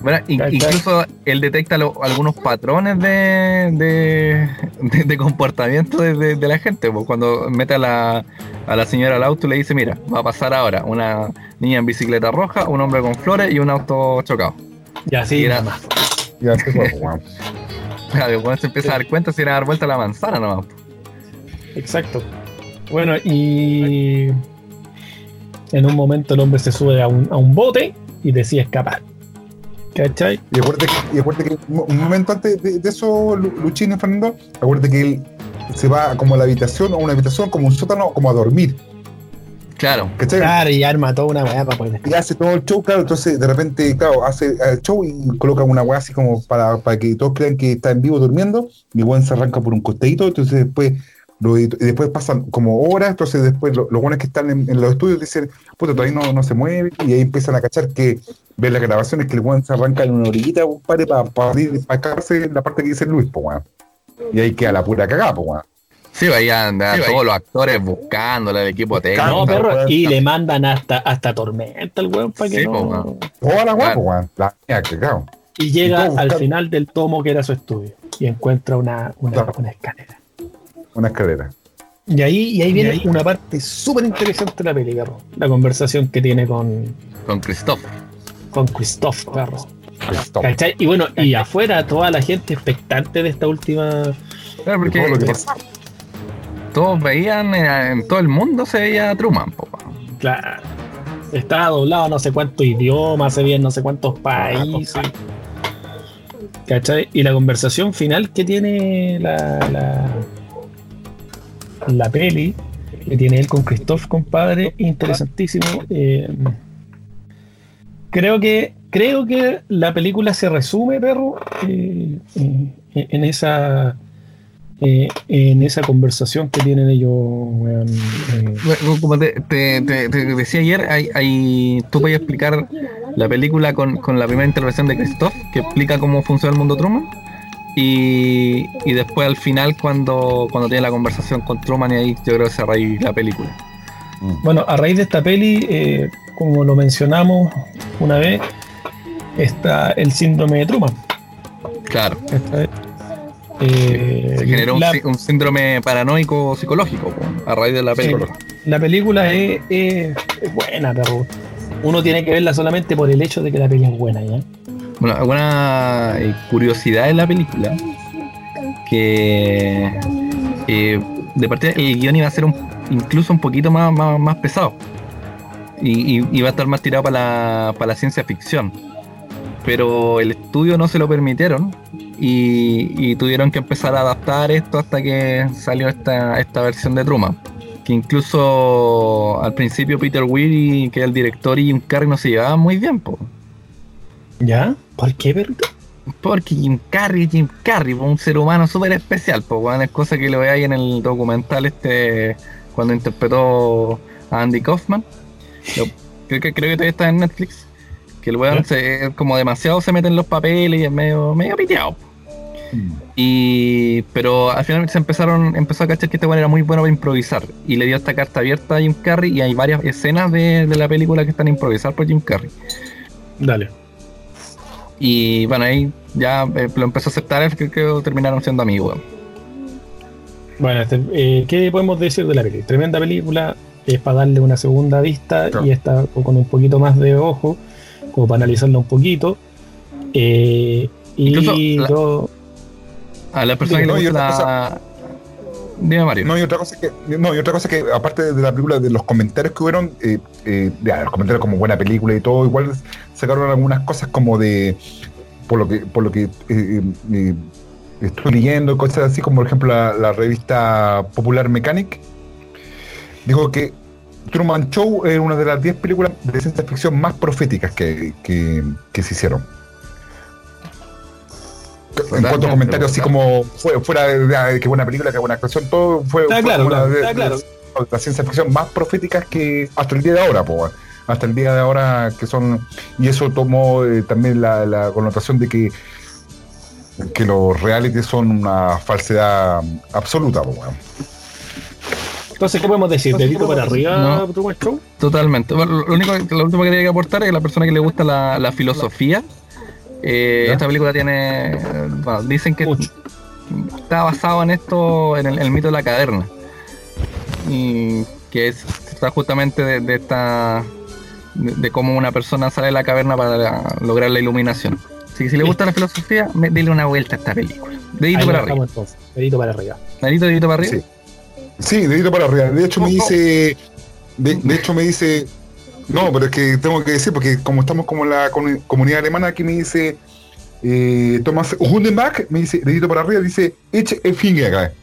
Bueno, in- incluso él detecta lo- algunos patrones de, de, de- de comportamiento de, de- de la gente. pues, cuando mete a la, a la señora al auto y le dice, mira, va a pasar ahora una niña en bicicleta roja, un hombre con flores y un auto chocado. Y así, Y era-. Ya se fue. Claro, cuando se empieza a dar cuenta, se iba a dar vuelta a la manzana nomás. Exacto. Bueno, y en un momento el hombre se sube a un, a un bote y decide escapar. ¿Cachai? Y acuérdate que, y acuérdate que un momento antes de, de eso, Lu- Luchín y Fernando, acuérdate que él se va como a la habitación, a una habitación, como un sótano, como a dormir. Claro, ¿Cachai? Claro, y arma toda una weá para poder. Y hace todo el show, claro, entonces de repente, claro, hace el show y coloca una weá así como para, para que todos crean que está en vivo durmiendo, y weón se arranca por un costadito, entonces después y después pasan como horas, entonces después lo- los buenos que están en, en los estudios dicen, puta, todavía no, no se mueve, y ahí empiezan a cachar que ven las grabaciones que el weón se arranca en una orillita, compadre, para para, para escaparse en la parte que dice Luis, pues weón. Y ahí queda la pura cagada, pues weón. Sí, veían a Sí, todos los actores buscándole al equipo técnico. No, perro, weón. y le mandan hasta, hasta tormenta al weón para que Sí, no. po, weón. Toda la guapo, weón. La mía, que cago. Y llega Y al buscando- final del tomo que era su estudio y encuentra una, una escalera. Una escalera. Y ahí, y ahí viene una parte súper interesante de la peli, perro. La conversación que tiene con, Con Christoph. con Christoph, perro. Stop. ¿Cachai? Y bueno, y afuera toda la gente expectante de esta última. Claro, porque Todo lo que pasa. todos veían, eh, en todo el mundo se veía Truman, po, weón. Claro. Estaba doblado a no sé cuántos idiomas, se veía en no sé cuántos países. ¿Cachai? Y la conversación final que tiene la, la, la peli, que tiene él con Christoph, compadre, interesantísimo. Eh, creo que creo que la película se resume, perro, eh, eh, en esa eh, en esa conversación que tienen ellos, Como te decía ayer, hay, hay- tú puedes explicar la película con, con la primera intervención de Christoph, que explica cómo funciona el mundo Truman. Y, y después al final cuando, cuando tiene la conversación con Truman y ahí yo creo que se raíz la película. Bueno, a raíz de esta peli, eh, como lo mencionamos una vez, está el síndrome de Truman. Claro. Eh, Se generó un, la, sí- un síndrome paranoico psicológico a raíz de la película. la película es, es- es buena, pero uno tiene que verla solamente por el hecho de que la peli es buena, ¿ya? Bueno, alguna eh, curiosidad de la película que eh, de partida el guion iba a ser un- incluso un poquito más, más, más pesado y, iba a estar más tirado para la, para la ciencia ficción pero el estudio no se lo permitieron y, tuvieron que empezar a adaptar esto hasta que salió esta, esta versión de Truman que incluso al principio Peter Weir que es el director y Jim Carrey no se llevaban muy bien po. ¿Ya? ¿Por qué, perrito? Porque Jim Carrey, Jim Carrey, po, un ser humano súper especial, pues bueno, es cosa que lo veáis en el documental este cuando interpretó a Andy Kaufman. Lo- creo que creo que todavía está en Netflix. Que el weón se, como demasiado se mete en los papeles y es medio, medio piteado. Mm. Y pero al final se empezaron, empezó a cachar que este weón era muy bueno para improvisar. Y le dio esta carta abierta a Jim Carrey y hay varias escenas de, de la película que están improvisadas por Jim Carrey. Dale. Y bueno, ahí ya eh, lo empezó a aceptar, creo que terminaron siendo amigos. Bueno, este, eh, ¿qué podemos decir de la peli? Tremenda película, es para darle una segunda vista Claro. y está con un poquito más de ojo, como para analizarla un poquito. Eh, Incluso y la- yo- A la persona que No, le gusta la... No, y otra cosa que, no, y otra cosa que aparte de la película, de los comentarios que hubieron, eh, eh, ya, los comentarios como buena película y todo, igual sacaron algunas cosas como de, por lo que, por lo que eh, eh, eh, estoy leyendo, cosas así como por ejemplo la, revista Popular Mechanic, dijo que Truman Show es una de las 10 películas de ciencia ficción más proféticas que, que se hicieron. En cuanto a comentarios así como fue- fuera de, de- qué buena película, qué buena actuación, todo fue, Está fue claro, una claro, de, claro. de las ciencia ficción más proféticas que hasta el día de ahora, po, hasta el día de ahora que son y eso tomó eh, también la, la connotación de que que los reality son una falsedad absoluta, po, weón. entonces, ¿qué podemos decir? ¿Dedito para arriba, No. Totalmente. Bueno, lo único, lo último que quería que aportar es que la persona que le gusta la, la filosofía, eh, esta película tiene, bueno, dicen que Mucho. está basado en esto, en el, el mito de la caverna. Y que es, está justamente de, de esta, de, de cómo una persona sale de la caverna para lograr la iluminación. Así que si le gusta la filosofía, me- dele una vuelta a esta película. Dedito Ahí para arriba. entonces. Dedito para arriba. Dedito, dedito para arriba. Sí. Sí, dedito para arriba. De hecho me dice, de, de hecho me dice, no, pero es que tengo que decir, porque como estamos como en la comu- comunidad alemana, aquí me dice eh, Thomas Hundenbach, me dice, dedito para arriba, dice, eche el finger acá.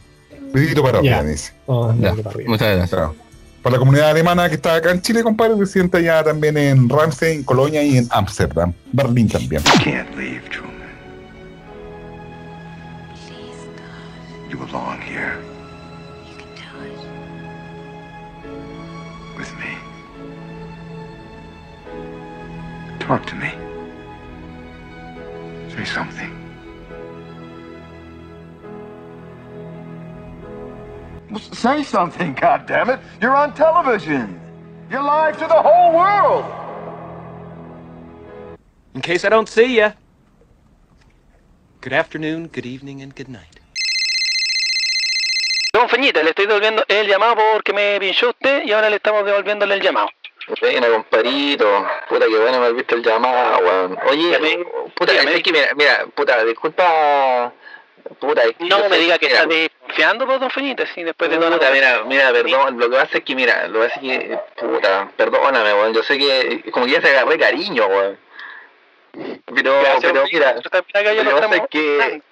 Dedito para arriba, me dice. Oh, Ya, para arriba. Muchas gracias. Claro. Para la comunidad alemana que está acá en Chile, compadre, que sienta ya también en Ramstein, Colonia y en Ámsterdam. Berlín también. can't leave, Truman. You Talk to me. Say something. Say something, goddammit. You're on television. You're live to the whole world. In case I don't see you. Good afternoon, good evening, and good night. Don Feñita, le estoy devolviendo el eh, llamado porque me pinchó usted y ahora le estamos devolviéndole el llamado. Buena, comparito. Puta, que bueno me has visto el llamado, weón. Oye, puta, es que mira, mira, puta, disculpa. Puta, es que No me sé- diga que mira, está desconfiando por Don Feñita, sí, después de todo Puta, mira, mira, perdón, lo que pasa es que, mira, lo que pasa es que, puta, perdóname, weón, yo sé que, como que ya se agarré cariño, weón. Pero, Gracias, pero mira, lo que pasa es que,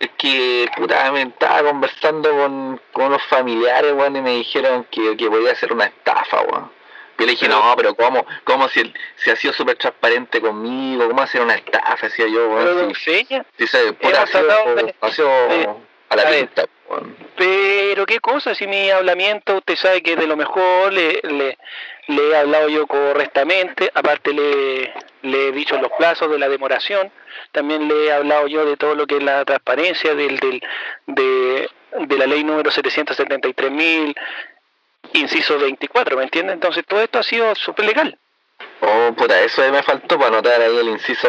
es que, puta, me estaba conversando con, con unos familiares, weón, y me dijeron que, que podía ser una estafa, weón. Yo le dije, no, pero ¿cómo? ¿Cómo si, él- si ha sido súper transparente conmigo? ¿Cómo hacer una estafa? Decía yo. Don Si, Feña, si se, puta, ha sido, a la a ver. pinta, weón. Pero qué cosa, si mi hablamiento usted sabe que de lo mejor, le, le, le he hablado yo correctamente, aparte le, le he dicho los plazos de la demoración, también le he hablado yo de todo lo que es la transparencia del, del, de, de la ley número 773.000, inciso 24, ¿me entiende? Entonces todo esto ha sido súper legal. Oh, puta, eso me faltó para anotar ahí el inciso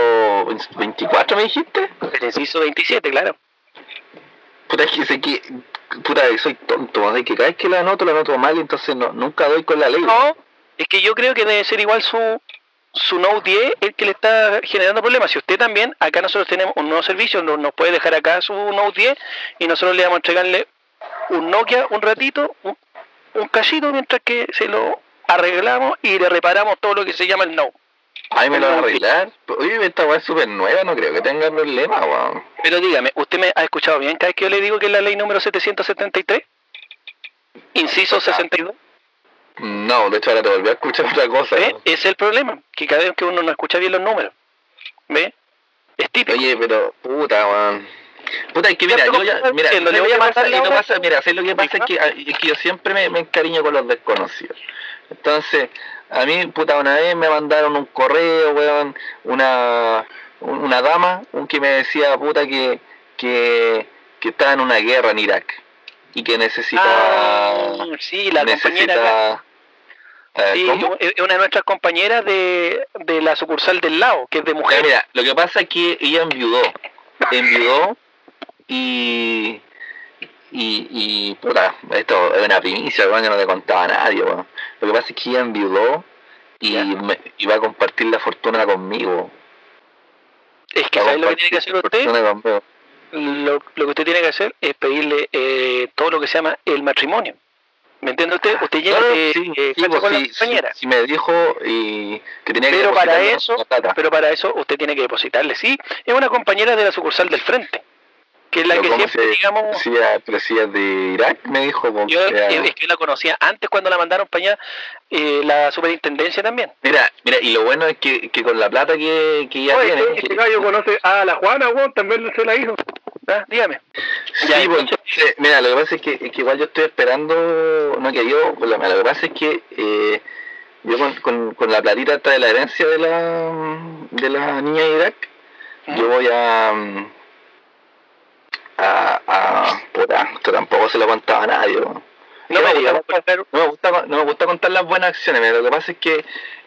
24, ¿me dijiste? El inciso 27, claro. Puta, es que sé que, puta, soy tonto, sea, que cada vez que la anoto, la anoto mal, entonces no, nunca doy con la ley. No, es que yo creo que debe ser igual su, su Note 10 el que le está generando problemas. Si usted también, acá nosotros tenemos un nuevo servicio, no- nos puede dejar acá su Note 10 y nosotros le vamos a entregarle un Nokia un ratito, un, un cachito, mientras que se lo arreglamos y le reparamos todo lo que se llama el Note. Ahí me lo van a arreglar. Oye, esta weá es súper nueva, no creo que tenga problema, weón. Pero dígame, ¿usted me ha escuchado bien cada vez que yo le digo que es la ley número 773? Inciso 62. No, de hecho ahora te volví a escuchar otra cosa. ¿Ve? Es el problema, que cada vez que uno no escucha bien los números. ¿Ve? Es típico. Oye, pero, puta, weón. Puta, es que mira, yo ya, ¿cómo mira, voy lo a que mandar pasa? la Y no pasa, mira, ¿sabes lo que pasa? Es que, es que yo siempre me, me encariño con los desconocidos. Entonces, a mí, puta, una vez me mandaron un correo, weón, una, un- una dama, un que me decía, puta, que, que, que estaba en una guerra en Irak y que necesitaba... Ah, sí, la compañera acá. Eh, Sí, es una de nuestras compañeras de, de la sucursal del lado, que es de mujer. mira, lo que pasa es que ella enviudó. Enviudó y. Y, y puta, esto es una primicia, weón, yo no le contaba a nadie, weón. Lo que pasa es que ella enviudó y me, iba a compartir la fortuna conmigo. es que ¿sabes lo que tiene que hacer usted? Lo, lo que usted tiene que hacer es pedirle eh, todo lo que se llama el matrimonio. ¿Me entiende usted? Usted llega no, eh, sí, eh, sí, pues con sí, la compañera. sí, sí me dijo y que tenía que Pero para eso, plata. pero para eso usted tiene que depositarle. Sí, es una compañera de la sucursal del frente, que es la que ¿cómo siempre, se- digamos, ella es de Irak, me dijo. yo es que la conocía antes cuando la mandaron para allá, eh, la superintendencia también. Mira, mira, y lo bueno es que, que con la plata que, que ella Oye, tiene. este gallo conoce a la Juana, weón, también se la hizo. Ah, Dígame. Sí, Ya, pues, entonces- mira, lo que pasa es que, es que igual yo estoy esperando, no que yo, lo, lo que pasa es que eh, yo con, con, con la platita de la herencia de la, de la niña de Irak, yo voy a, mm, a, a, puta, esto tampoco se lo contaba a nadie. No me diga, gusta, no, me gusta, no me gusta contar las buenas acciones, mira, lo que pasa es que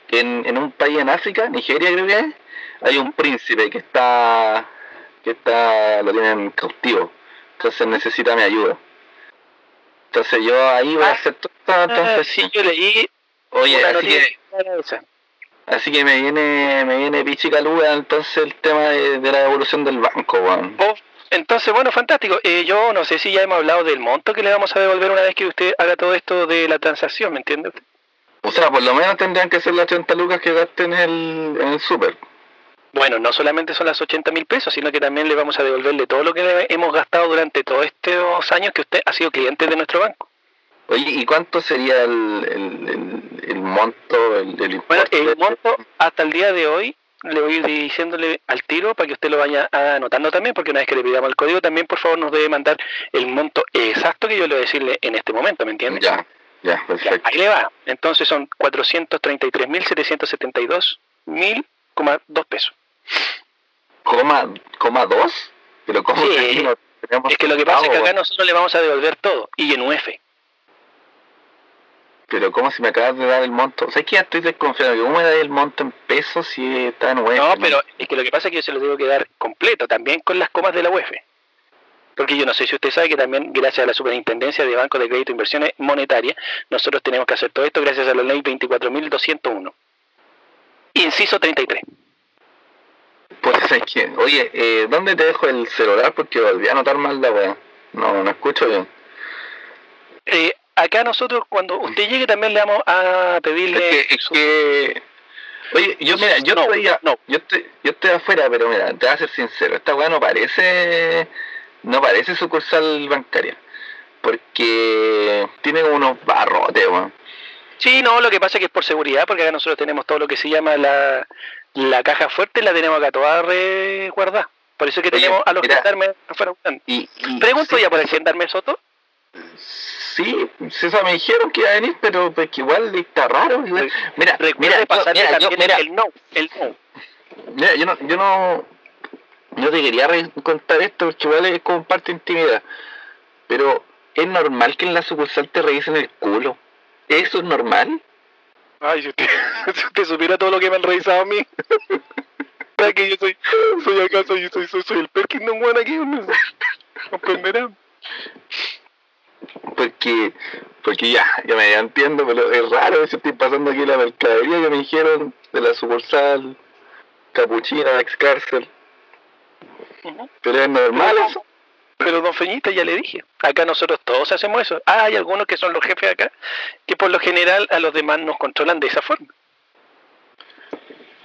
en, en un país en África, Nigeria creo que es, hay un príncipe que está, que está, lo tienen cautivo, entonces necesita mi ayuda. Entonces yo ahí voy a hacer todo esto, Ah, entonces sí, yo leí Oye, así que, así que me viene, me viene pichicaluda entonces el tema de, de la evolución del banco, weón. Entonces, bueno, fantástico. Eh, yo no sé si ya hemos hablado del monto que le vamos a devolver una vez que usted haga todo esto de la transacción, ¿me entiende? usted? O sea, por lo menos tendrían que ser las 80 lucas que gaste en el, en el súper. Bueno, no solamente son las 80 mil pesos, sino que también le vamos a devolverle todo lo que hemos gastado durante todos estos años que usted ha sido cliente de nuestro banco. Oye, ¿y cuánto sería el, el, el, el monto, el, el Bueno, el monto hasta el día de hoy le voy a ir diciéndole al tiro para que usted lo vaya anotando también, porque una vez que le pidamos el código, también por favor nos debe mandar el monto exacto que yo le voy a decirle en este momento, ¿me entiende? Ya, ya, perfecto. Ahí le va. Entonces son 433.772 mil coma dos pesos. ¿Coma, coma dos? ¿Pero cómo Sí. que Es que lo que pasa es que acá nosotros le vamos a devolver todo, y en UF. Pero ¿cómo si me acabas de dar el monto? O sea, es que ya estoy desconfiado. ¿Cómo me das el monto en pesos si está en UF? No, pero es que lo que pasa es que yo se lo tengo que dar completo, también con las comas de la UEF. Porque yo no sé si usted sabe que también, gracias a la Superintendencia de Banco de Crédito e Inversiones Monetarias, nosotros tenemos que hacer todo esto gracias a la ley 24.201. Inciso 33. Pues es que, oye, eh, ¿dónde te dejo el celular? Porque volví a notar mal la weá. No, no escucho bien. Eh, acá nosotros, cuando usted llegue, también le vamos a pedirle... Es que, es que- Oye, yo mira, yo No, estoy, no. yo estoy, yo estoy afuera, pero mira, te voy a ser sincero, esta weá no parece, no parece sucursal bancaria, porque tiene unos barrotes, weón. Sí, no, lo que pasa es que es por seguridad, porque acá nosotros tenemos todo lo que se llama la, la caja fuerte, la tenemos acá toda resguardada. Por eso es que Oye, tenemos a los mira, gendarmes afuera. Y, y- Pregunto sí, ya por el gendarme Soto. Sí, sí, eso me dijeron que iba a venir, pero pues que igual está raro. igual. Mira, mira, yo- mira, yo- mira, el no, el no. Mira, yo no, yo no, no te quería contar esto porque igual es como parte de intimidad. Pero es normal que en la sucursal te revisen el culo. ¿Eso es normal? Ay, si usted, si usted supiera todo lo que me han revisado a mí. Para que yo soy, soy acá, soy, soy, soy, soy el Perkins bueno aquí, uno comprenderá. Porque, porque ya, ya me entiendo, pero es raro si estoy pasando aquí la mercadería que me dijeron de la sucursal capuchina, ex cárcel. Pero es normal Pero, eso. pero don Feñita, ya le dije, acá nosotros todos hacemos eso. Ah, hay algunos que son los jefes acá, que por lo general a los demás nos controlan de esa forma.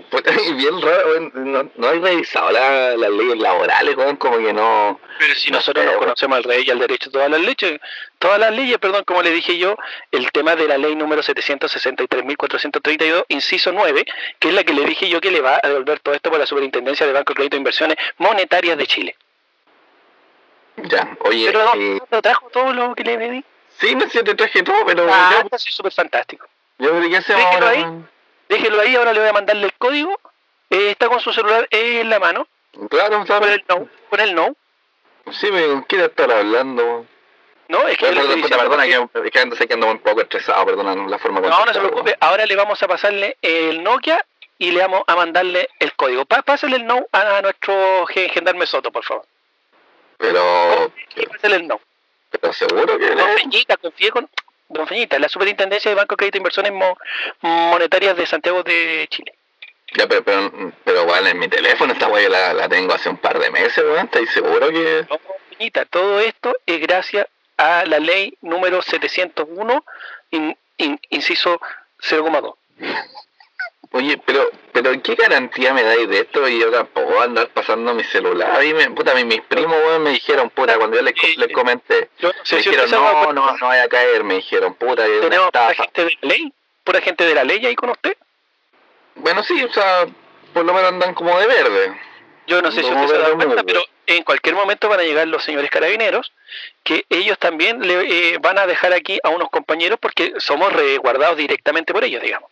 Pues, bien raro, no, no hay revisado la- las leyes laborales, como que no. Pero si no nosotros nos conocemos al rey y al derecho, todas las leyes, todas las leyes, perdón, como le dije yo, el tema de la ley número 763.432, inciso 9, que es la que le dije yo que le va a devolver todo esto por la Superintendencia de Banco de Crédito e Inversiones Monetarias de Chile. Ya, oye, Pero no, eh, ¿no trajo todo lo que le pedí? sí, no sé, te traje todo, pero Ah, yo, esto sí es súper fantástico. yo creo que Déjelo ahora. ahí. Déjelo ahí, ahora le voy a mandarle el código. Eh, está con su celular en la mano. Claro, Con el no. Con el no. Sí, me quiere estar hablando. No, es que le Perdón, puta, perdona, porque- que, es que ando, sé que ando un poco estresado, perdona la forma No, no se preocupe. Ahora le vamos a pasarle el Nokia y le vamos a mandarle el código. Pásale el no a nuestro gen- gendarme Soto, por favor. Pero, Pásale el no. pero seguro que Don le... Feñita, confíe con... Don Feñita, la Superintendencia de Banco de Crédito e Inversiones Mo- Monetarias de Santiago de Chile. Ya, pero, pero, pero bueno, en mi teléfono esta weá yo la, la tengo hace un par de meses, weón. ¿Estáis seguro que...? No, Feñita, todo esto es gracias a la ley número 701, in- in- inciso 0,2. Oye, pero, pero ¿qué garantía me dais de esto? Y yo tampoco voy a andar pasando mi celular. A mí, me, puta, a mí mis primos, weón, me dijeron, puta, cuando yo les, les comenté, Yo no sé me si dijeron, no, no, no vaya a caer, me dijeron, puta, que tenemos pura gente de la ley, pura gente de la ley ahí con usted. Bueno, sí, o sea, por lo menos andan como de verde. Yo no sé si usted se ha dado verde cuenta, pero en cualquier momento van a llegar los señores carabineros, que ellos también le eh, van a dejar aquí a unos compañeros porque somos resguardados directamente por ellos, digamos.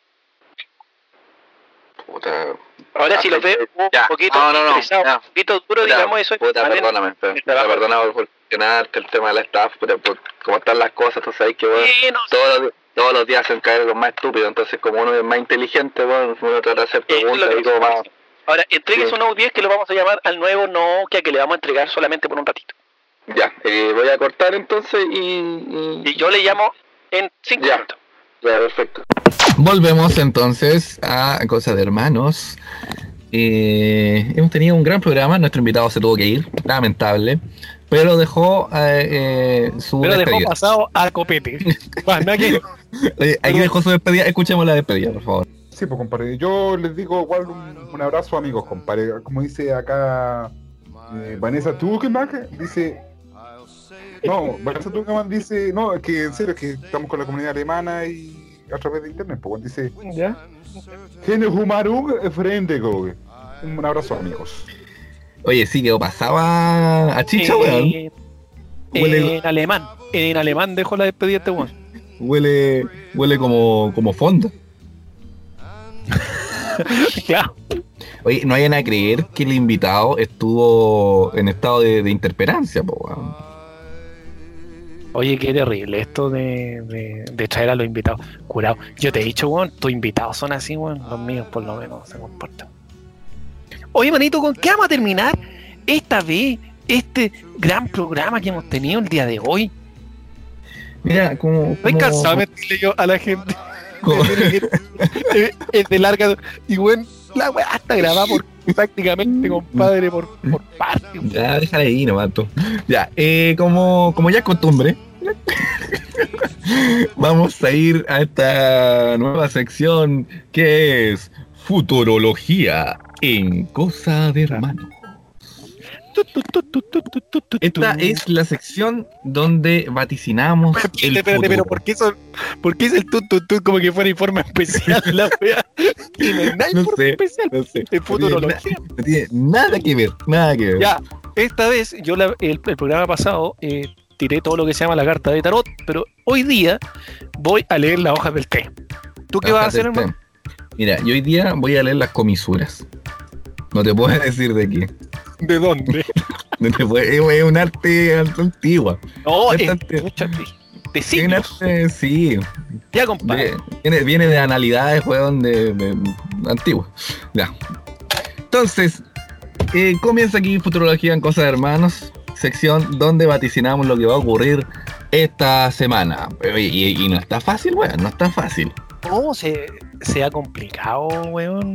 Puta. Ahora si los ve un Ya, poquito no, no, no, un poquito duro, Puta, digamos eso. Puta, también- perdóname, pe- el trabajo. puta, perdona por cuestionarte el tema de la estafa, puta, por cómo están las cosas, tú sabes que, weón, Sí, no, todos, los, todos los días hacen caer los más estúpidos, entonces como uno es más inteligente, weón, uno trata de hacer lo preguntas y todo más. Ahora, entregues Sí. un Note 10 que lo vamos a llamar al nuevo Nokia que le vamos a entregar solamente por un ratito. Ya, eh, voy a cortar entonces y... y- Y yo le llamo en 5 Ya. minutos. Perfecto. Volvemos entonces a Cosa de Hermanos. Eh, hemos tenido un gran programa, nuestro invitado se tuvo que ir, lamentable, pero dejó eh, eh, su Pero dejó despedida. pasado a copete. Bueno, aquí- Eh, aquí dejó su despedida, escuchemos la despedida, por favor. Sí, pues compadre. Yo les digo igual un, un abrazo, amigos, compadre. Como dice acá eh, Vanessa Tukeman, dice. No, Vanessa Tukeman dice. No, es que en serio, es que estamos con la comunidad alemana y a través de internet. Pues dice. ¿Ya? Gene Humarug frente, güey. Un abrazo, amigos. Oye, sí, quedó pasaba a chicha, Eh, weón. Huele, En alemán. En alemán dejó la despedida este weón. huele, huele como, como fondo. claro. Oye, no vayan a creer que el invitado estuvo en estado de, de interperancia, po, weón. Oye, qué terrible esto de, de, de traer a los invitados curados. Yo te he dicho, weón, tus invitados son así, weón. Los míos, por lo menos, se comportan. Oye, manito, ¿con qué vamos a terminar esta vez este gran programa que hemos tenido el día de hoy? Mira, como. Estoy como- cansado de meterle yo a la gente. es de larga. Y bueno, la weá está grabada por prácticamente, compadre, por, por parte. Ya, déjale ahí nomás tú. Ya, eh, como, como ya es costumbre, vamos a ir a esta nueva sección que es Futurología en Cosa de Hermano. Esta es la sección donde vaticinamos el Espérate, pero. ¿por qué, son, ¿por qué es el tut tut tut como que fuera informe especial la wea? Hay nada No sé, especial. no sé. Es futurología. No tiene nada que ver, nada que ver. Ya, esta vez, yo la- el, el programa pasado eh, tiré todo lo que se llama la carta de tarot, pero hoy día voy a leer las hojas del té. ¿Tú qué vas a hacer, hermano? Mira, yo hoy día voy a leer las comisuras. No te puedo decir de qué. ¿De dónde? No te puedo- es un arte antigua. No, Es es, mucha- de, arte, sí. Ya, compadre. viene, viene de analidades, weón, de, de antiguas. Ya. Entonces, eh, comienza aquí Futurología en Cosas de Hermanos, sección donde vaticinamos lo que va a ocurrir esta semana. Y, y- y no está fácil, weón, no está fácil. ¿Cómo se, se ha complicado, weón?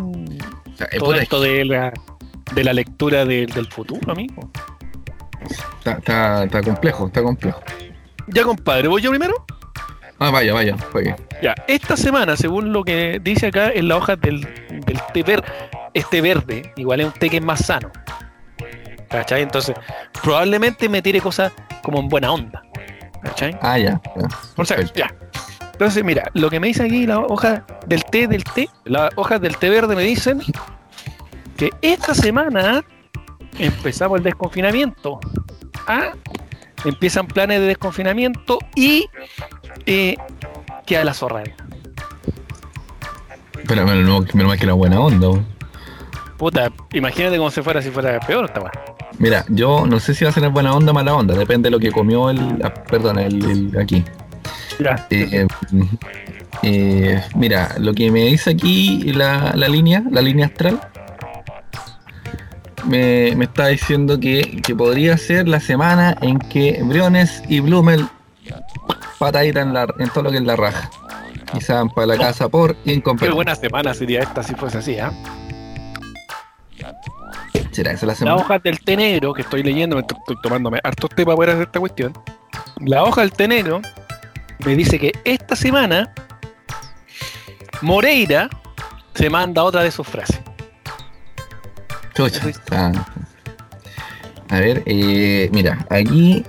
O sea, es Todo esto de la, de la lectura del- del futuro, amigo. está, está- está complejo, está complejo. Ya, compadre, ¿voy yo primero? Ah, vaya, vaya, juegue. Ya, esta semana, según lo que dice acá en la hoja del, del té verde, este verde, igual es un té que es más sano. ¿Cachai? Entonces, probablemente me tire cosas como en buena onda. ¿Cachai? Ah, ya. ya. Por acaso, ya. Entonces, mira, lo que me dice aquí la hoja del té del té, las hojas del té verde me dicen que esta semana empezamos el desconfinamiento. Ah, empiezan planes de desconfinamiento y eh, queda la zorra. Pero menos no, menos mal que era buena onda. weón. Puta, imagínate cómo se fuera si fuera peor esta. Mira, yo no sé si va a ser buena onda o mala onda, depende de lo que comió el. ah, perdón, el, el- aquí. Ya. Eh, eh, mira, lo que me dice aquí la, la línea, la línea astral, me, me está diciendo que, que podría ser la semana en que Briones y Blumel pataditan en, la- en todo lo que es la raja. Y se van para la casa por Qué incompetente. buena semana sería esta si fuese así, ¿ah? ¿Será esa la semana? hojas del té negro que estoy leyendo, me estoy, tomándome hartos té para poder hacer esta cuestión. La hoja del té negro me dice que esta semana Moreira se manda otra de sus frases. Chucha. Ah. A ver, eh, mira, aquí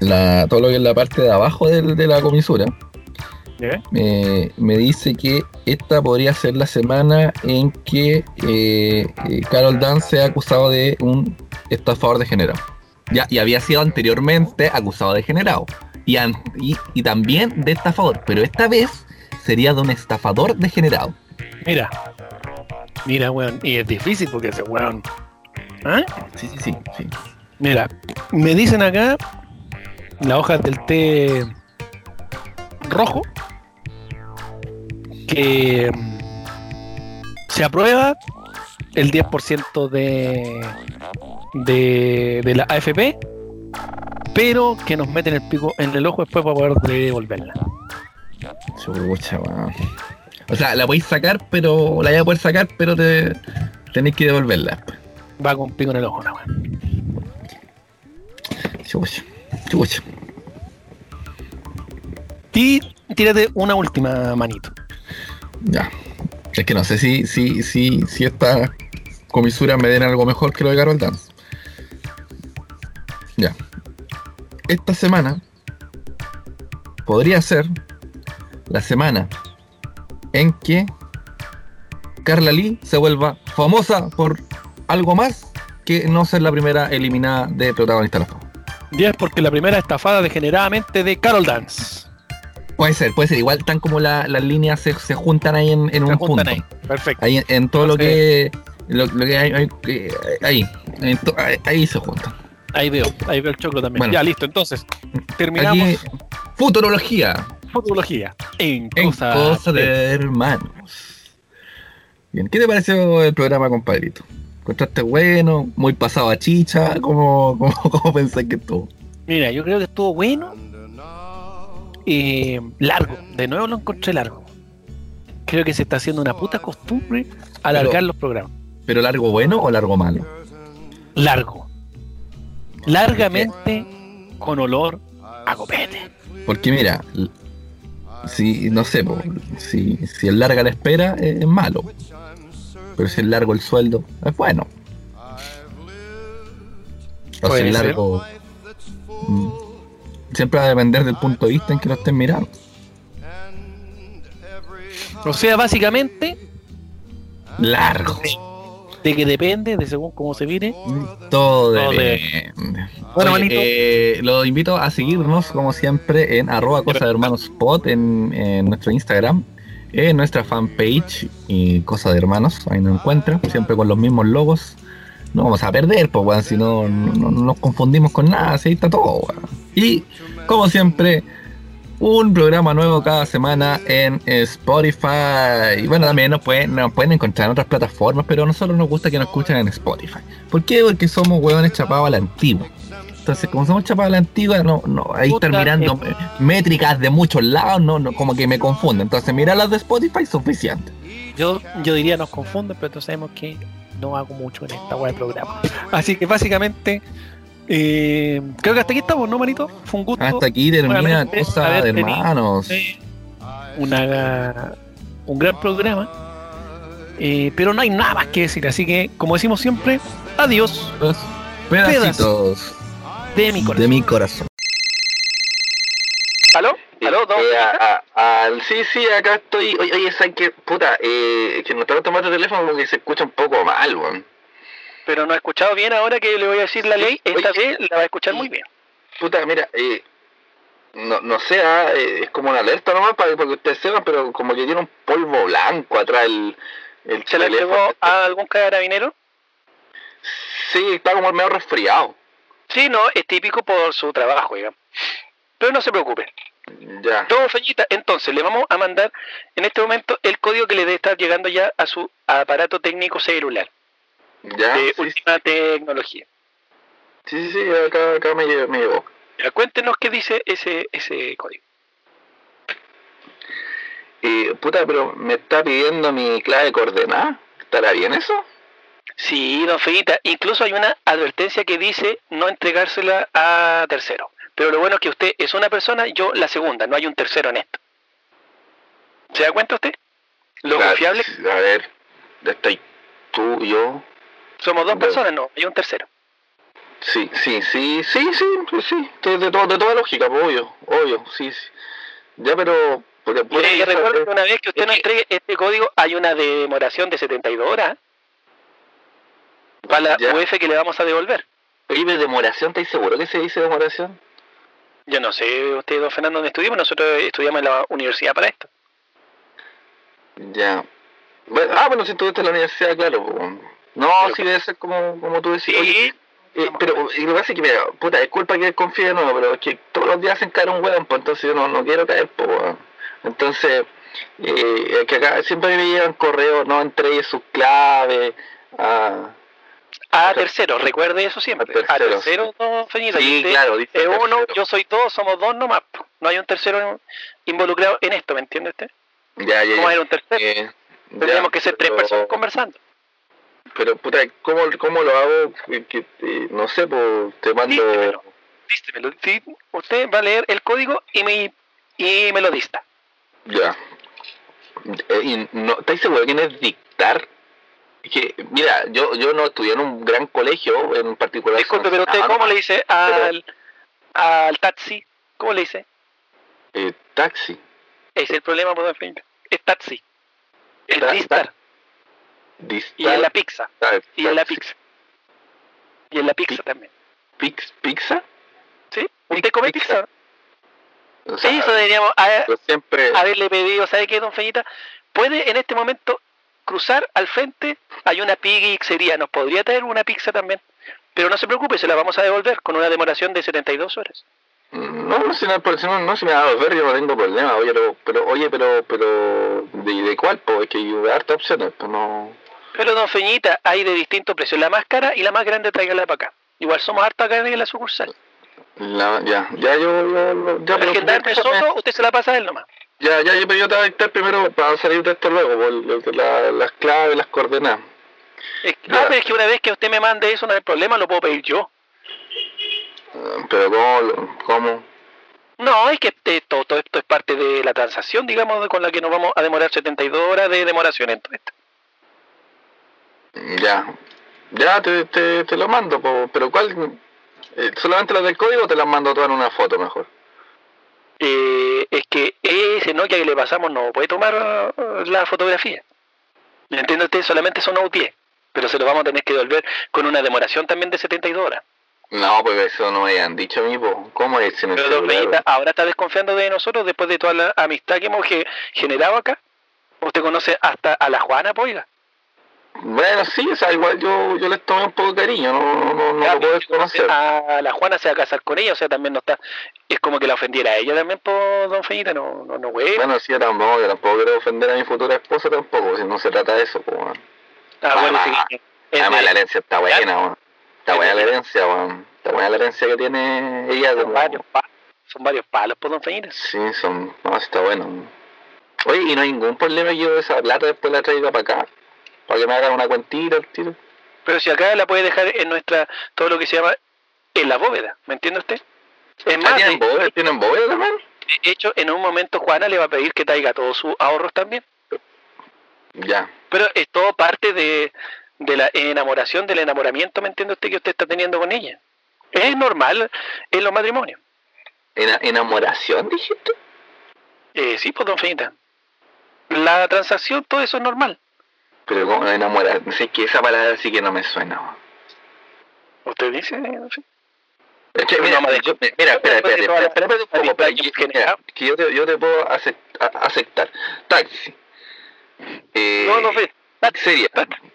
la, todo lo que es la parte de abajo de la comisura me, me dice que esta podría ser la semana en que eh, eh, Carol Dance sea acusado de un estafador degenerado. Ya, y había sido anteriormente acusado de degenerado. Y, an- y, y también de estafador. Pero esta vez sería de un estafador degenerado. Mira, mira, weón, y es difícil porque ese weón. ¿Ah? Sí, sí, sí. sí. Mira, me dicen acá las hojas del té rojo que mm, se aprueba el 10% de, de, de la AFP, pero que nos meten el pico en el ojo después para poder devolverla. Chucha, weón. O sea, la podéis sacar, pero la vais a poder sacar, pero te tenéis que devolverla. Va con pico en el ojo, la weón. Chucha, chucha. Y tírate una última manito. Ya. Es que no sé si, si, si, si esta comisura me den algo mejor que lo de Carol Dance. Ya. Esta semana podría ser la semana en que Carla Lee se vuelva famosa por algo más que no ser la primera eliminada de protagonista de la fama. 10 porque la primera estafada degeneradamente de Carol Dance. Puede ser, puede ser. Igual tan como la- las líneas se, se juntan ahí en, en Se un juntan punto. ahí. Perfecto. Ahí en, en todo lo que Lo, lo que hay, ahí, ahí, ahí, ahí se juntan. Ahí veo, ahí veo el choclo también. Bueno. ya, listo. Entonces, terminamos Aquí, futurología. Futurología en En cosa, cosa de hermanos. Bien, ¿qué te pareció el programa, compadrito? ¿Encontraste bueno? ¿Muy pasado a chicha? ¿Cómo, cómo, cómo pensás que estuvo? Mira, yo creo que estuvo bueno. Eh, largo, de nuevo lo encontré largo. Creo que se está haciendo una puta costumbre alargar Pero- los programas. ¿Pero largo bueno o largo malo? Largo. Largamente con olor a copete. Porque mira, si, no sé, po, si, si es larga la espera, eh, es malo. Pero si es largo el sueldo, es bueno. O si es largo. mm, Siempre va a depender del punto de vista en que lo estén mirando. O sea, básicamente, Largo. De que depende de según cómo se mire. Todo Todo depende. Bueno, Oye, manito. eh, los invito a seguirnos como siempre en arroba cosa de hermanos spot en, en nuestro Instagram, en nuestra fanpage y cosa de hermanos, ahí nos encuentran, siempre con los mismos logos. No vamos a perder, pues weón, si no, no, no nos confundimos con nada, así está todo, weón. Y como siempre, un programa nuevo cada semana en Spotify. Y bueno, también nos pueden, nos pueden encontrar en otras plataformas, pero a nosotros nos gusta que nos escuchen en Spotify. ¿Por qué? Porque somos huevones chapados a la antigua. Entonces, como somos chapados a la antigua, no, no, ahí estar mirando eh, métricas de muchos lados, no, no, como que me confunde. Entonces, mira las de Spotify suficiente. Yo, yo diría nos confunden, pero todos sabemos que no hago mucho en esta web de programa. Así que básicamente, eh, creo que hasta aquí estamos, ¿no, manito? Fue un gusto. Hasta aquí termina cosa de hermanos. Una, un gran programa. Eh, pero no hay nada más que decir, así que, como decimos siempre, adiós Pedacitos de mi corazón. de mi corazón. ¿Aló? ¿Aló? ¿Don Eh, Felipe? a- a- al- sí, sí, acá estoy. Oye, oye ¿saben qué? Puta, eh, que no estaba tomando el teléfono porque se escucha un poco mal, weón. Pero no ha escuchado bien ahora que le voy a decir la ley. Esta vez la va a escuchar muy bien. Puta, mira, eh, no, no sé, eh, es como una alerta nomás para, para que ustedes sepan, pero como que tiene un polvo blanco atrás el, el ¿Se la entregó a algún carabinero? Sí, está como medio resfriado. Sí, no, es típico por su trabajo, digamos. Pero no se preocupe. Ya. Don Feñita, entonces le vamos a mandar en este momento el código que le debe estar llegando ya a su aparato técnico celular Ya. de sí, última tecnología. sí, sí, sí, acá, acá me, lle- me llegó. Ya, cuéntenos qué dice ese, ese código. Eh, puta, pero me está pidiendo mi clave de coordenada. ¿Estará bien eso? Sí, don Feñita, incluso hay una advertencia que dice no entregársela a tercero. Pero lo bueno es que usted es una persona, yo la segunda, no hay un tercero en esto. ¿Se da cuenta usted? Lo confiable, A ver, estoy tú, yo. Somos dos personas, no, hay un tercero. Sí, sí, sí, sí, sí, pues sí, de, de, todo- de toda lógica, pues, obvio, obvio, sí, sí. Ya, pero... Porque, puta, Y eso- recuerden que una vez que usted es no que- entregue este código, hay una demoración de 72 horas para la. UF que le vamos a devolver. Oye, ¿de demoración? ¿Estáis seguro que se dice demoración? Yo no sé, usted, don Fernando, dónde estudiamos, nosotros estudiamos en la universidad para esto. Ya. Bueno, ah, bueno, si estuviste en la universidad, claro. pues. No, Pero- sí debe ser como, como tú decís. Oye, eh, pero y lo que pasa es que, mira, puta, disculpa que confíe de nuevo, pero es que todos los días hacen caer un hueón, pues entonces yo no, no quiero caer, pues, weón. Entonces, eh, que acá siempre me llegan correos, no entregue sus claves, ah, A tercero, recuerde eso siempre. A tercero, A tercero, don Feñita. Sí, usted claro, dice es uno, tercero. yo soy dos, somos dos nomás. No hay un tercero involucrado en esto, ¿me entiende usted? ya, ya, ¿Cómo ya. era un tercero? Eh, Tendríamos que ser tres personas conversando. Pero, puta, ¿cómo, cómo lo hago? Que, eh, no sé, pues te mando... Dístemelo, dístemelo. Sí, usted va a leer el código y me, y me lo dista. Ya. Eh, y no, ¿Estáis seguros que no es dictar? Que, mira, yo, yo no estudié en un gran colegio en particular. Disculpe, pero usted, ¿cómo le dice al, al taxi? ¿Cómo le dice? Eh, taxi. Ese es el problema, Feñita. Es taxi. El Ta- distar. Y en la pizza. ta- Y en la pizza. Y en la pizza también. Pix, ¿Pizza? ¿Sí? ¿Usted come pizza? O sea, Sí, eso deberíamos yo siempre... haberle pedido, ¿sabe qué, don Feñita? ¿Puede en este momento cruzar al frente hay una pizzería. ¿Nos podría traer una pizza también? Pero no se preocupe, se la vamos a devolver con una demoración de 72 horas. No, no, si si no, no, si me va a ver, yo no tengo problema. Oye, pero, pero oye, pero, pero, ¿de, de cuál? Pues es que hay hartas opciones, pues no. Pero don Feñita, hay de distintos precios. La más cara y la más grande tráigala para acá. Igual somos harta acá en la sucursal. La, ya, ya yo, yo, yo- ya, pero, gendarme Soto, usted se la pasa a él nomás. ya, ya, yo, pero yo te voy a dictar primero para salir de esto luego, por lo la- las claves, las coordenadas. Es ah, pero es que una vez que usted me mande eso, no hay problema, lo puedo pedir yo. Ah, Pero cómo, lo- cómo, No, es que todo, esto es parte de la transacción, digamos, con la que nos vamos a demorar 72 horas de demoración en todo esto. Ya, ya te, te, te lo mando, po, pero cuál, eh, solamente las del código o te las mando todas en una foto mejor. Eh, es que ese Nokia que le pasamos no puede tomar eh, la fotografía. ¿Me entiende usted? Solamente son UPie, pero se lo vamos a tener que devolver con una demoración también de 72 horas. No, pues eso no me habían dicho a mí, po. ¿cómo es en el Pero celular? Ahora está desconfiando de nosotros después de toda la amistad que hemos ge- generado acá. Usted conoce hasta a la Juana, pues, oiga. Bueno, sí, o sea, igual yo, yo les tomé un poco de cariño, no, no, no, no Ya, lo puedo desconocer. A la Juana se va a casar con ella, o sea, también no está. Es como que la ofendiera a ella también por don Feñita, no, no, no, güey. Bueno, sí, yo tampoco, yo tampoco quiero ofender a mi futura esposa tampoco, si no se trata de eso, pues. Ah, bueno, Además, sí. es además de- la herencia está buena, weón. Está Es buena la herencia, weón. Está buena la herencia que tiene ella. son como- varios palos, son varios palos por don Feñita. Sí, son, no, está bueno. Oye, y no hay ningún problema yo esa plata después la traiga para acá, para que me hagan una cuentita tiro. Pero si acá la puede dejar en nuestra, todo lo que se llama, en la bóveda, ¿me entiende usted? Es más, ¿tienen de, bóveda? ¿Tienen bóveda también? de hecho, en un momento Juana le va a pedir que traiga todos sus ahorros también. Ya. Pero es todo parte de, de la enamoración, del enamoramiento, ¿me entiende usted, que usted está teniendo con ella? Es normal en los matrimonios. ¿Ena- ¿Enamoración, dijiste? Eh, sí, pues, don Feñita. La transacción, todo eso es normal. Pero como enamorar, no sé que esa palabra sí que no me suena. ¿Usted dice? mira, no me yo- mira, espera, espérate, espera, un poco, espera, que- yo te, yo te puedo acep- a- aceptar. Taxi. Eh, No, no, fe. Pizzería. Taxi.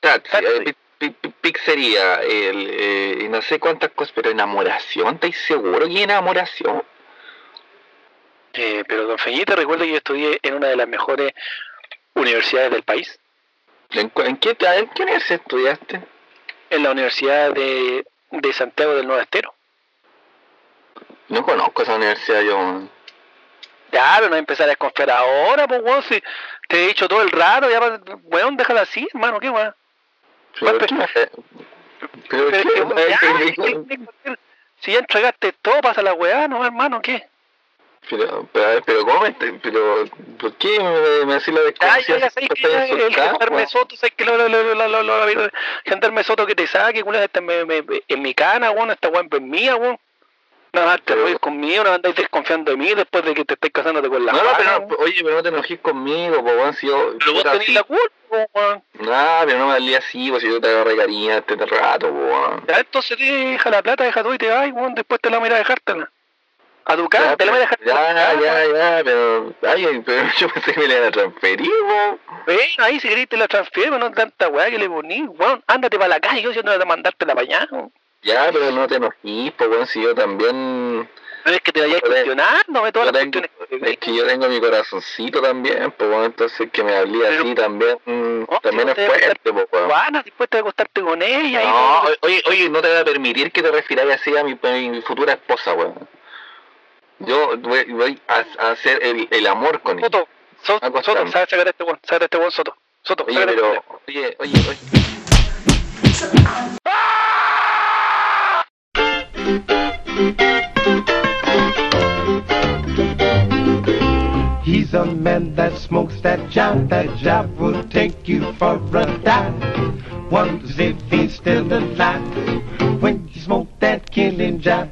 Taxi. pi- pi- pi- Pizzería. El, eh, no sé cuántas cosas, pero enamoración, ¿estáis seguro que enamoración? Eh, pero don Feñita, recuerde que yo estudié en una de las mejores universidades del país, ¿En, qué, en qué universidad estudiaste? en la Universidad de, de Santiago del Nuevo Estero. No conozco esa universidad yo. pero no empezar a desconfiar ahora, pues, weón, si te he dicho todo el rato, ya, pues, weón, déjala así, hermano, qué weón. Pero, Pues, ¿qué me- pero, Pero ¿qué? es que, ya, pero- es que- si ya entregaste todo, pasa la weá, no, hermano, ¿qué? Pero, pero, a ver, pero ¿cómo? me- Pero, ¿por qué me, me decís la Ya, desconfianza? ya, sabes que el insultado, gendarme. Soto, que lo, lo, lo, lo, lo, lo- lo- gendarme Soto que te saque, culo, esta me, me- en mi cana, weón, esta weón es mía, weón. No te rollos conmigo, no andáis desconfiando de mí después de que te estés casándote con la No, no, pero no, oye, pero no te enojes conmigo, po, weón, si yo... Pero vos tenés la culpa, weón. Nah, pero no me hablé así, pues si yo te agarré cariño este rato, po, weón. Ya, entonces deja la plata, deja todo y te vas, weón, después te la voy a ir a dejártela. A tu casa, te la voy a dejar. ya, ya, ya, pero... Ay, pero yo pensé que me la iban a transferir, weón. Ven, ahí si querés te la transfiero, no tanta weá que le poní, weón. Ándate para la calle, yo no de mandártela para allá, weón. Ya, pero no te enojes, po, weón, si yo también... No es que te vayas ve todas las tengo- cuestiones. Es que yo tengo mi corazoncito también, pues bueno, entonces que me hablé Pero- así también, mm, también es fuerte, pues weón. Juana, dispuesta a acostarte con ella. y No, oye, oye, no te voy a permitir que te refieras así a mi, a mi futura esposa, weón. Yo voy, voy a, a hacer el, el amor con ella. Soto, Soto, Soto, ¿sabes sacar a este weón? Sacar a este weón, Soto. Soto, Oye, sácate a este pero, oye, oye, oye. He's a man that smokes that job. That job will take you for a dive. Wonders if he's still alive when you smoke that killing job.